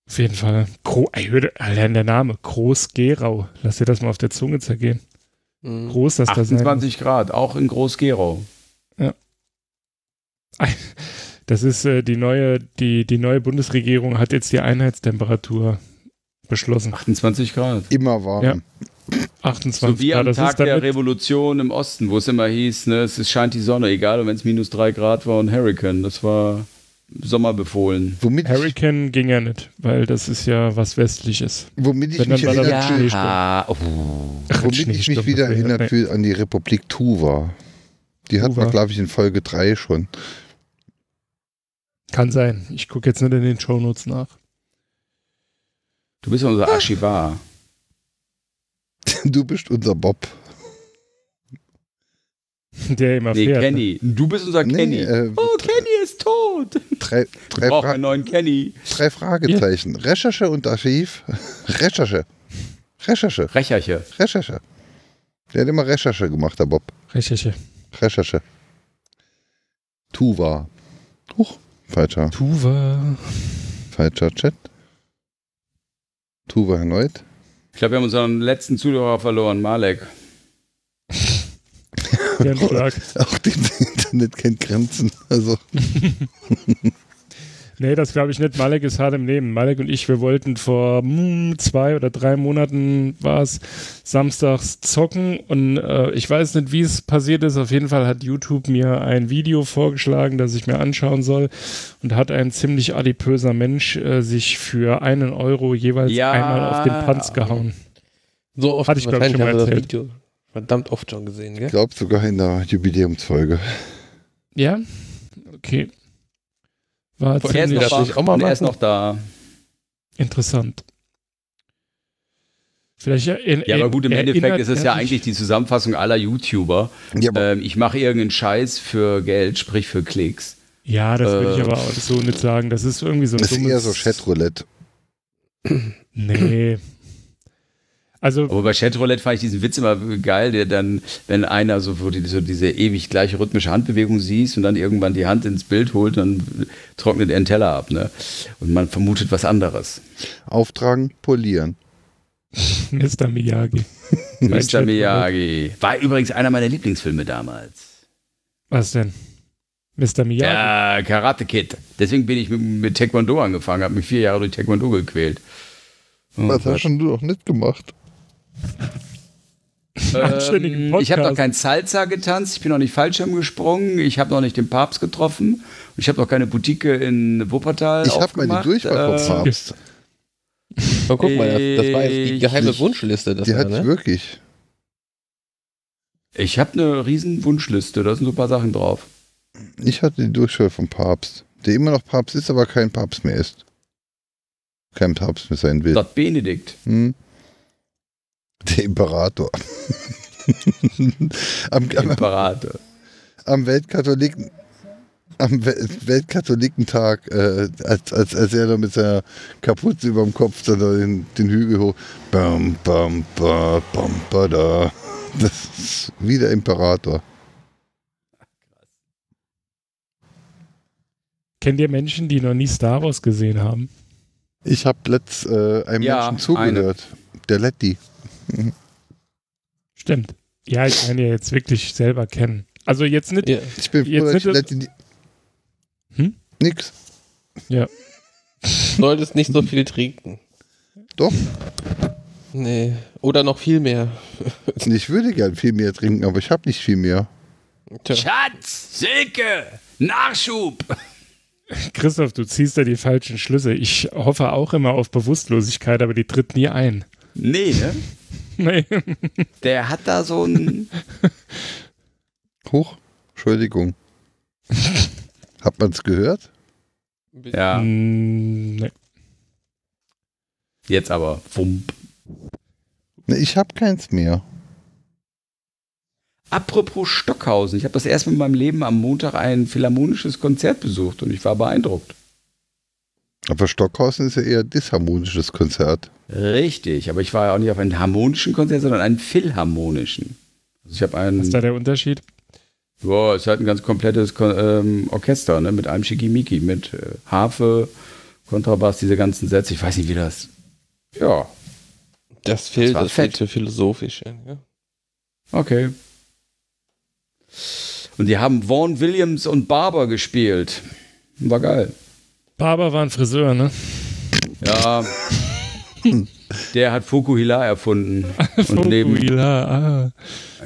Auf jeden Fall. Gro allein der Name. Groß-Gerau. Lass dir das mal auf der Zunge zergehen. Mhm. Groß, dass das sein muss. 28 Grad, auch in Groß-Gerau. Der Das ist äh, die neue, die, die neue Bundesregierung hat jetzt die Einheitstemperatur beschlossen. 28 Grad. Immer warm. Ja. 28 So wie Grad. am Das Tag der Revolution im Osten, wo es immer hieß, ne, es scheint die Sonne, egal, wenn es minus drei Grad war und Hurricane. Das war sommerbefohlen. Womit, ich, Hurricane ging ja nicht, weil das ist ja was Westliches. womit ich mich erinnert, Ja, oh. womit ich Schneesturm, mich wieder erinnert fühle an die Republik Tuva. Die hatten wir, glaube ich, in Folge 3 schon. Kann sein. Ich gucke jetzt nicht in den Shownotes nach. Du bist ja unser Archivar. Du bist unser Bob. Der immer Nee, fährt. ne? Kenny. Du bist unser Nee, Kenny. äh, oh, Kenny ist tot. Drei, drei, Brauchen Fra einen neuen Kenny. drei Fragezeichen. Recherche und Archiv. Recherche. Recherche. Recherche. Recherche. Der hat immer Recherche gemacht, der Bob. Recherche. Recherche. Tuva. Huch, falscher, Tuva. falscher Chat. Tuva erneut. Ich glaube, wir haben unseren letzten Zuhörer verloren, Malek. <laughs> Hirnschlag. Auch das Internet kennt Grenzen. Also, <laughs> Nee, das glaube ich nicht. Malek ist hart im Leben. Malek und ich, wir wollten vor hm, zwei oder drei Monaten war es samstags zocken und äh, ich weiß nicht, wie es passiert ist. Auf jeden Fall hat YouTube mir ein Video vorgeschlagen, das ich mir anschauen soll und hat ein ziemlich adipöser Mensch äh, sich für einen Euro jeweils Ja. einmal auf den Panz gehauen. So oft Hatte ich, glaub ich, schon mal das. Video verdammt oft schon gesehen, gell? ich glaube sogar in der Jubiläumsfolge. Ja? Okay. War Vor- Er ist, noch, auch mal er ist noch da. interessant. Vielleicht in, Ja, aber gut, im Endeffekt ist es ja eigentlich die Zusammenfassung aller YouTuber. Ja, Ähm, ich mache irgendeinen Scheiß für Geld, sprich für Klicks. Ja, das würde ich Äh, aber auch so nicht sagen. Das ist irgendwie so ein das ist eher so Chatroulette. Nee. Also, Aber bei Chatroulette fand ich diesen Witz immer geil, der dann, wenn einer so, wo du so diese ewig gleiche rhythmische Handbewegung siehst und dann irgendwann die Hand ins Bild holt, dann trocknet er einen Teller ab, ne? Und man vermutet was anderes. Auftragen, polieren. <laughs> Mr. Miyagi. Mr. Miyagi. War übrigens einer meiner Lieblingsfilme damals. Was denn? Mr. Miyagi? Ja, Karate Kid. Deswegen bin ich mit, mit Taekwondo angefangen, habe mich vier Jahre durch Taekwondo gequält. Oh Was Gott. hast du noch nicht gemacht? Ähm, ich habe noch kein Salsa getanzt, ich bin noch nicht Fallschirm gesprungen, ich habe noch nicht den Papst getroffen, und ich habe noch keine Boutique in Wuppertal Ich habe mal die aufgemacht. Durchwahl Äh, vom Papst. Aber guck mal, das, war jetzt die Ich- geheime Wunschliste. Das Die ich ne? wirklich. Ich habe eine riesen Wunschliste, da sind so ein paar Sachen drauf. Ich hatte die Durchwahl vom Papst. Der immer noch Papst ist, aber kein Papst mehr ist. Kein Papst mehr sein will. Dort Benedikt. Hm? Der Imperator. <laughs> am, am, Imperator. am Weltkatholiken am Wel Weltkatholikentag, äh, als, als, als er da mit seiner Kapuze über dem Kopf dann da den, den Hügel hoch. Bam, bam, ba, bam, ba, da. Das ist wie der Imperator. Kennt ihr Menschen, die noch nie Star Wars gesehen haben? Ich habe letzt äh, einem Ja, Menschen zugehört. Der Letty. Stimmt. Ja, ich meine ja jetzt wirklich selber kennen. Also jetzt nicht, Ja. Ich bin Jetzt froh, dass ich nicht- Letty. nie- Hm? Nix. Solltest nicht so viel trinken. Doch. Nee. Oder noch viel mehr. Ich würde gern viel mehr trinken, aber ich habe nicht viel mehr. Tja. Schatz, Silke, Nachschub. Christoph, du ziehst da die falschen Schlüsse. Ich hoffe auch immer auf Bewusstlosigkeit, aber die tritt nie ein. Nee, ne? Nee. Der hat da so ein. Hoch. Entschuldigung. Hat man es gehört? Ja, Mm, nee. jetzt aber. Wump. Ne, ich habe keins mehr. Apropos Stockhausen, ich habe das erste Mal in meinem Leben am Montag ein philharmonisches Konzert besucht und ich war beeindruckt. Aber Stockhausen ist ja eher ein disharmonisches Konzert. Richtig, aber ich war ja auch nicht auf einem harmonischen Konzert, sondern einem philharmonischen. Also ich habe Was ist da der Unterschied? ja, es ist halt ein ganz komplettes Kon ähm, Orchester, ne, mit einem Schickimicki, mit äh, Harfe, Kontrabass, diese ganzen Sätze. Ich weiß nicht, wie das. Ja, Das fehlt, Das war das, fehlt fett. für philosophisch. Ja. okay. Und die haben Vaughan Williams und Barber gespielt. War geil. Barber war ein Friseur, ne? Ja. Der hat Fukuhila erfunden. <laughs> Und neben, Fukuhila, ah.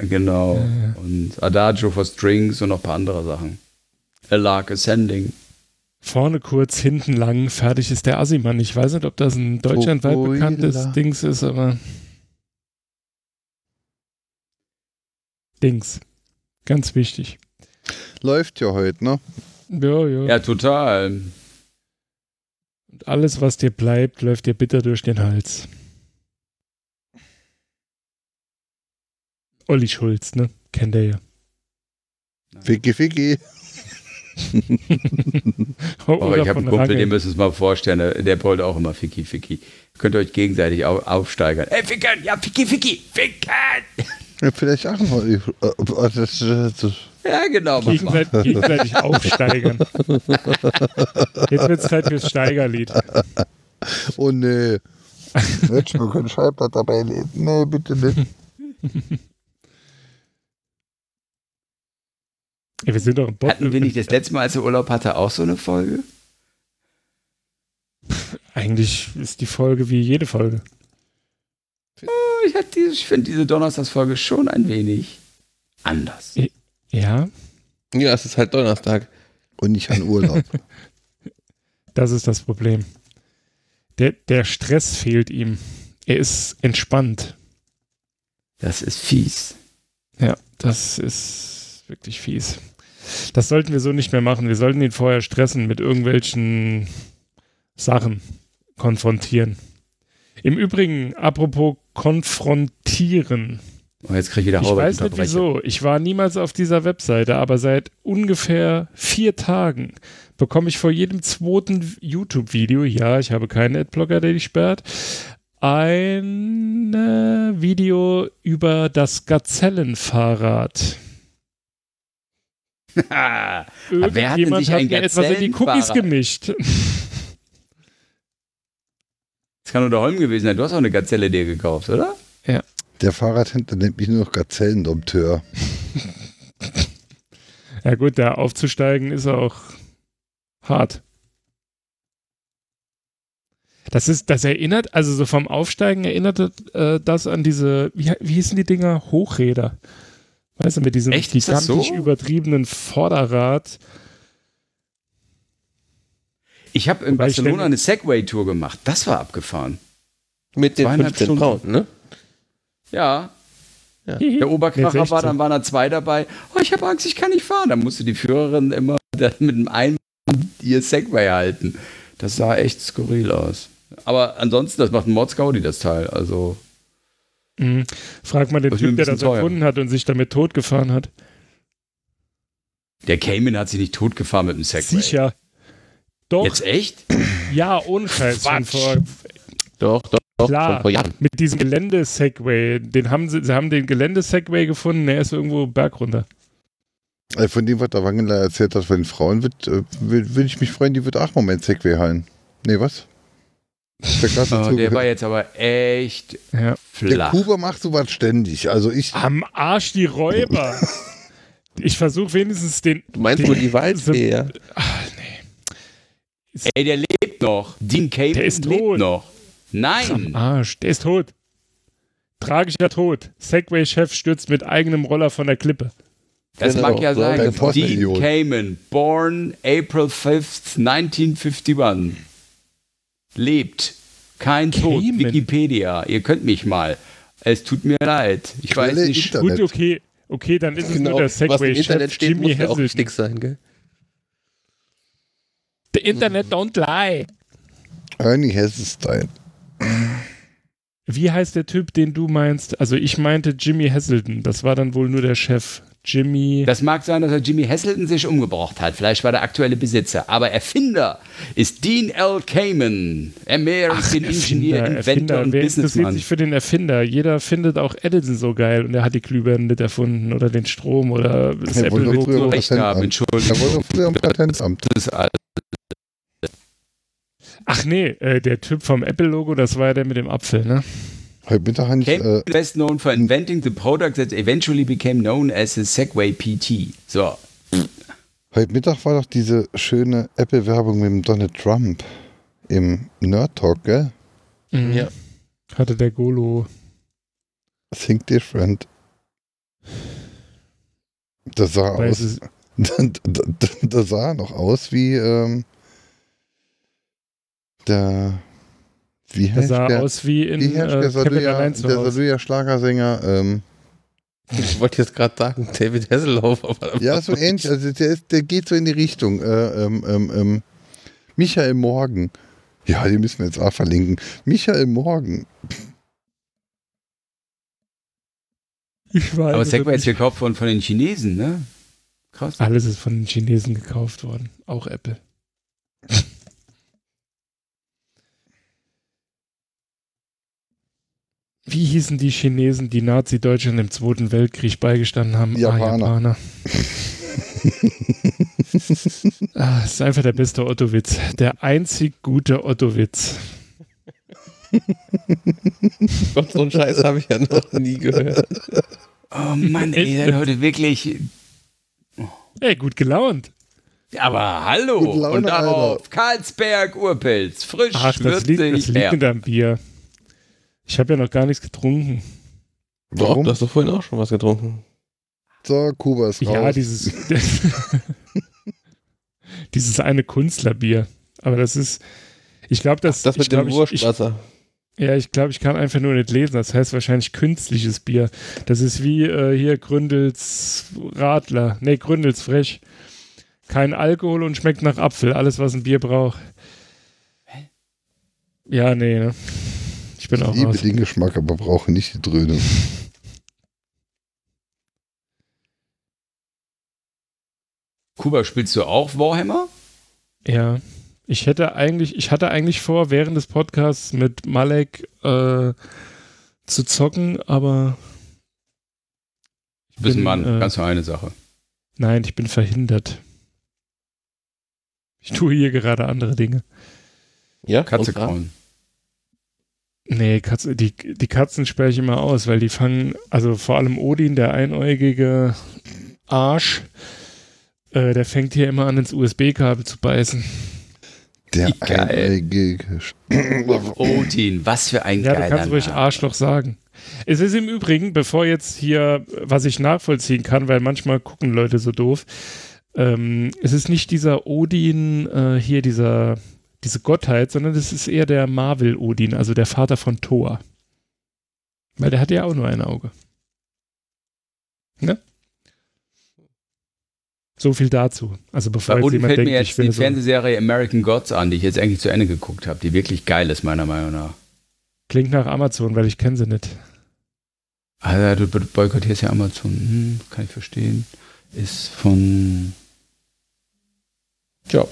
genau. Und Adagio for Strings und noch ein paar andere Sachen. A Lark Ascending. Vorne kurz, hinten lang, fertig ist der Assimann. Ich weiß nicht, ob das ein deutschlandweit Fukuhila. bekanntes Dings ist, aber. Dings. Ganz wichtig. Läuft ja heute, ne? Ja, ja. Ja, total. Und alles, was dir bleibt, läuft dir bitter durch den Hals. Olli Schulz, ne? Kennt er ja. Ficky, ficky. <laughs> Oh, ich habe einen Kumpel, Range. den müssen sich mal vorstellen, der, brüllt auch immer Ficky, Ficky. Könnt ihr euch gegenseitig au aufsteigern. Ey, Ficken! Ja, Ficky, Ficky! Ficken! Ja, vielleicht auch noch. äh, Ja, genau. mach mal. gegenseitig, aufsteigern. Jetzt wird es Zeit fürs Steigerlied. Oh nee. Mensch, wir können Schallplatte dabei lesen. Nee, bitte nicht. Ja, wir sind doch im Bot. Hatten wir nicht das letzte Mal, als er Urlaub hatte, auch so eine Folge? Eigentlich ist die Folge wie jede Folge. Ich, hab diese- ich finde diese Donnerstagsfolge schon ein wenig anders. Ja, Ja, es ist halt Donnerstag. Und nicht an Urlaub. <laughs> das ist das Problem. Der, der Stress fehlt ihm. Er ist entspannt. Das ist fies. Ja, das ist wirklich fies. Das sollten wir so nicht mehr machen. Wir sollten ihn vorher stressen, mit irgendwelchen Sachen konfrontieren. Im Übrigen, apropos konfrontieren. Und jetzt kriege ich wieder Ich Robert weiß nicht wieso. Ich war niemals auf dieser Webseite, aber seit ungefähr vier Tagen bekomme ich vor jedem zweiten YouTube-Video, ja, ich habe keinen Adblocker, der dich sperrt, ein äh, Video über das Gazellenfahrrad. <laughs> wer hat denn sich hat ein mir etwas in die Cookies gemischt. Das kann nur der Holm gewesen sein. Du hast auch eine Gazelle dir gekauft, oder? Der Fahrradhändler nennt mich nur noch Gazellendompteur. <laughs> Ja gut, da aufzusteigen ist auch hart. Das ist, das erinnert, also so vom Aufsteigen erinnert äh, das an diese, wie, wie hießen die Dinger? Hochräder. Weißt du, mit diesem Echt? Gigantisch so? übertriebenen Vorderrad. Ich habe in Wobei Barcelona eine Segway-Tour gemacht. Das war abgefahren. Mit den Zweieinhalb 15 Stunden. Frauen, ne? Ja, Ja. der Oberkracher war, 16. dann waren da zwei dabei. Oh, ich habe Angst, ich kann nicht fahren. Dann musste die Führerin immer <laughs> mit dem einen ihr Segway halten. Das sah echt skurril aus. Aber ansonsten, das macht ein Mordsgaudi, das Teil. Also, Mhm. Frag mal den Das Typ, der das teuer. erfunden hat und sich damit totgefahren hat. der Cayman hat sich nicht totgefahren mit dem Segway. Sicher. Doch, Jetzt echt? ja, ohne Scheiß. Vor, Doch, doch, doch, Klar. schon vor Jahren. mit diesem Gelände-Segway. Den haben sie, sie haben den Gelände-Segway gefunden, der ist irgendwo berg runter. Äh, Von dem, was der Wangeler erzählt hat, von den Frauen, wird, äh, ich mich freuen, die wird auch mal mein Segway heilen. Nee, was? Der, <laughs> Oh, der war jetzt aber echt Ja. der flach. Kuba macht sowas ständig. Also ich, Am Arsch die Räuber. <laughs> ich versuche wenigstens den. Du meinst den, wohl die Waldfee, ja? Ey, der lebt noch. Dean Der ist lebt tot. noch. Am Nein. Arsch, der ist tot. Tragischer Tod. Segway-Chef stürzt mit eigenem Roller von der Klippe. Das Genau, mag ja so sein. ein Dean. Cayman, born April 5th, 1951. Lebt. Kein Tod. Cayman? Wikipedia. Ihr könnt mich mal. Es tut mir leid. Ich Quelle weiß nicht. Internet. Gut, okay. Okay, dann ist es nur Genau, der was im Segway-Chef Internet steht, Jimmy muss auch richtig sein, gell? The Internet don't lie. Ernie Hessenstein. Wie heißt der Typ, den du meinst? Also ich meinte Jimmy Hasselton. Das war dann wohl nur der Chef. Jimmy. Das mag sein, dass er Jimmy Hasselton sich umgebracht hat. Vielleicht war der aktuelle Besitzer. Aber Erfinder ist Dean L. Cayman. American Engineer, Inventor und Wer interessiert Businessman. sich für den Erfinder? Jeder findet auch Edison so geil und er hat die Glühbirnen mit erfunden oder den Strom oder das Er wollte früher Apple-Logo. im Recht haben. Entschuldigung. Er wollte früher im Patentamt. Das ist alles. Ach nee, äh, der Typ vom Apple-Logo, das war ja der mit dem Apfel, ne? Heute Mittag habe ich, äh, best known for inventing the product that eventually became known as the Segway PT. So. Heute Mittag war doch diese schöne Apple-Werbung mit dem Donald Trump im Nerd Talk, gell? Mhm. Ja. Hatte der Golo. Think different. Das sah Weil aus. ist, das, <laughs> das sah noch aus wie ähm, der. Wie der heißt sah der? aus wie in wie heißt der äh, Saluja, der. Saluja Schlagersänger? Ähm, <laughs> Ich wollte jetzt gerade sagen, David Hasselhoff, aber ja, so ähnlich. Also der, ist, der geht so in die Richtung. Äh, ähm, ähm, ähm, Michael Morgen. Ja, die müssen wir jetzt auch verlinken. Michael Morgen. Ich weiß Aber das Segway jetzt nicht. gekauft von, von den Chinesen, ne? Krass. Alles ist von den Chinesen gekauft worden. Auch Apple. Wie hießen die Chinesen, die Nazi-Deutschland im Zweiten Weltkrieg beigestanden haben? Japaner. Ah, Japaner. <laughs> ah, das ist einfach der beste Otto-Witz. Der einzig gute Otto-Witz. <laughs> Gott, so einen Scheiß habe ich ja noch nie gehört. Oh Mann, ey, ihr seid heute wirklich. Ey, gut gelaunt. Aber hallo! Laune, Und darauf Alter. Karlsberg Urpilz. Frisch, Ach, das liegt, das würzig, liegt mit deinem Bier. Ich habe ja noch gar nichts getrunken. Doch, Warum? du hast doch vorhin auch schon was getrunken. So, Kuba ist raus. Ja, dieses, <laughs> <laughs> dieses eine Künstlerbier. Aber das ist, ich glaube, das, Das ich mit glaub, dem Wurstwasser. Ja, ich glaube, ich kann einfach nur nicht lesen. Das heißt wahrscheinlich künstliches Bier. Das ist wie äh, hier Gründels Radler. Nee, Gründels Frech. Kein Alkohol und schmeckt nach Apfel. Alles, was ein Bier braucht. Ja, nee, ne? Ich bin ich auch liebe raus. den Geschmack, aber brauche nicht die Dröhnung. <laughs> Kuba, spielst du auch Warhammer? Ja, ich hätte eigentlich, ich hatte eigentlich vor, während des Podcasts mit Malek äh, zu zocken, aber Du bist ein bin, Mann, äh, ganz nur eine Sache. nein, ich bin verhindert. Ich tue hier gerade andere Dinge. Ja, Katze kauen. Nee, Katze, die, die Katzen sperre ich immer aus, weil die fangen, also vor allem Odin, der einäugige Arsch, äh, der fängt hier immer an, ins USB-Kabel zu beißen. Der einäugige. <laughs> Odin, was für ein Ja, du geiler kannst ruhig Name. Arschloch sagen. Es ist im Übrigen, bevor jetzt hier, was ich nachvollziehen kann, weil manchmal gucken Leute so doof, ähm, es ist nicht dieser Odin, äh, hier dieser, diese Gottheit, sondern es ist eher der Marvel-Odin, also der Vater von Thor. Weil der hat ja auch nur ein Auge. Ne? So viel dazu. Also bevor Bei jetzt Odin jemand fällt denkt, mir jetzt die so, Fernsehserie American Gods an, die ich jetzt eigentlich zu Ende geguckt habe, die wirklich geil ist, meiner Meinung nach. klingt nach Amazon, weil ich kenne sie nicht. Also, du boykottierst ja Amazon, hm, kann ich verstehen. Ist von. Tja,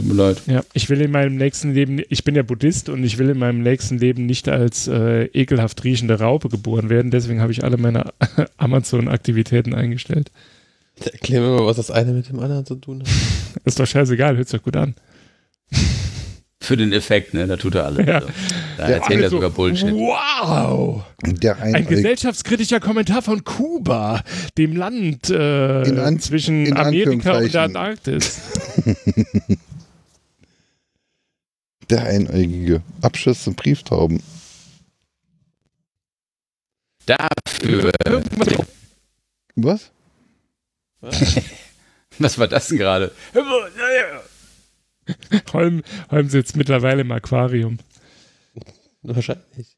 tut mir leid. Ja, ich will in meinem nächsten Leben, ich bin ja Buddhist und ich will in meinem nächsten Leben nicht als äh, ekelhaft riechende Raupe geboren werden. Deswegen habe ich alle meine <laughs> Amazon-Aktivitäten eingestellt. Erklär mir mal, was das eine mit dem anderen zu tun hat. <laughs> Ist doch scheißegal, hört sich doch gut an. Für den Effekt, ne? Da tut er alles. Ja. Also. Da erzählt er sogar Bullshit. Wow! Der Ein gesellschaftskritischer Kommentar von Kuba, dem Land äh, In An- zwischen in Amerika und der. Antarktis. <laughs> Der einäugige. Abschuss zum Brieftauben. Dafür. Was? <laughs> Was war das denn gerade? Holm, Holm sitzt mittlerweile im Aquarium. Wahrscheinlich.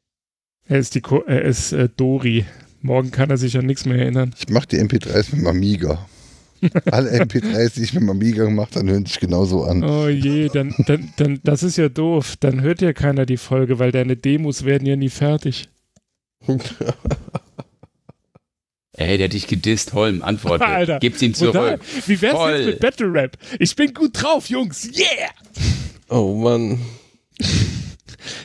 Er ist, die Ko er ist äh, Dori. Morgen kann er sich an nichts mehr erinnern. Ich mache die MP3s mit dem Amiga. Alle MP3s, die ich mit dem Amiga gemacht habe, hören sich genauso an. Oh je, dann, dann, dann, das ist ja doof. Dann hört ja keiner die Folge, weil deine Demos werden ja nie fertig. Ey, der hat dich gedisst, Holm, antworte. <laughs> Alter, Gib's ihm Und da, zurück. wie wär's Voll. jetzt mit Battle Rap? Ich bin gut drauf, Jungs. Yeah! Oh Mann.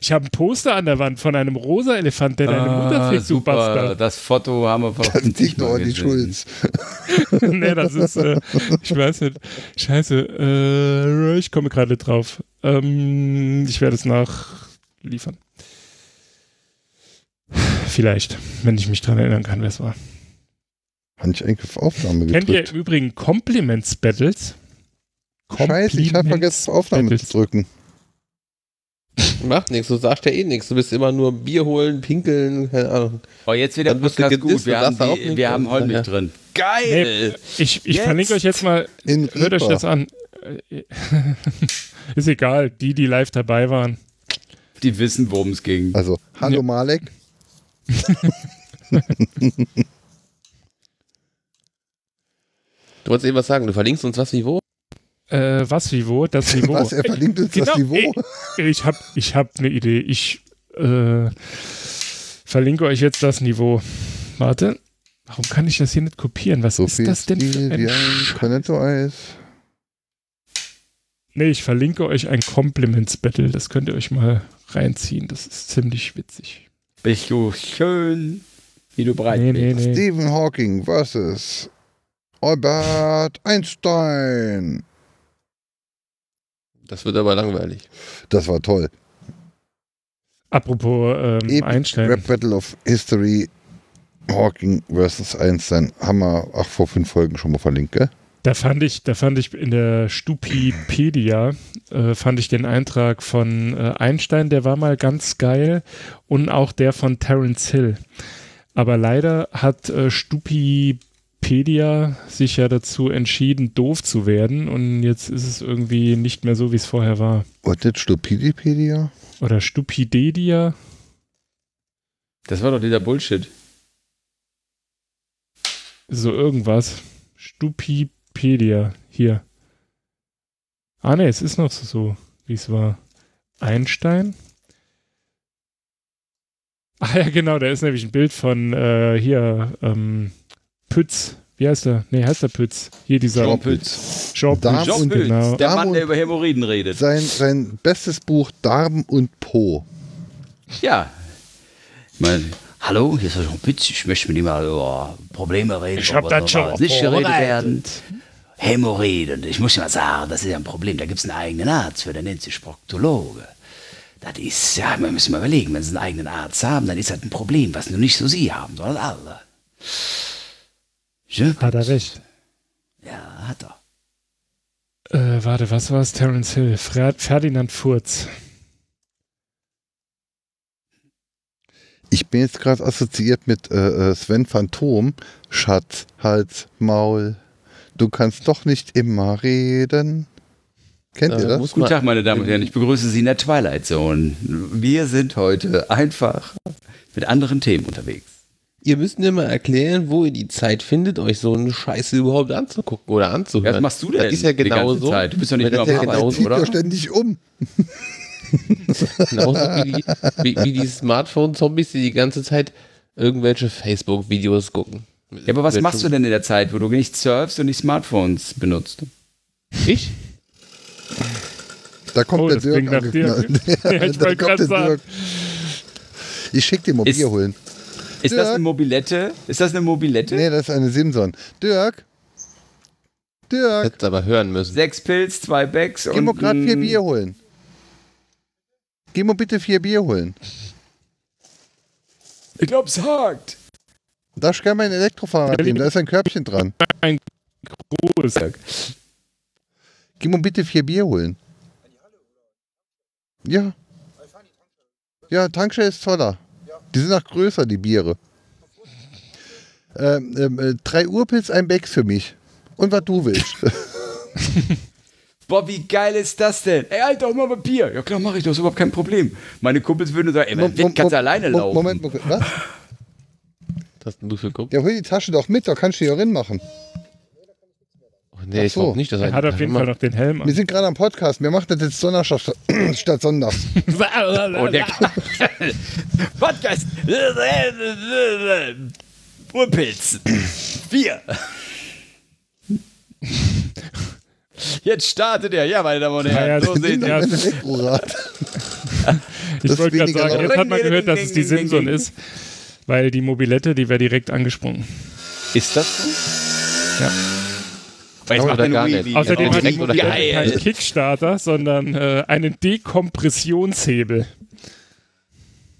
Ich habe ein Poster an der Wand von einem rosa Elefant, der deine Mutter Ah, fickt, du super, Bastard. das Foto haben wir Das doch mal an die gesehen. Schulz. <laughs> nee, das ist, äh, ich weiß nicht. Scheiße, äh, ich komme gerade drauf. Ähm, ich werde es nachliefern. Vielleicht, wenn ich mich dran erinnern kann, wer es war. Habe ich eigentlich auf Aufnahme Kennt ihr gedrückt. im Übrigen Compliments Battles? Scheiße, ich habe vergessen, auf Aufnahme Battles. zu drücken. <laughs> Macht nichts, du sagst ja eh nichts. Du bist immer nur Bier holen, pinkeln, keine Ahnung. Oh, jetzt wird der Dann wirst du Podcast gut. Wir haben, die, wir haben Holmich ja. drin. Geil! Ich, ich Jetzt. verlinke euch jetzt mal, In hört euch das an. <laughs> Ist egal, die, die live dabei waren. Die wissen, worum es ging. Also, hallo Ja. Malek. <laughs> Du wolltest eben was sagen, du verlinkst uns was wie wo? Äh, was, wie, wo? Das <laughs> Niveau. Was, er verlinkt uns das Genau, Niveau? Ich habe ich hab eine Idee. Ich äh, verlinke euch jetzt das Niveau. Warte. Warum kann ich das hier nicht kopieren? Was So ist viel das denn für ein wie ein Cornetto-Eis. Nee, ich verlinke euch ein Compliments-Battle. Das könnt ihr euch mal reinziehen. Das ist ziemlich witzig. Bist du schön, wie du breit Nee, nee, bist. nee. Stephen Hawking versus Albert Einstein. Das wird aber langweilig. Das war toll. Apropos ähm, Epic Einstein. Rap Battle of History. Hawking versus Einstein. Haben wir ach, vor fünf Folgen schon mal verlinkt, gell? Da fand ich, da fand ich in der Stupipedia äh, fand ich den Eintrag von äh, Einstein, der war mal ganz geil und auch der von Terence Hill. Aber leider hat äh, Stupipedia sich ja dazu entschieden, doof zu werden und jetzt ist es irgendwie nicht mehr so, wie es vorher war. Und nicht Stupidipedia? Oder Stupidedia? Das war doch dieser Bullshit. So irgendwas. Stupipedia. Hier. Ah ne, es ist noch so, wie es war. Einstein. Ah ja, genau, da ist nämlich ein Bild von äh, hier, ähm, Pütz. Wie heißt er? Nee, heißt er Pütz. Hier dieser Jean Pütz. Jean Darm Pütz, und- genau. Der Mann, der über Hämorrhoiden redet. Sein, sein bestes Buch Darm und Po. Ja. Mein, hallo, hier ist Jean Pütz. Ich möchte mit Ihnen mal über Probleme reden. Ich hab über das schon was nicht geredet werden. Hämorrhoiden. Ich muss mal sagen, das ist ja ein Problem. Da gibt es einen eigenen Arzt für, der nennt sich Proktologe. Das ist, ja, wir müssen mal überlegen, wenn Sie einen eigenen Arzt haben, dann ist das ein Problem, was nur nicht so Sie haben, sondern alle. Je, Hat er recht. ja, hat er. Äh, warte, was war es? Terence Hill. Fer Ferdinand Furz. Ich bin jetzt gerade assoziiert mit äh, äh, Sven Phantom. Schatz, Hals, Maul. Du kannst doch nicht immer reden. Kennt Da ihr das? Guten Tag, meine Damen und Herren. Ich begrüße Sie in der Twilight Zone. Wir sind heute einfach mit anderen Themen unterwegs. Ihr müsst mir mal erklären, wo ihr die Zeit findet, euch so eine Scheiße überhaupt anzugucken oder anzuhören. Was machst du denn Das ist ja die genau ganze so. Zeit? Du bist doch nicht nur am ja Arbeiten, Zieht oder? ständig um. Genauso wie die, wie, wie die Smartphone-Zombies, die die ganze Zeit irgendwelche Facebook-Videos gucken. Ja, aber was machst du denn in der Zeit, wo du nicht surfst und nicht Smartphones benutzt? Ich? Da kommt Oh, der Dirk. nach dir. <laughs> Ja, ich da wollte kommt gerade der sagen. Dirk. Ich schick dir mal Bier holen. Ist Ja. das eine Mobilette? Ist das eine Mobilette? Nee, das ist eine Simson. Dirk. Dirk. Hättest aber hören müssen. Sechs Pilz, zwei Bags Geh mal und gerade vier ein- Bier holen. Geh mal bitte vier Bier holen. Ich glaube, es hakt. Da kann mein Elektrofahrrad nehmen, da ist ein Körbchen dran. Groß. Geh mal bitte vier Bier holen. Ja. Ja, Tankstelle ist toller. Die sind auch größer, die Biere. Ähm, ähm, äh, drei Urpilz, ein Becks für mich. Und was du willst. <laughs> <laughs> Boah, wie geil ist das denn? Ey, Alter, mach mal Bier. Ja klar, mache ich, das ist überhaupt kein Problem. Meine Kumpels würden sagen, ey, man kannst du alleine Mo- laufen. Moment, Moment, was? Was hast du für geguckt? Ja, hol die Tasche doch mit, da kannst du die auch machen. Nee, ich Ach so. glaube nicht, dass Er hat auf jeden Fall noch den Helm Wir an. sind gerade am Podcast, wir machen das jetzt Donnerstag <clears throat> statt, Sonntags. <laughs> Oh, der <laughs> Podcast. Urpilz. Vier. Jetzt startet er. Ja, meine Damen und Herren. ja, So ja- Ein Elektrorad. Ich Das wollte gerade sagen, jetzt hat man gehört, dass es die Simson ist. Weil die Mobilette, die wäre direkt angesprungen. Ist das so? Ja. Jetzt macht Oder er gar nicht. Außerdem Ja, hat direkt oder keinen Kickstarter, sondern äh, einen Dekompressionshebel.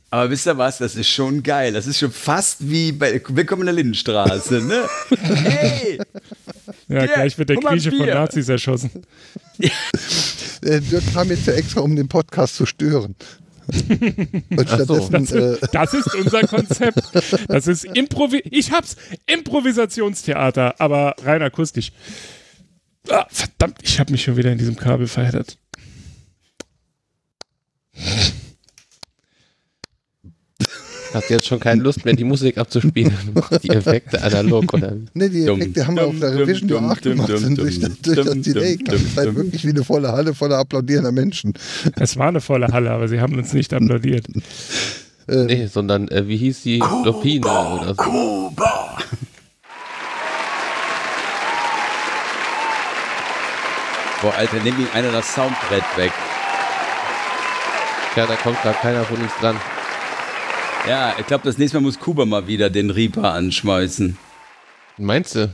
Aber wisst ihr was? Das ist schon geil. Das ist schon fast wie bei Willkommen in der Lindenstraße, ne? hey! Ja, Ja, gleich wird der Grieche von Bier. Nazis erschossen. Äh, Dirk kam jetzt ja extra, um den Podcast zu stören. <laughs> So. stattdessen, äh, Das ist unser Konzept. Das ist Improvi ich hab's Improvisationstheater, aber rein akustisch. Ah, verdammt, ich habe mich schon wieder in diesem Kabel verheddert. Hast jetzt schon keine Lust mehr, die Musik abzuspielen. <laughs> Du machst die Effekte analog oder ne, die Dumm, Effekte haben wir auf der Revision dumm, Nur 8 dumm, gemacht. dumm, Und durch, dumm, durch das Delay dumm, klang es halt wirklich wie eine volle Halle voller applaudierender Menschen. Es war eine volle Halle, aber sie haben uns nicht applaudiert. Nee, sondern äh, wie hieß die Lopine oder so. Boah, Alter, nimm ihm einer das Soundbrett weg. Ja, da kommt gerade keiner von uns dran. Ja, ich glaube, das nächste Mal muss Kuba mal wieder den Reaper anschmeißen. Meinst du?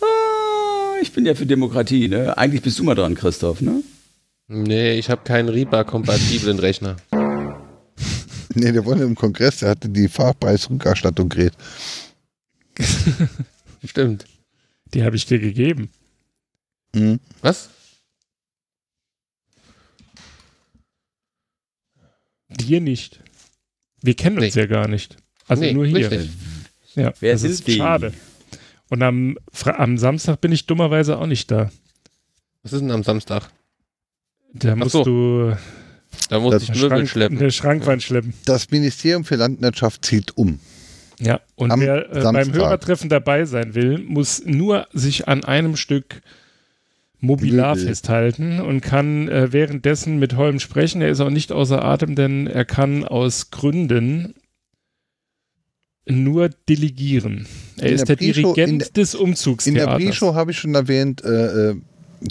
Ah, ich bin ja für Demokratie, ne? Eigentlich bist du mal dran, Christoph, ne? Nee, ich habe keinen Reaper-kompatiblen <laughs> Rechner. Ne, der wollte im Kongress, der hatte die Fahrpreisrückerstattung gerät. <laughs> Stimmt. Die habe ich dir gegeben. Mhm. Was? Dir nicht. Wir kennen uns Nee. ja gar nicht. Also Nee, nur hier. richtig. Ja, Wer das ist die? schade. Und am, am Samstag bin ich dummerweise auch nicht da. Was ist denn am Samstag? Da musst so. du Da muss Das ich eine, Möbel Schrank, schleppen. eine Schrankwand schleppen. Das Ministerium für Landwirtschaft zieht um. Ja, und Am wer äh, beim. Hörertreffen dabei sein will, muss nur sich an einem Stück Mobilar festhalten und kann äh, währenddessen mit Holm sprechen. Er ist auch nicht außer Atem, denn er kann aus Gründen nur delegieren. Er In ist der der Dirigent der- des In der. Pre-Show habe ich schon erwähnt, äh, äh,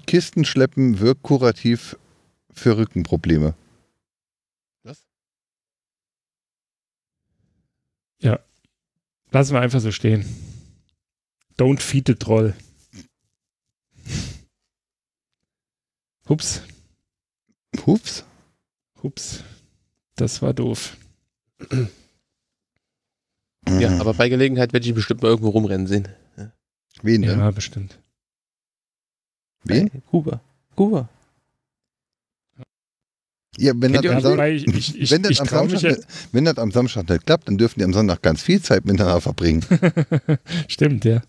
Kisten schleppen wirkt kurativ für Rückenprobleme. Was? Lassen wir einfach so stehen. Don't feed the troll. Hups, Hups. hups. Das war doof. Ja, Mhm. aber bei Gelegenheit werde ich bestimmt mal irgendwo rumrennen sehen. Wen denn? Ja, bestimmt. Wen? Bei Kuba. Kuba. Ja, wenn das, am Ja, Sam- ich, ich, ich, wenn, das am Samstag, ja, nicht- wenn das am Samstag nicht klappt, dann dürfen die am Sonntag ganz viel Zeit miteinander verbringen. <laughs> Stimmt, ja.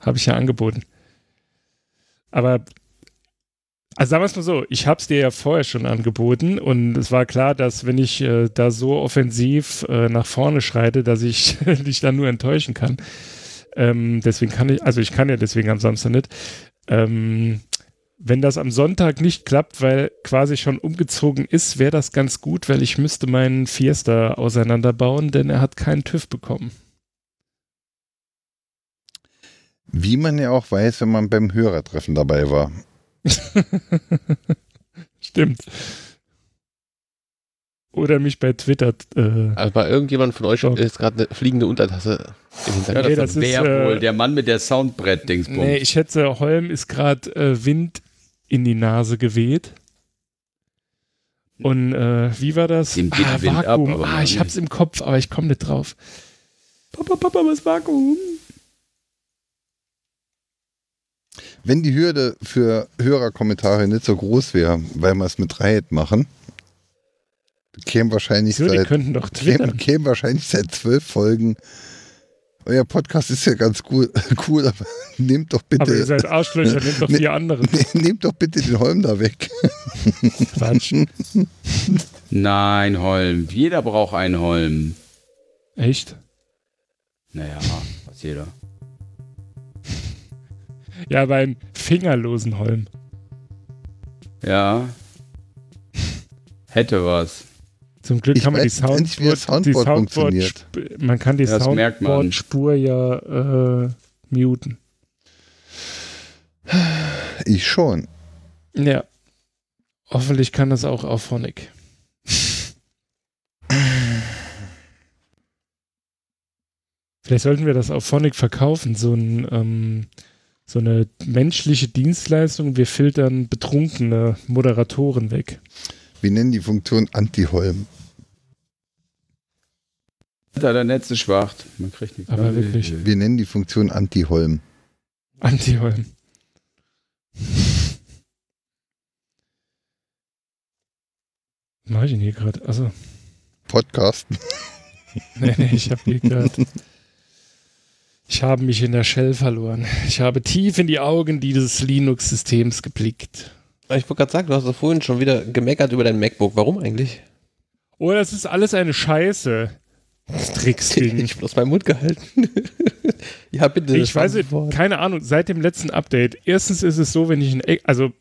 Habe ich ja angeboten. Aber, also sagen wir es mal so, ich habe es dir ja vorher schon angeboten und es war klar, dass wenn ich äh, da so offensiv äh, nach vorne schreite, dass ich <laughs> dich dann nur enttäuschen kann. Ähm, deswegen kann ich, also ich kann ja deswegen am Samstag nicht. Ähm, wenn das am Sonntag nicht klappt, weil quasi schon umgezogen ist, wäre das ganz gut, weil ich müsste meinen Fiesta auseinanderbauen, denn er hat keinen TÜV bekommen. Wie man ja auch weiß, wenn man beim Hörertreffen dabei war. <laughs> Stimmt. Oder mich bei Twitter. Äh, Aber irgendjemand von euch Doch. ist gerade eine fliegende Untertasse im Ja, Hintergrund. Nee, das, das ist, wer wohl? äh, Der Mann mit der Soundbrett-Dingsbums. nee, ich schätze, Holm ist gerade äh, Wind in die Nase geweht. Und äh, wie war das? Dem geht ah, Wind ab, Vakuum. aber ah, ich hab's im Kopf, aber ich komme nicht drauf. Papa, Papa, was Vakuum? Wenn die Hürde für Hörerkommentare nicht so groß wäre, weil wir es mit Riot machen, kämen wahrscheinlich So, die seit könnten doch kämen, kämen wahrscheinlich seit zwölf Folgen. Euer Podcast ist ja ganz cool, <laughs> cool aber nehmt doch Aber ihr bitte, seid Arschlöcher, nehmt doch Nee. vier andere. nehmt doch bitte den Holm da weg. Quatsch. Nein, Holm. Jeder braucht einen Holm. Echt? Naja, was jeder. Ja, einen fingerlosen Holm. Ja. Hätte was. Zum Glück Ich kann man die wie das Soundboard, die Soundboard Soundboard funktioniert. man kann die Ja. Soundboard-Spur ja äh, muten. Ich schon. Ja. Hoffentlich kann das auch auf Phonic. Vielleicht sollten wir das auf Phonic verkaufen, so, ein, ähm, so eine menschliche Dienstleistung. Wir filtern betrunkene Moderatoren weg. Wir nennen die Funktion Anti-Holm. Da der Netz ist schwach. Man kriegt nichts. Aber wirklich. Wir nennen die Funktion Anti-Holm. Anti-Holm. Was mache ich denn hier gerade? Also. Podcasten. nee, nee, ich habe hier gerade <laughs> Ich habe mich in der Shell verloren. Ich habe tief in die Augen dieses Linux-Systems geblickt. Ich wollte gerade sagen, du hast doch vorhin schon wieder gemeckert über dein MacBook. Warum eigentlich? Oh, das ist alles eine Scheiße. Das Tricksding. <laughs> Ich bloß meinen Mund gehalten. <laughs> ja, bitte. Ich weiß fort. keine Ahnung, seit dem letzten Update. Erstens ist es so, wenn ich ein, also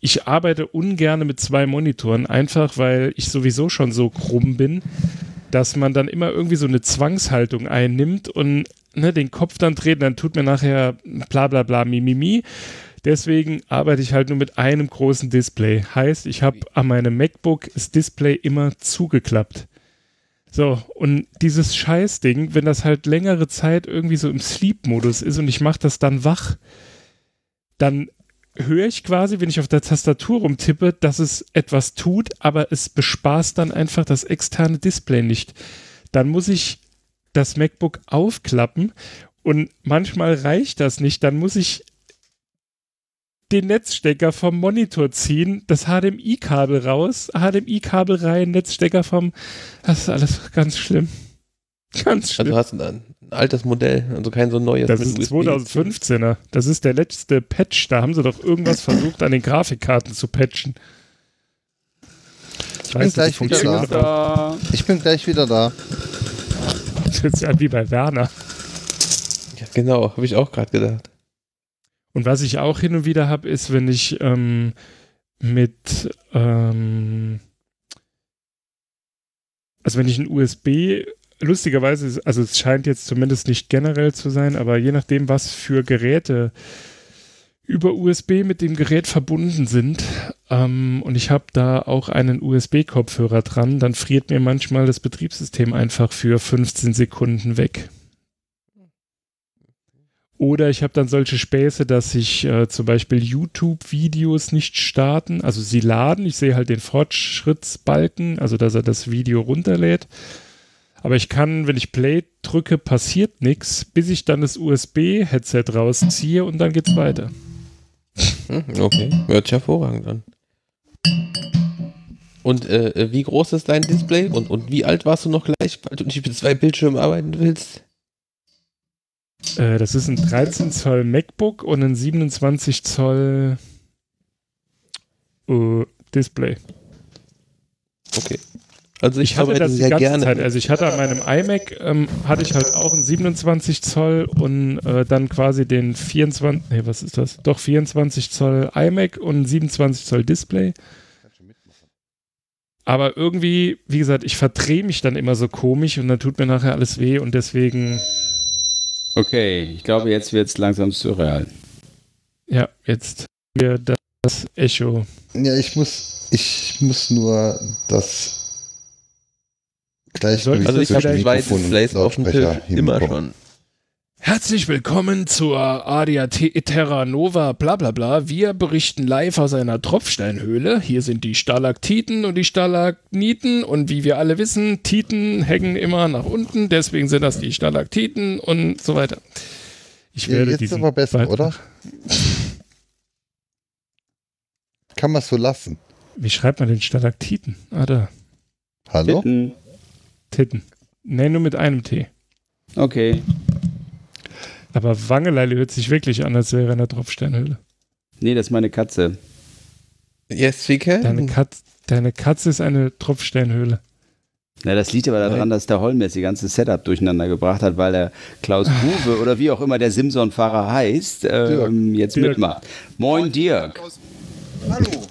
ich arbeite ungern mit zwei Monitoren, einfach weil ich sowieso schon so krumm bin, dass man dann immer irgendwie so eine Zwangshaltung einnimmt und ne, den Kopf dann dreht, dann tut mir nachher bla bla bla mimimi. Deswegen arbeite ich halt nur mit einem großen Display. Heißt, ich habe an meinem MacBook das Display immer zugeklappt. So, und dieses Scheißding, wenn das halt längere Zeit irgendwie so im Sleep-Modus ist und ich mache das dann wach, dann höre ich quasi, wenn ich auf der Tastatur rumtippe, dass es etwas tut, aber es bespaßt dann einfach das externe Display nicht. Dann muss ich das MacBook aufklappen und manchmal reicht das nicht. Dann muss ich den Netzstecker vom Monitor ziehen, das HDMI-Kabel raus, HDMI-Kabel rein, Netzstecker vom. Das ist alles ganz schlimm. Ganz schlimm. Also du hast ein, ein altes Modell, also kein so neues. Das mit ist USB. 2015er. Das ist der letzte Patch. Da haben sie doch irgendwas versucht, an den Grafikkarten zu patchen. Ich bin gleich wieder Da. Ich bin gleich wieder da. Das hört sich an wie bei Werner. Ja, genau, habe ich auch gerade gedacht. Und was ich auch hin und wieder habe, ist, wenn ich ähm, mit, ähm, also wenn ich ein USB, lustigerweise, also es scheint jetzt zumindest nicht generell zu sein, aber je nachdem, was für Geräte über USB mit dem Gerät verbunden sind ähm, und ich habe da auch einen USB-Kopfhörer dran, dann friert mir manchmal das Betriebssystem einfach für 15 Sekunden weg. Oder ich habe dann solche Späße, dass sich äh, zum Beispiel YouTube-Videos nicht starten. Also sie laden, ich sehe halt den Fortschrittsbalken, also dass er das Video runterlädt. Aber ich kann, wenn ich Play drücke, passiert nichts, bis ich dann das USB-Headset rausziehe und dann geht's weiter. Hm, okay, hört sich hervorragend an. Und äh, wie groß ist dein Display und, und wie alt warst du noch gleich, weil du nicht mit zwei Bildschirmen arbeiten willst? Äh, das ist ein 13 Zoll MacBook und ein 27 Zoll äh, Display. Okay. Also ich, Ich hatte das die sehr ganze gerne. Zeit. Also ich hatte an meinem iMac, ähm, hatte ich halt auch einen 27 Zoll und äh, dann quasi den 24, nee, was ist das? Doch 24 Zoll iMac und ein 27 Zoll Display. Aber irgendwie, wie gesagt, ich verdrehe mich dann immer so komisch und dann tut mir nachher alles weh und deswegen, Okay, ich glaube, jetzt wird es langsam surreal. ja, jetzt wir das Echo. Ja, ich muss, ich muss nur das Gleichgewicht Also ich habe Mikrofon Displays auf dem Tisch, immer schon. Herzlich willkommen zur ADAT Terra Nova bla bla bla. Wir berichten live aus einer Tropfsteinhöhle. Hier sind die Stalaktiten und die Stalagniten und wie wir alle wissen, Titen hängen immer nach unten, deswegen sind das die Stalaktiten und so weiter. Ich Ja, werde jetzt diesen aber besser, Beitrag- oder? Kann man so lassen. Wie schreibt man den Stalaktiten? Ah, da. Hallo? Titten. Titten. Nee, nur mit einem T. Okay. Aber Wangeleile hört sich wirklich an, als wäre er in der Tropfsteinhöhle. Nee, das ist meine Katze. Yes, we can. Deine, Katz, deine Katze ist eine Tropfsteinhöhle. Na, das liegt aber daran, dass der Holm jetzt die ganze Setup durcheinander gebracht hat, weil der Klaus <laughs> Buwe oder wie auch immer der Simson-Fahrer heißt, ähm, jetzt Dirk. mitmacht. Moin Dirk. Hallo.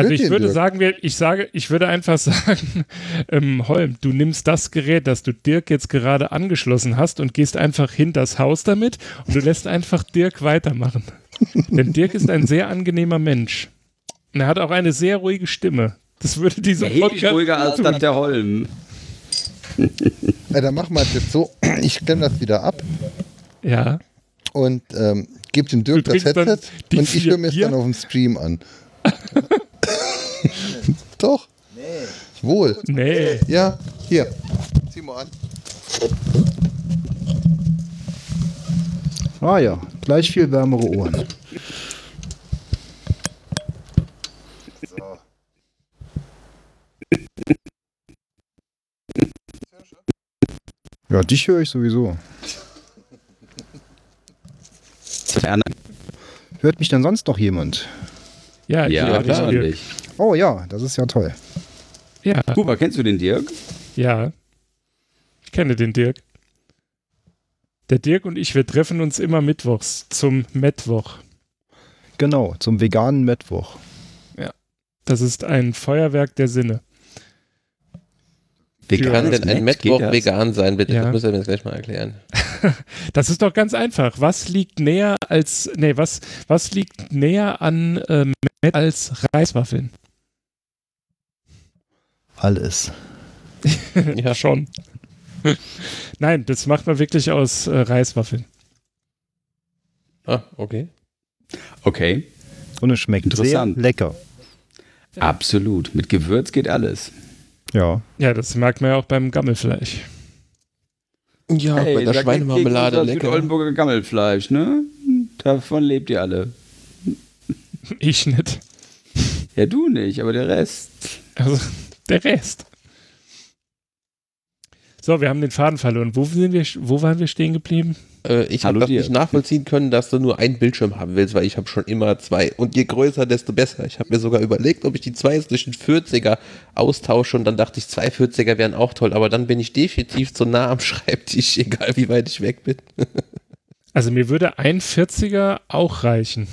Also ich würde Dirk? sagen, wir- ich sage, ich würde einfach <laughs> sagen, ähm, Holm, du nimmst das Gerät, das du Dirk jetzt gerade angeschlossen hast und gehst einfach hinters Haus damit und du lässt einfach Dirk weitermachen. <laughs> Denn Dirk ist ein sehr angenehmer Mensch. Und er hat auch eine sehr ruhige Stimme. Das würde diese Erheblich ruhiger als tun. das der Holm. <laughs> Ja, dann machen wir es jetzt so. Ich klemme das wieder ab Ja. und ähm, gebe dem Dirk das dann Headset und ich höre mir es dann auf dem Stream an. Doch. Nee. Wohl. Nee. Ja, hier. Zieh mal an. Ah ja, gleich viel wärmere Ohren. Ja, dich höre ich sowieso. Ferner. Hört mich denn sonst noch jemand? Ja, ja, ja klar, dich. Oh ja, das ist ja toll. Ja, Kuba, kennst du den Dirk? ja. Ich kenne den Dirk. Der Dirk und ich, wir treffen uns immer mittwochs zum Mittwoch. Genau, zum veganen Mittwoch. Das ist ein Feuerwerk der Sinne. Wie kann denn ein? Mittwoch vegan sein, bitte? Ja. Das müsst ihr mir jetzt gleich mal erklären. <laughs> Das ist doch ganz einfach. Was liegt näher als, nee, was, was liegt näher an ähm, Met als Reiswaffeln? Alles. <laughs> ja, schon. Nein, das macht man wirklich aus äh, Reiswaffeln. Ah, okay. Okay, Und es schmeckt sehr Interessant. lecker. absolut. Mit Gewürz geht alles. Ja. Ja, das merkt man ja auch beim Gammelfleisch. Ja, bei der Schweinemarmelade lecker. Oldenburger Gammelfleisch, ne? Davon lebt ihr alle. Ich nicht. Ja, du nicht, aber der Rest. Also der Rest. So, wir haben den Faden verloren. Wo, sind wir, wo waren wir stehen geblieben? Äh, ich habe Hallo das dir. nicht nachvollziehen können, dass du nur einen Bildschirm haben willst, weil ich habe schon immer zwei. Und je größer, desto besser. Ich habe mir sogar überlegt, ob ich die zwei durch einen 40er austausche und dann dachte ich, zwei 40er wären auch toll, aber dann bin ich definitiv zu nah am <laughs> Schreibtisch, egal wie weit ich weg bin. <laughs> Also mir würde ein 40er auch reichen.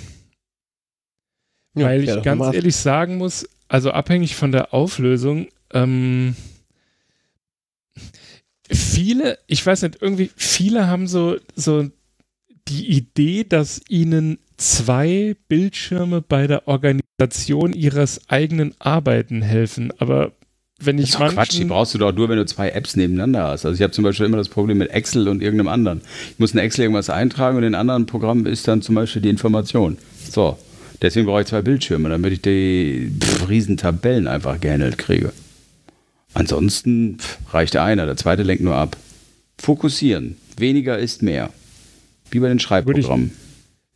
weil ich Ja, ganz ehrlich sagen muss, also abhängig von der Auflösung, ähm, viele, ich weiß nicht, irgendwie, viele haben so, so die Idee, dass ihnen zwei Bildschirme bei der Organisation ihres eigenen Arbeiten helfen. Aber wenn Das ich ist doch Quatsch, die manchen, brauchst du doch nur, wenn du zwei Apps nebeneinander hast. Also ich habe zum Beispiel immer das Problem mit Excel und irgendeinem anderen. Ich muss in Excel irgendwas eintragen und in anderen Programmen ist dann zum Beispiel die Information. So, deswegen brauche ich zwei Bildschirme, damit ich die pff, riesen Tabellen einfach gehandelt kriege. Ansonsten pff, reicht einer, der zweite lenkt nur ab. Fokussieren, weniger ist mehr. Wie bei den Schreibprogrammen.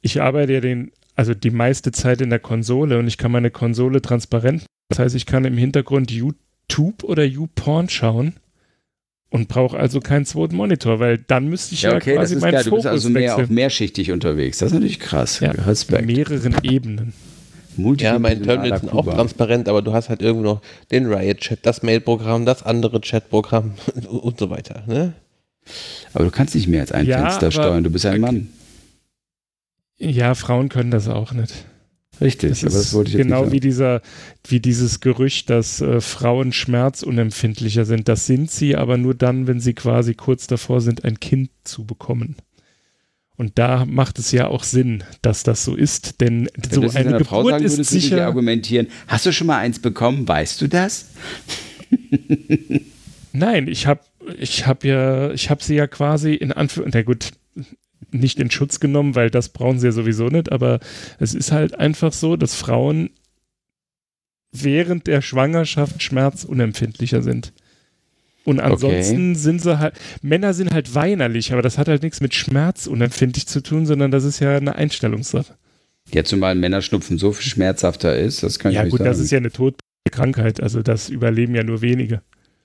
ich arbeite ja den, also die meiste Zeit in der Konsole und ich kann meine Konsole transparent. Das heißt, ich kann im Hintergrund YouTube oder YouPorn schauen und brauche also keinen zweiten Monitor, weil dann müsste ich ja, Ja, okay, das quasi ist meinen geil. Du bist Fokus also mehr auf wechseln. mehrschichtig unterwegs. Das ist natürlich krass. Ja, Respekt. mehreren Ebenen. Ja, meine Terminals sind auch transparent, aber du hast halt irgendwo noch den Riot-Chat, das Mail-Programm, das andere Chat-Programm <laughs> und so weiter. Ne? Aber du kannst nicht mehr als ein Ja, Fenster aber- steuern. Du bist ein Mann. Ja, Frauen können das auch nicht. Richtig, Das aber das ist wollte ich jetzt genau wie dieser, wie dieses Gerücht, dass äh, Frauen schmerzunempfindlicher sind. Das sind sie, aber nur dann, wenn sie quasi kurz davor sind, ein Kind zu bekommen. Und da macht es ja auch Sinn, dass das so ist, denn Wenn so du eine deiner Frau Geburt sagen ist würdest, würde ich sicher. argumentieren. Hast du schon mal eins bekommen? Weißt du das? Nein, ich habe ich hab ja, ich habe sie ja quasi in Anführungszeichen, na gut, nicht in Schutz genommen, weil das brauchen sie ja sowieso nicht, aber es ist halt einfach so, dass Frauen während der Schwangerschaft schmerzunempfindlicher sind. Und ansonsten sind sie halt, Männer sind halt weinerlich, aber das hat halt nichts mit schmerzunempfindlich zu tun, sondern das ist ja eine Einstellungssache. Ja, zumal Männerschnupfen so viel schmerzhafter ist, das kann ich Ja nicht gut, sagen. das ist ja eine Krankheit, also das überleben ja nur wenige.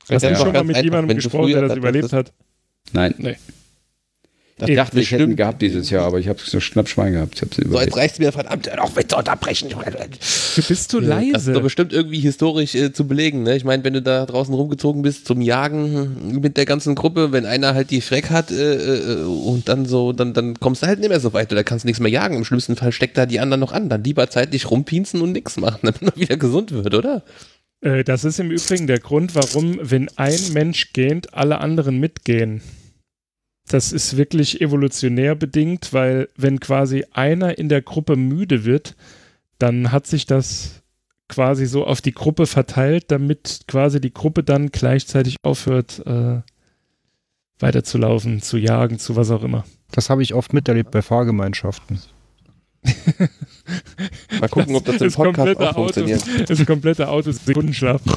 Hast Ja, du schon mal mit einfach, jemandem gesprochen, der das das- überlebt hat? Nein. Nee. Ich dachte, ich hätte ihn bestimmt- gehabt dieses Jahr, aber ich habe so Schnappschwein gehabt. Ich hab's So, jetzt reicht mir verdammt noch mit zu unterbrechen. Du bist zu Das leise. ist doch bestimmt irgendwie historisch äh, zu belegen. Ne? Ich meine, wenn du da draußen rumgezogen bist zum Jagen mit der ganzen Gruppe, wenn einer halt die Freck hat äh, äh, und dann so, dann, dann kommst du halt nicht mehr so weit oder kannst nichts mehr jagen. Im schlimmsten Fall steckt da die anderen noch an. Dann lieber zeitlich rumpinzen und nichts machen, <laughs> damit man wieder gesund wird, oder? Äh, das ist im Übrigen der Grund, warum, wenn ein Mensch gähnt, alle anderen mitgehen. Das ist wirklich evolutionär bedingt, weil wenn quasi einer in der Gruppe müde wird, dann hat sich das quasi so auf die Gruppe verteilt, damit quasi die Gruppe dann gleichzeitig aufhört, äh, weiterzulaufen, zu jagen, zu was auch immer. Das habe ich oft miterlebt bei Fahrgemeinschaften. <laughs> Mal gucken, ob das im ist Podcast komplette auch funktioniert. Auto, ist komplette Auto Sekundenschlaf. <laughs>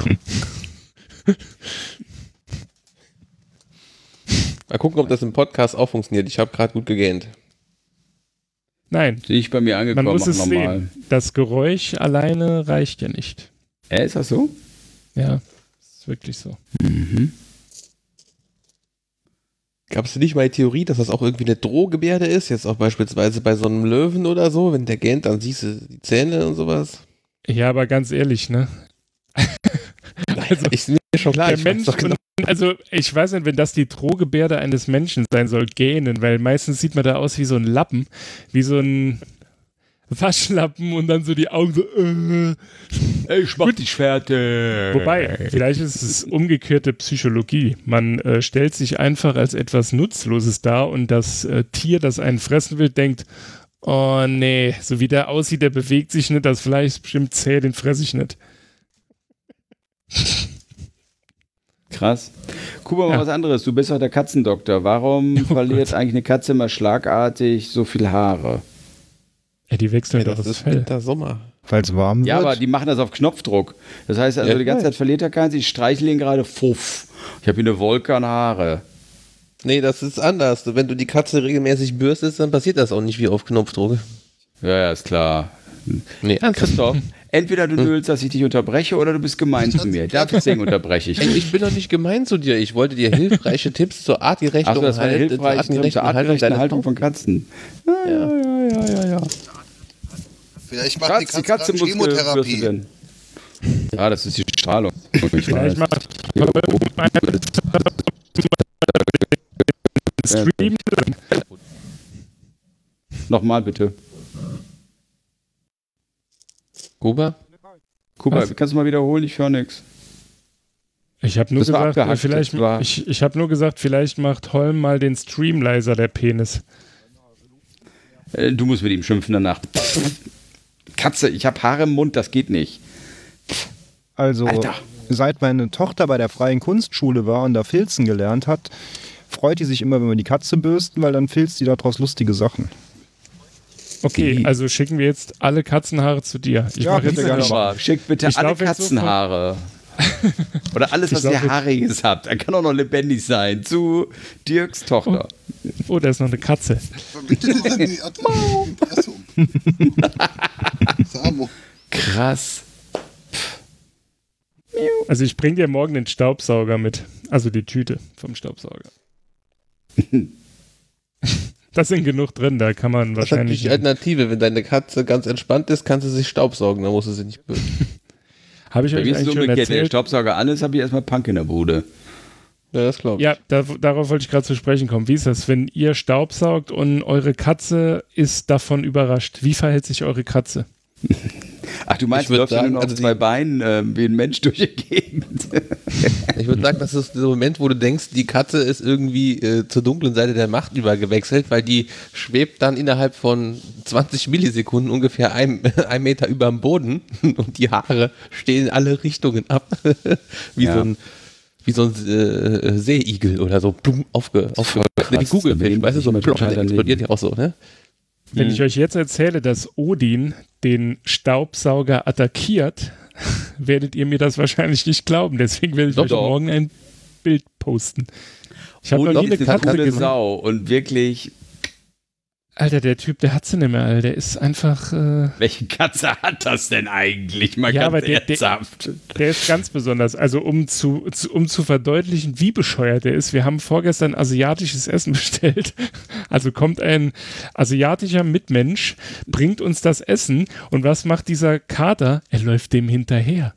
Mal gucken, ob das im Podcast auch funktioniert. Ich habe gerade gut gegähnt. Nein, Bin ich bei mir man angekommen, muss auch es normal. sehen. Das Geräusch alleine reicht ja nicht. Äh, ist das so? Ja, ist wirklich so. Mhm. Gab es nicht mal die Theorie, dass das auch irgendwie eine Drohgebärde ist? Jetzt auch beispielsweise bei so einem Löwen oder so, wenn der gähnt, dann siehst du die Zähne und sowas. Ja, aber ganz ehrlich, ne? <laughs> Also, ich schon klar, der ich Mensch, weiß doch genau. und, also ich weiß nicht, wenn das die Drohgebärde eines Menschen sein soll, gähnen, weil meistens sieht man da aus wie so ein Lappen, wie so ein Waschlappen und dann so die Augen so, äh. Ich mach dich fertig. Wobei, vielleicht ist es umgekehrte Psychologie. Man äh, stellt sich einfach als etwas Nutzloses dar und das äh, Tier, das einen fressen will, denkt, oh nee, so wie der aussieht, der bewegt sich nicht, das Fleisch ist bestimmt zäh, den fresse ich nicht. Krass. Kuba, mal Ja. was anderes. Du bist doch der Katzendoktor. Warum <laughs> verliert eigentlich eine Katze immer schlagartig so viel Haare? Ja, die wechseln Ja, doch das das ist Fell. Winter, Sommer. Weil es warm Ja, wird. aber die machen das auf Knopfdruck. Das heißt also, Ja, die ganze ja. Zeit verliert er keins. Ich streichle ihn gerade. Fuff. Ich habe hier eine Wolke an Haare. Nee, das ist anders. Wenn du die Katze regelmäßig bürstest, dann passiert das auch nicht wie auf Knopfdruck. Ja, ja, ist klar. Nee. Christoph, <laughs> entweder du willst, dass ich dich unterbreche oder du bist gemein zu mir. Deswegen unterbreche ich Ey, dich. ich bin doch nicht gemein zu dir. Ich wollte dir hilfreiche <laughs> Tipps zur artgerechten Achso, das war Halt- hilfreich zur zur artgerechten deines Haltung von Katzen. Ja, ja, ja, ja, ja. Vielleicht macht Katze, die die Katze, Katze dann muss Chemotherapie. werden. Ja, das ist die Strahlung. Ich Vielleicht macht Stream Nochmal bitte. Kuba? Kuba, Was? kannst du mal wiederholen? Ich höre nichts. Ich habe nur gesagt, äh, vielleicht, ich, ich habe nur gesagt, vielleicht macht Holm mal den Stream leiser, der Penis. Äh, Du musst mit ihm schimpfen danach. Katze, ich habe Haare im Mund, das geht nicht. Also, Alter. seit meine Tochter bei der freien Kunstschule war und da filzen gelernt hat, freut die sich immer, wenn wir die Katze bürsten, weil dann filzt die daraus lustige Sachen. Okay, Die- also schicken wir jetzt alle Katzenhaare zu dir. Ich Ja, mache jetzt bitte gerne. Aber schickt bitte Ich alle Katzenhaare. <laughs> Oder alles, was ihr Haariges habt. Er kann auch noch lebendig sein. Zu Dirks Tochter. Oh, da ist noch eine Katze. Krass. Also ich bring dir morgen den Staubsauger mit. Also die Tüte vom Staubsauger. <laughs> da sind genug drin, da kann man Das ist natürlich wahrscheinlich. die Alternative. Wenn deine Katze ganz entspannt ist, kannst du sich staubsaugen, dann musst <laughs> du sie nicht bürsten. Habe ich Bei euch ist eigentlich schon. Wenn der erzählt? Staubsauger an ist, habe ich erstmal Punk in der Bude. Ja, das glaube ich. Ja, da, darauf wollte ich gerade zu sprechen kommen. Wie ist das, wenn ihr Staubsaugt und eure Katze ist davon überrascht? Wie verhält sich eure Katze? <laughs> Du meinst, Ich ja sagen, nur noch also zwei die- Beinen äh, wie ein Mensch durch die Gegend. <laughs> Ich würde sagen, das ist der Moment, wo du denkst, die Katze ist irgendwie äh, zur dunklen Seite der Macht übergewechselt, weil die schwebt dann innerhalb von 20 Millisekunden ungefähr ein, <laughs> ein Meter über dem Boden <laughs> und die Haare stehen in alle Richtungen ab. wie Ja. so ein wie so ein äh, Seeigel oder so plum, aufge, aufge krass, da Kugelfisch, weißt du, so mit plum, daneben. explodiert ja auch so, ne? Wenn Hm. ich euch jetzt erzähle, dass Odin den Staubsauger attackiert, <laughs> werdet ihr mir das wahrscheinlich nicht glauben. Deswegen werde ich Doch, euch doch. morgen ein Bild posten. Ich habe noch nie eine eine Katze gesehen. Sau. Und wirklich, Alter, der Typ, der hat sie nicht mehr, Alter. Der ist einfach, äh, welche Katze hat das denn eigentlich? Mal Ja, ganz der- der- ernsthaft. der ist ganz besonders. Also um zu, zu, um zu verdeutlichen, wie bescheuert er ist. Wir haben vorgestern asiatisches Essen <laughs> bestellt. Also kommt ein asiatischer Mitmensch, bringt uns das Essen und was macht dieser Kater? Er läuft dem hinterher.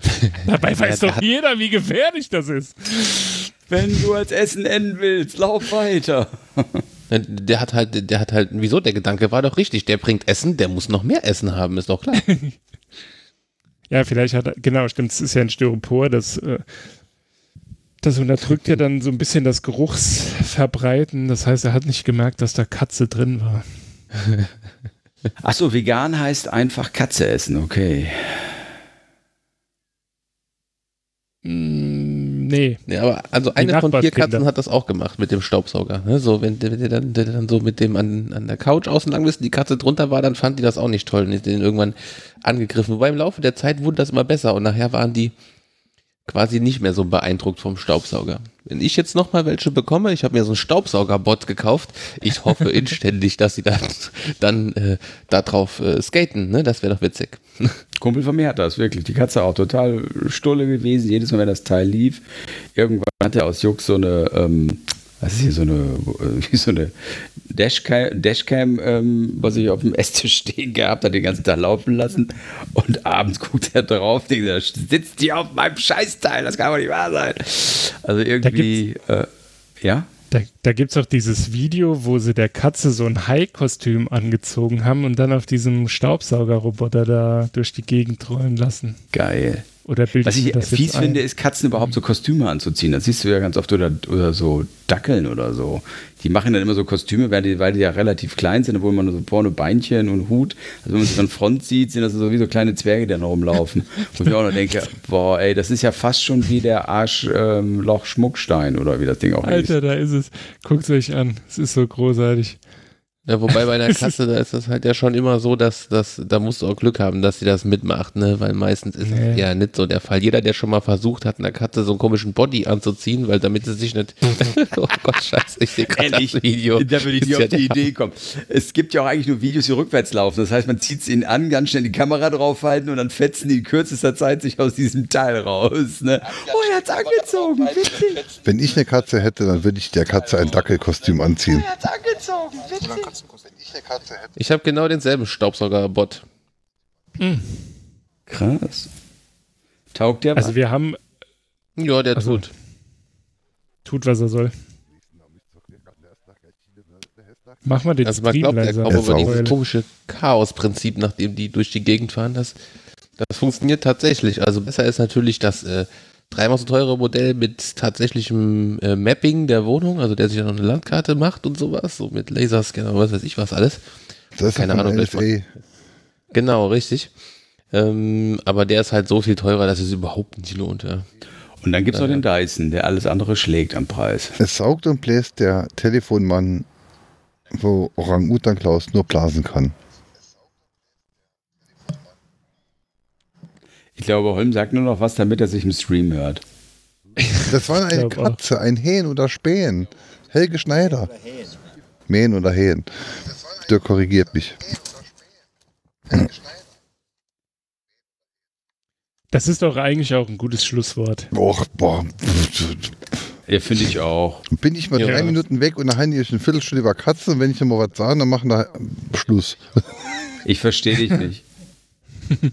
<laughs> Dabei weiß der doch jeder, wie gefährlich das ist. Wenn du als Essen enden willst, lauf weiter. Der hat halt, der hat halt, wieso? Der Gedanke war doch richtig. Der bringt Essen, der muss noch mehr Essen haben, ist doch klar. <laughs> Ja, vielleicht hat er, genau, stimmt, es ist ja ein Styropor, das, äh, das unterdrückt ja dann so ein bisschen das Geruchsverbreiten. Das heißt, er hat nicht gemerkt, dass da Katze drin war. <laughs> Achso, vegan heißt einfach Katze essen, okay. Mm, nee. Ja, aber also eine von vier. Katzen hat das auch gemacht mit dem Staubsauger. Ne? So, wenn wenn der, dann, der dann so mit dem an, an der Couch außen lang ist, die Katze drunter war, dann fand die das auch nicht toll und ist den irgendwann angegriffen. Wobei im Laufe der Zeit wurde das immer besser und nachher waren die quasi nicht mehr so beeindruckt vom Staubsauger. Wenn ich jetzt nochmal welche bekomme, ich habe mir so einen Staubsaugerbot gekauft, ich hoffe inständig, dass sie dann, dann äh, darauf äh, skaten, ne? Das wäre doch witzig. <laughs> Kumpel von mir hat das, wirklich. Die Katze auch total stulle gewesen. Jedes Mal, wenn das Teil lief, irgendwann hat er aus Jux so eine, ähm, Das ist hier so eine, äh, wie so eine Dashcam, Dashcam ähm, was ich auf dem Esstisch stehen gehabt habe, den ganzen Tag laufen lassen. Und abends guckt er drauf, denkt, da sitzt die auf meinem Scheißteil, das kann doch nicht wahr sein. Also irgendwie, äh, ja? Da, da gibt es auch dieses Video, wo sie der Katze so ein Hai-Kostüm angezogen haben und dann auf diesem Staubsaugerroboter da durch die Gegend rollen lassen. Geil. Oder Was ich fies ein? finde, ist Katzen überhaupt so Kostüme anzuziehen. Das siehst du ja ganz oft oder, oder so Dackeln oder so. Die machen dann immer so Kostüme, weil die, weil die ja relativ klein sind, obwohl man so vorne Beinchen und Hut. Also wenn man sich dann Front sieht, sind das so wie so kleine Zwerge, die dann rumlaufen. Wo ich auch noch denke, <laughs> boah, ey, das ist ja fast schon wie der Arschloch Schmuckstein oder wie das Ding auch Alter, da ist es. Guckt es euch an. Es ist so großartig. Ja, wobei bei der <laughs> Katze, da ist das halt ja schon immer so, dass, dass da musst du auch Glück haben, dass sie das mitmacht, ne? Weil meistens ist Nee. es ja nicht so der Fall. Jeder, der schon mal versucht hat, einer Katze so einen komischen Body anzuziehen, weil damit sie sich nicht. <laughs> <laughs> oh Gott, scheiße, ich sehe gerade das Video. da würde ich ja auf die der Idee kommen. Es gibt ja auch eigentlich nur Videos, die rückwärts laufen. Das heißt, man zieht es ihnen an, ganz schnell die Kamera draufhalten und dann fetzen die in kürzester Zeit sich aus diesem Teil raus. Ne? Oh, er hat's angezogen. Witzig. Wenn ich eine Katze hätte, dann würde ich der Katze ein Dackelkostüm anziehen. Er hat's angezogen. Witzig. Ich habe genau denselben Staubsauger-Bot. Krass. Taugt der Also wir haben, Ja, der Also, tut. tut was er soll. Mach mal den Also man Stream glaubt ja leiser. aber sau. dieses komische Chaos-Prinzip, nachdem die durch die Gegend fahren, das, das funktioniert tatsächlich. Also besser ist natürlich das äh, dreimal so teure Modell mit tatsächlichem äh, Mapping der Wohnung, also der sich dann noch eine Landkarte macht und sowas, so mit Laserscanner und was weiß ich was alles. Das ist Keine Ahnung, NSA. Genau, richtig. Ähm, aber der ist halt so viel teurer, dass es überhaupt nicht lohnt. Ja. Und dann gibt es noch den Dyson, der alles andere schlägt am Preis. Es saugt und bläst der Telefonmann, wo Orang-Utan Klaus nur blasen kann. Ich glaube, Holm sagt nur noch was, damit er sich im Stream hört. Das war eine. Katze, ein Hähn oder Spähen. Helge Schneider. Mähen oder Hähn. Dirk korrigiert mich. Das ist doch eigentlich auch ein gutes Schlusswort. Och, boah. Ja, finde ich auch. Bin ich mal Ja. drei Minuten weg und dann haben die eine Viertelstunde über Katzen und wenn ich dann mal was sage, dann machen da Schluss. Ich verstehe dich nicht. <laughs>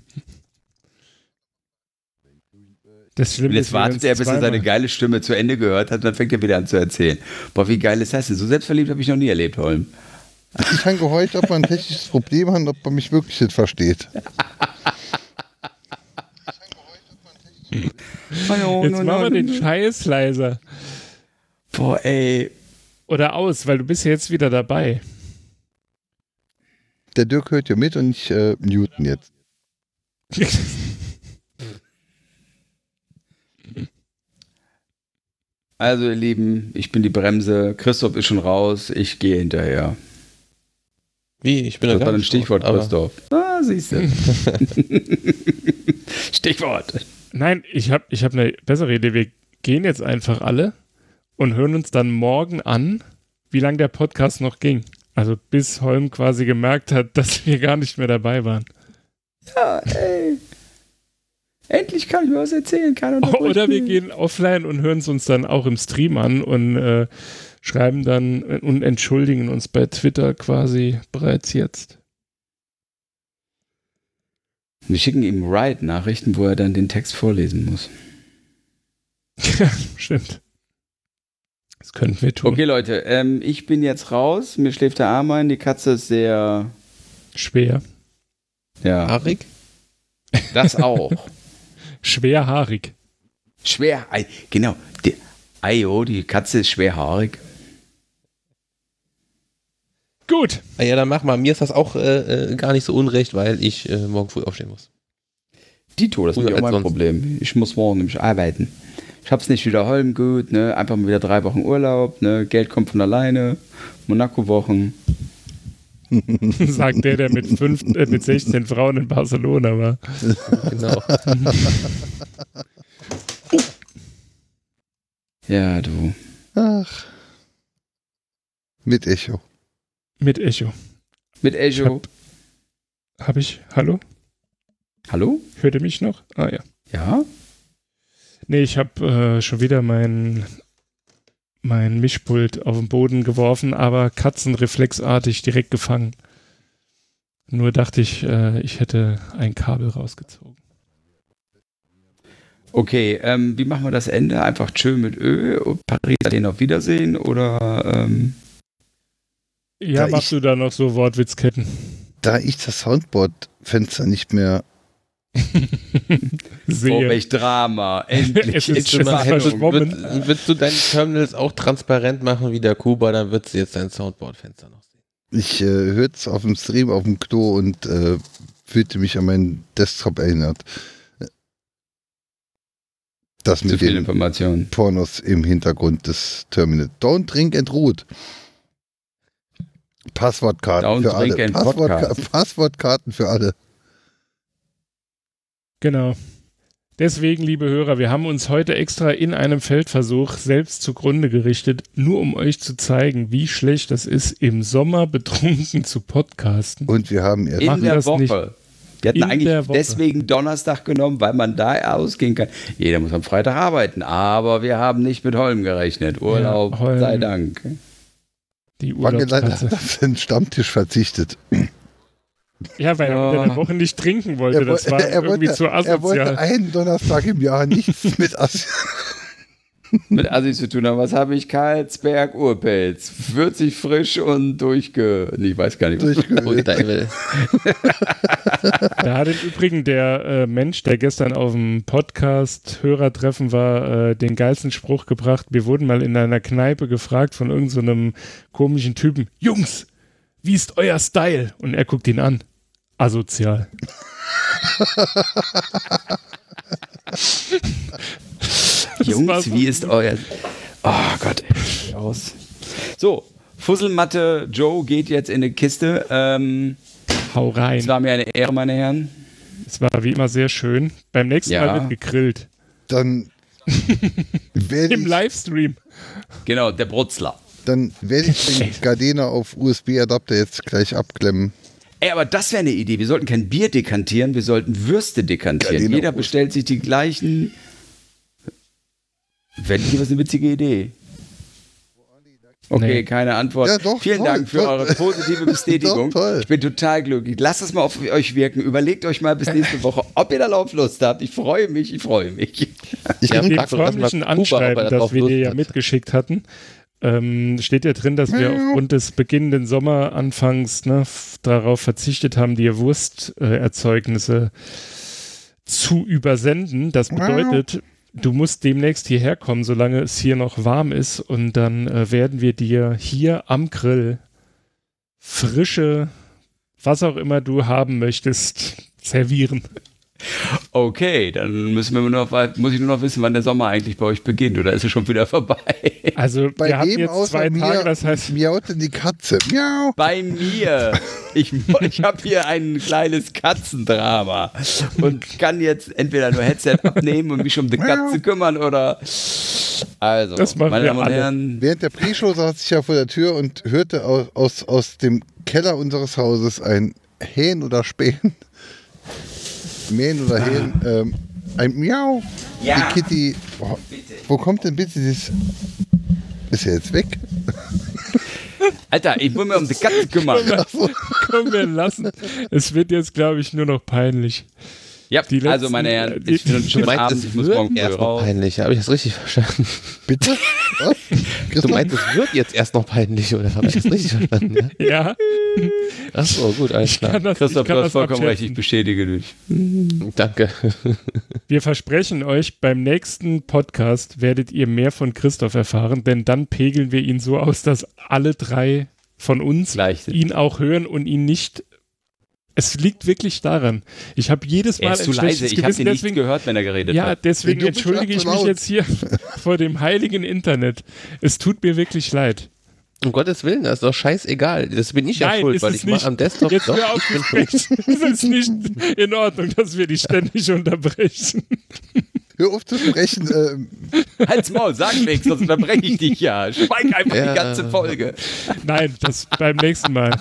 Das Schlimme Und jetzt ist, wartet er, bis er seine geile Stimme zu Ende gehört hat, und dann fängt er wieder an zu erzählen. Boah, wie geil ist das denn? So selbstverliebt habe ich noch nie erlebt, Holm. Ich habe gehorcht, ob man ein technisches Problem hat und ob man mich wirklich nicht versteht. <laughs> Jetzt machen wir den Scheiß leiser. Boah, ey. Oder aus, weil du bist ja jetzt wieder dabei. Der Dirk hört ja mit und ich äh, muten jetzt. <laughs> Also, ihr Lieben, ich bin die Bremse. Christoph ist schon raus. Ich gehe hinterher. Wie? Ich bin Das da war gar ein Stichwort, aber- Christoph. Ah, siehst du. <laughs> Stichwort. Nein, ich habe ich hab eine bessere Idee. Wir gehen jetzt einfach alle und hören uns dann morgen an, wie lange der Podcast noch ging. Also bis Holm quasi gemerkt hat, <laughs> dass wir gar nicht mehr dabei waren. Ja, ey. Endlich kann ich mir was erzählen. Keiner unterbricht <laughs> Oder wir gehen offline und hören es uns dann auch im Stream an und äh, schreiben dann äh, und entschuldigen uns bei Twitter quasi bereits jetzt. Wir schicken ihm Write-Nachrichten, wo er dann den Text vorlesen muss. Stimmt. Das könnten wir tun. Okay, Leute, ähm, ich bin jetzt raus. Mir schläft der Arm ein. Die Katze ist sehr. Schwer. Ja, Haarig? das auch. Schwerhaarig. Schwer. Genau. Die, Ayo, die Katze ist schwerhaarig. Gut. Ah ja, dann mach mal. Mir ist das auch äh, äh, gar nicht so unrecht, weil ich äh, morgen früh aufstehen muss. Dito, das ist als mein sonst. Problem. Ich muss morgen nämlich arbeiten. Ich hab's nicht wieder Holm gut, ne? Einfach mal wieder drei Wochen Urlaub, ne? Geld kommt von alleine. Monaco-Wochen. <laughs> Sagt der, der mit, fünf, äh, mit 16 Frauen in Barcelona war. Genau. <laughs> Ja, du. Ach. Mit Echo. Mit Echo. Mit Echo. Habe ich? Hallo? Hallo? Hört ihr mich noch? Ah ja. Ja? Nee, ich habe äh, schon wieder mein mein Mischpult auf den Boden geworfen, aber katzenreflexartig direkt gefangen. Nur dachte ich, äh, ich hätte ein Kabel rausgezogen. Okay, ähm, wie machen wir das Ende? Einfach tschö mit Ö und Paris den auf Wiedersehen oder ähm, Ja, Da machst ich- du da noch so Wortwitzketten? Da ich das Soundboard-Fenster nicht mehr. Oh, <laughs> Sehe. welch Drama. Endlich Es ist schon es mal. Würd, würdest du deine Terminals auch transparent machen wie der Kuba, dann würdest du jetzt dein Soundboard-Fenster noch sehen. Ich äh, hörte es auf dem Stream auf dem Klo und äh, fühlte mich an meinen Desktop erinnert. Das mit den Information. Pornos im Hintergrund des Terminals. Don't drink and root. Passwortkarten Don't für alle. drink and Passwortka podcast. Passwortkarten für alle. Genau. Deswegen, liebe Hörer, wir haben uns heute extra in einem Feldversuch selbst zugrunde gerichtet, nur um euch zu zeigen, wie schlecht das ist, im Sommer betrunken zu podcasten. Und wir haben erst In der das Woche. nicht. Wir hatten In eigentlich deswegen Donnerstag genommen, weil man da ausgehen kann. Jeder muss am Freitag arbeiten, aber wir haben nicht mit Holm gerechnet. Urlaub, Holm. sei Dank. Die Urlaubskatze. <laughs> auf den Stammtisch verzichtet. Ja, weil er Ja. unter der Woche nicht trinken wollte. Er, Das war er, irgendwie wollte, zu er wollte asozial. einen Donnerstag im Jahr nichts <laughs> mit Assi. Mit Assis zu tun haben. Was habe ich? Karlsberg Urpelz. Würzig, frisch und durchge... Nee, ich weiß gar nicht. Was. Devil. <laughs> Da hat im Übrigen der äh, Mensch, der gestern auf dem Podcast-Hörertreffen war, äh, den geilsten Spruch gebracht. Wir wurden mal in einer Kneipe gefragt von irgendeinem komischen Typen: Jungs, wie ist euer Style? Und er guckt ihn an. Asozial. <laughs> Jungs, wie ist euer... Oh Gott, ey, aus. So, Fusselmatte Joe geht jetzt in eine Kiste. Ähm, Hau rein. es war mir eine Ehre, meine Herren. Es war wie immer sehr schön. Beim nächsten Ja. Mal wird gegrillt. Dann <laughs> werde Im ich, Livestream. Genau, der Brutzler. dann werde ich den Gardena auf USB-Adapter jetzt gleich abklemmen. Ey, aber das wäre eine Idee. Wir sollten kein Bier dekantieren, wir sollten Würste dekantieren. Gardena Jeder bestellt sich die gleichen. Wäre das eine witzige Idee? Okay, Nee. keine Antwort. Ja, doch, Vielen toll, Dank für toll. eure positive <laughs> Bestätigung. Doch, toll. Ich bin total glücklich. Lasst es mal auf euch wirken. Überlegt euch mal bis nächste <laughs> Woche, ob ihr da Lauflust habt. Ich freue mich, ich freue mich. Ich Ja, erst mal förmlichen Anschreiben, da das wir dir Lust ja hat. mitgeschickt hatten, ähm, steht ja drin, dass wir aufgrund des beginnenden Sommeranfangs ne, darauf verzichtet haben, dir Wursterzeugnisse äh, zu übersenden. Das bedeutet, du musst demnächst hierher kommen, solange es hier noch warm ist und dann äh, werden wir dir hier am Grill frische, was auch immer du haben möchtest, <laughs> servieren. Okay, dann müssen wir nur noch, muss ich nur noch wissen, wann der Sommer eigentlich bei euch beginnt. Oder ist es schon wieder <laughs> vorbei? Also Bei wir hatten wem jetzt zwei mir Tage, das heißt, miaut denn die Katze? Miau. Bei mir. Ich, <laughs> ich habe hier ein kleines Katzendrama und <laughs> kann jetzt entweder nur Headset abnehmen und mich um die Katze kümmern oder. Also, Das meine Damen und. Herren, Während der Pre-Show saß ich ja vor der Tür und hörte aus, aus, aus dem Keller unseres Hauses ein Hähn oder Spähen. Mähen oder Hähn. Ähm, ein Miau. Ja. Die Kitty. Oh, wo kommt denn bitte dieses. Ist er jetzt weg? <laughs> Alter, ich muss mir um die Katze kümmern. Können wir lassen. Es wird jetzt, glaube ich, nur noch peinlich. Ja, Die also meine Herren, die- <laughs> ich bin Du schon meinst, Abend, es ich muss wird morgen früh erst noch raus. peinlich. Habe ich das richtig verstanden? <laughs> Bitte? Was? Du meinst, es wird jetzt erst noch peinlich, oder habe ich das richtig verstanden? <laughs> Ja? Ja, Ach so, gut, alles klar. das, Christoph, du hast vollkommen recht, ich bestätige dich. Danke. Wir versprechen euch, beim nächsten Podcast werdet ihr mehr von Christoph erfahren, denn dann pegeln wir ihn so aus, dass alle drei von uns Gleich ihn auch hören und ihn nicht. Es liegt wirklich daran. Ich habe jedes Mal Er ist zu leise, ich habe Gewissen, ihn nicht deswegen gehört, wenn er geredet Ja, hat. deswegen Du bist entschuldige ich mich jetzt hier <laughs> vor dem heiligen Internet. Es tut mir wirklich leid. Um Gottes Willen, das ist doch scheißegal. Das bin ich ja Nein, schuld, ist weil es ich nicht. mal am Desktop Jetzt doch, hör auf ich bin sprechen. <laughs> Es ist nicht in Ordnung, dass wir dich ständig <laughs> unterbrechen. Hör auf zu sprechen. <laughs> Ähm, Halt's Maul, sag nichts, sonst unterbreche ich dich ja. Schweig einfach Ja. die ganze Folge. Nein, das beim nächsten Mal.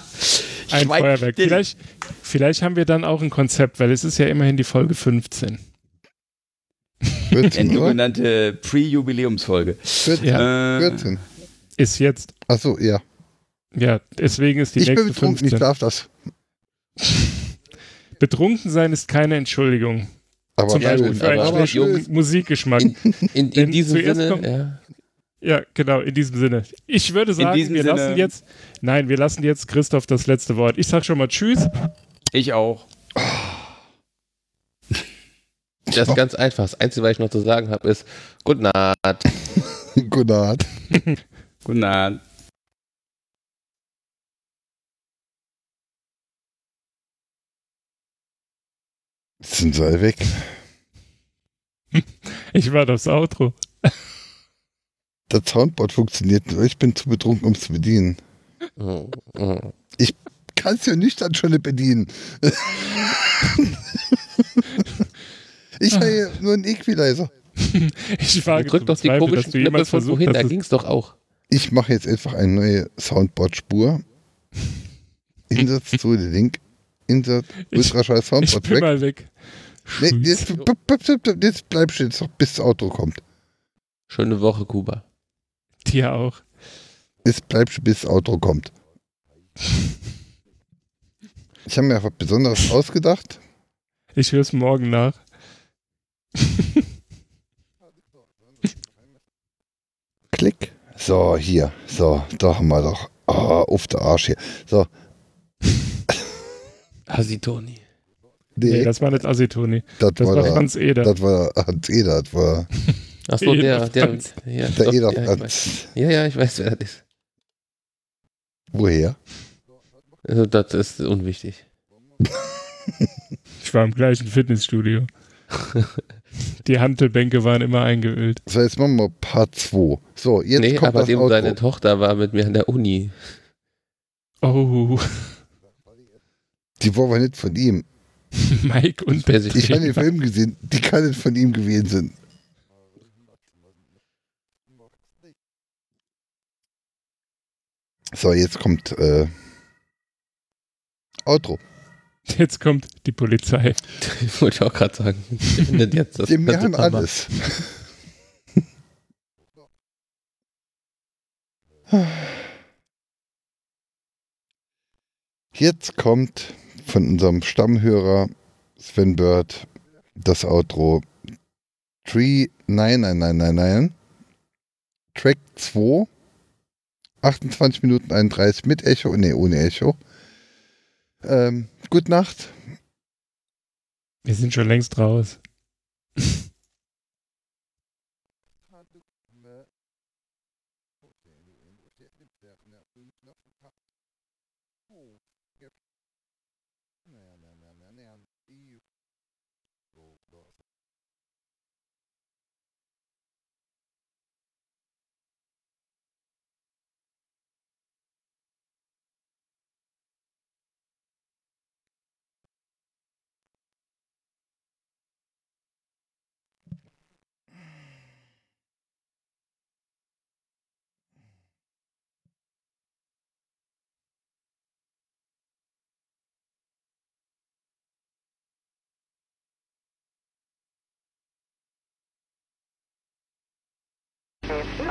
Ein Schweig Feuerwerk. still. Vielleicht, vielleicht haben wir dann auch ein Konzept, weil es ist ja immerhin die Folge 15. Eine 14, oder? sogenannte Pre-Jubiläumsfolge. 14. Äh, 14. Ist jetzt. Achso, ja. Ja, deswegen ist die ich bin nächste betrunken, ich 15. darf das. Betrunken sein ist keine Entschuldigung. Aber Zum Beispiel gut, für einen schlechten Musikgeschmack. In, in Denn diesem Sinne, kommt- ja. Ja, genau, in diesem Sinne. Ich würde sagen, wir Sinne- lassen jetzt. Nein, wir lassen jetzt Christoph das letzte Wort. Ich sag schon mal Tschüss. Ich auch. Das ist ganz einfach. Das Einzige, was ich noch zu sagen habe, ist Gute Nacht. <laughs> Gute Nacht. Guten Abend. Sind sie alle weg. <laughs> Ich warte aufs Outro. Das Soundboard funktioniert nur. Ich bin zu betrunken, um es zu bedienen. Mhm. Mhm. Kannst ja nüchtern schon nicht bedienen. <laughs> ich habe hier nur einen Equalizer. <laughs> Ich wage Drück doch die Zweifel, komischen Knöpfe von versucht wohin, da ging es doch auch. Ich mache jetzt einfach eine neue Soundboard-Spur. Insert zu den Link. Insert Ich- Ultraschall Ich Soundboard bin mal weg. Nee, jetzt, jetzt bleibst du jetzt noch, bis das Auto kommt. Schöne Woche, Kuba. Dir auch. Jetzt bleibst du, bis das Auto kommt. Ich habe mir was Besonderes ausgedacht. Ich höre es morgen nach. Klick. So, hier. So, da haben wir doch. Ah, auf der Arsch hier. So. Hasitoni. Nee, Nee, das war nicht Asitoni. das, Das war war Franz Eder. das war Hans Eder, das war Achso, der, Eder der, Franz. ja, der doch, Eder ja, ich weiß. Franz. ja, ja, ich weiß, wer das ist. Woher? Also, das ist unwichtig. Ich war im gleichen Fitnessstudio. Die Hantelbänke waren immer eingeölt. So, jetzt machen wir Part 2. So, jetzt nee, kommt aber das dem Auto. seine Tochter war mit mir an der Uni. Oh, Die war aber nicht von ihm. <laughs> Mike und Wer sich Ich habe den Film gesehen, die kann nicht von ihm gewesen sein. So, jetzt kommt äh, Outro. jetzt kommt die Polizei. <laughs> Ich wollte auch gerade sagen. die findet jetzt das ganze machen alles. <laughs> Jetzt kommt von unserem Stammhörer Sven Bird das Outro Tree 9999 Track 2 28 Minuten 31 mit Echo, nee, ohne Echo. Ähm, gute Nacht. Wir sind schon längst raus. <laughs> One,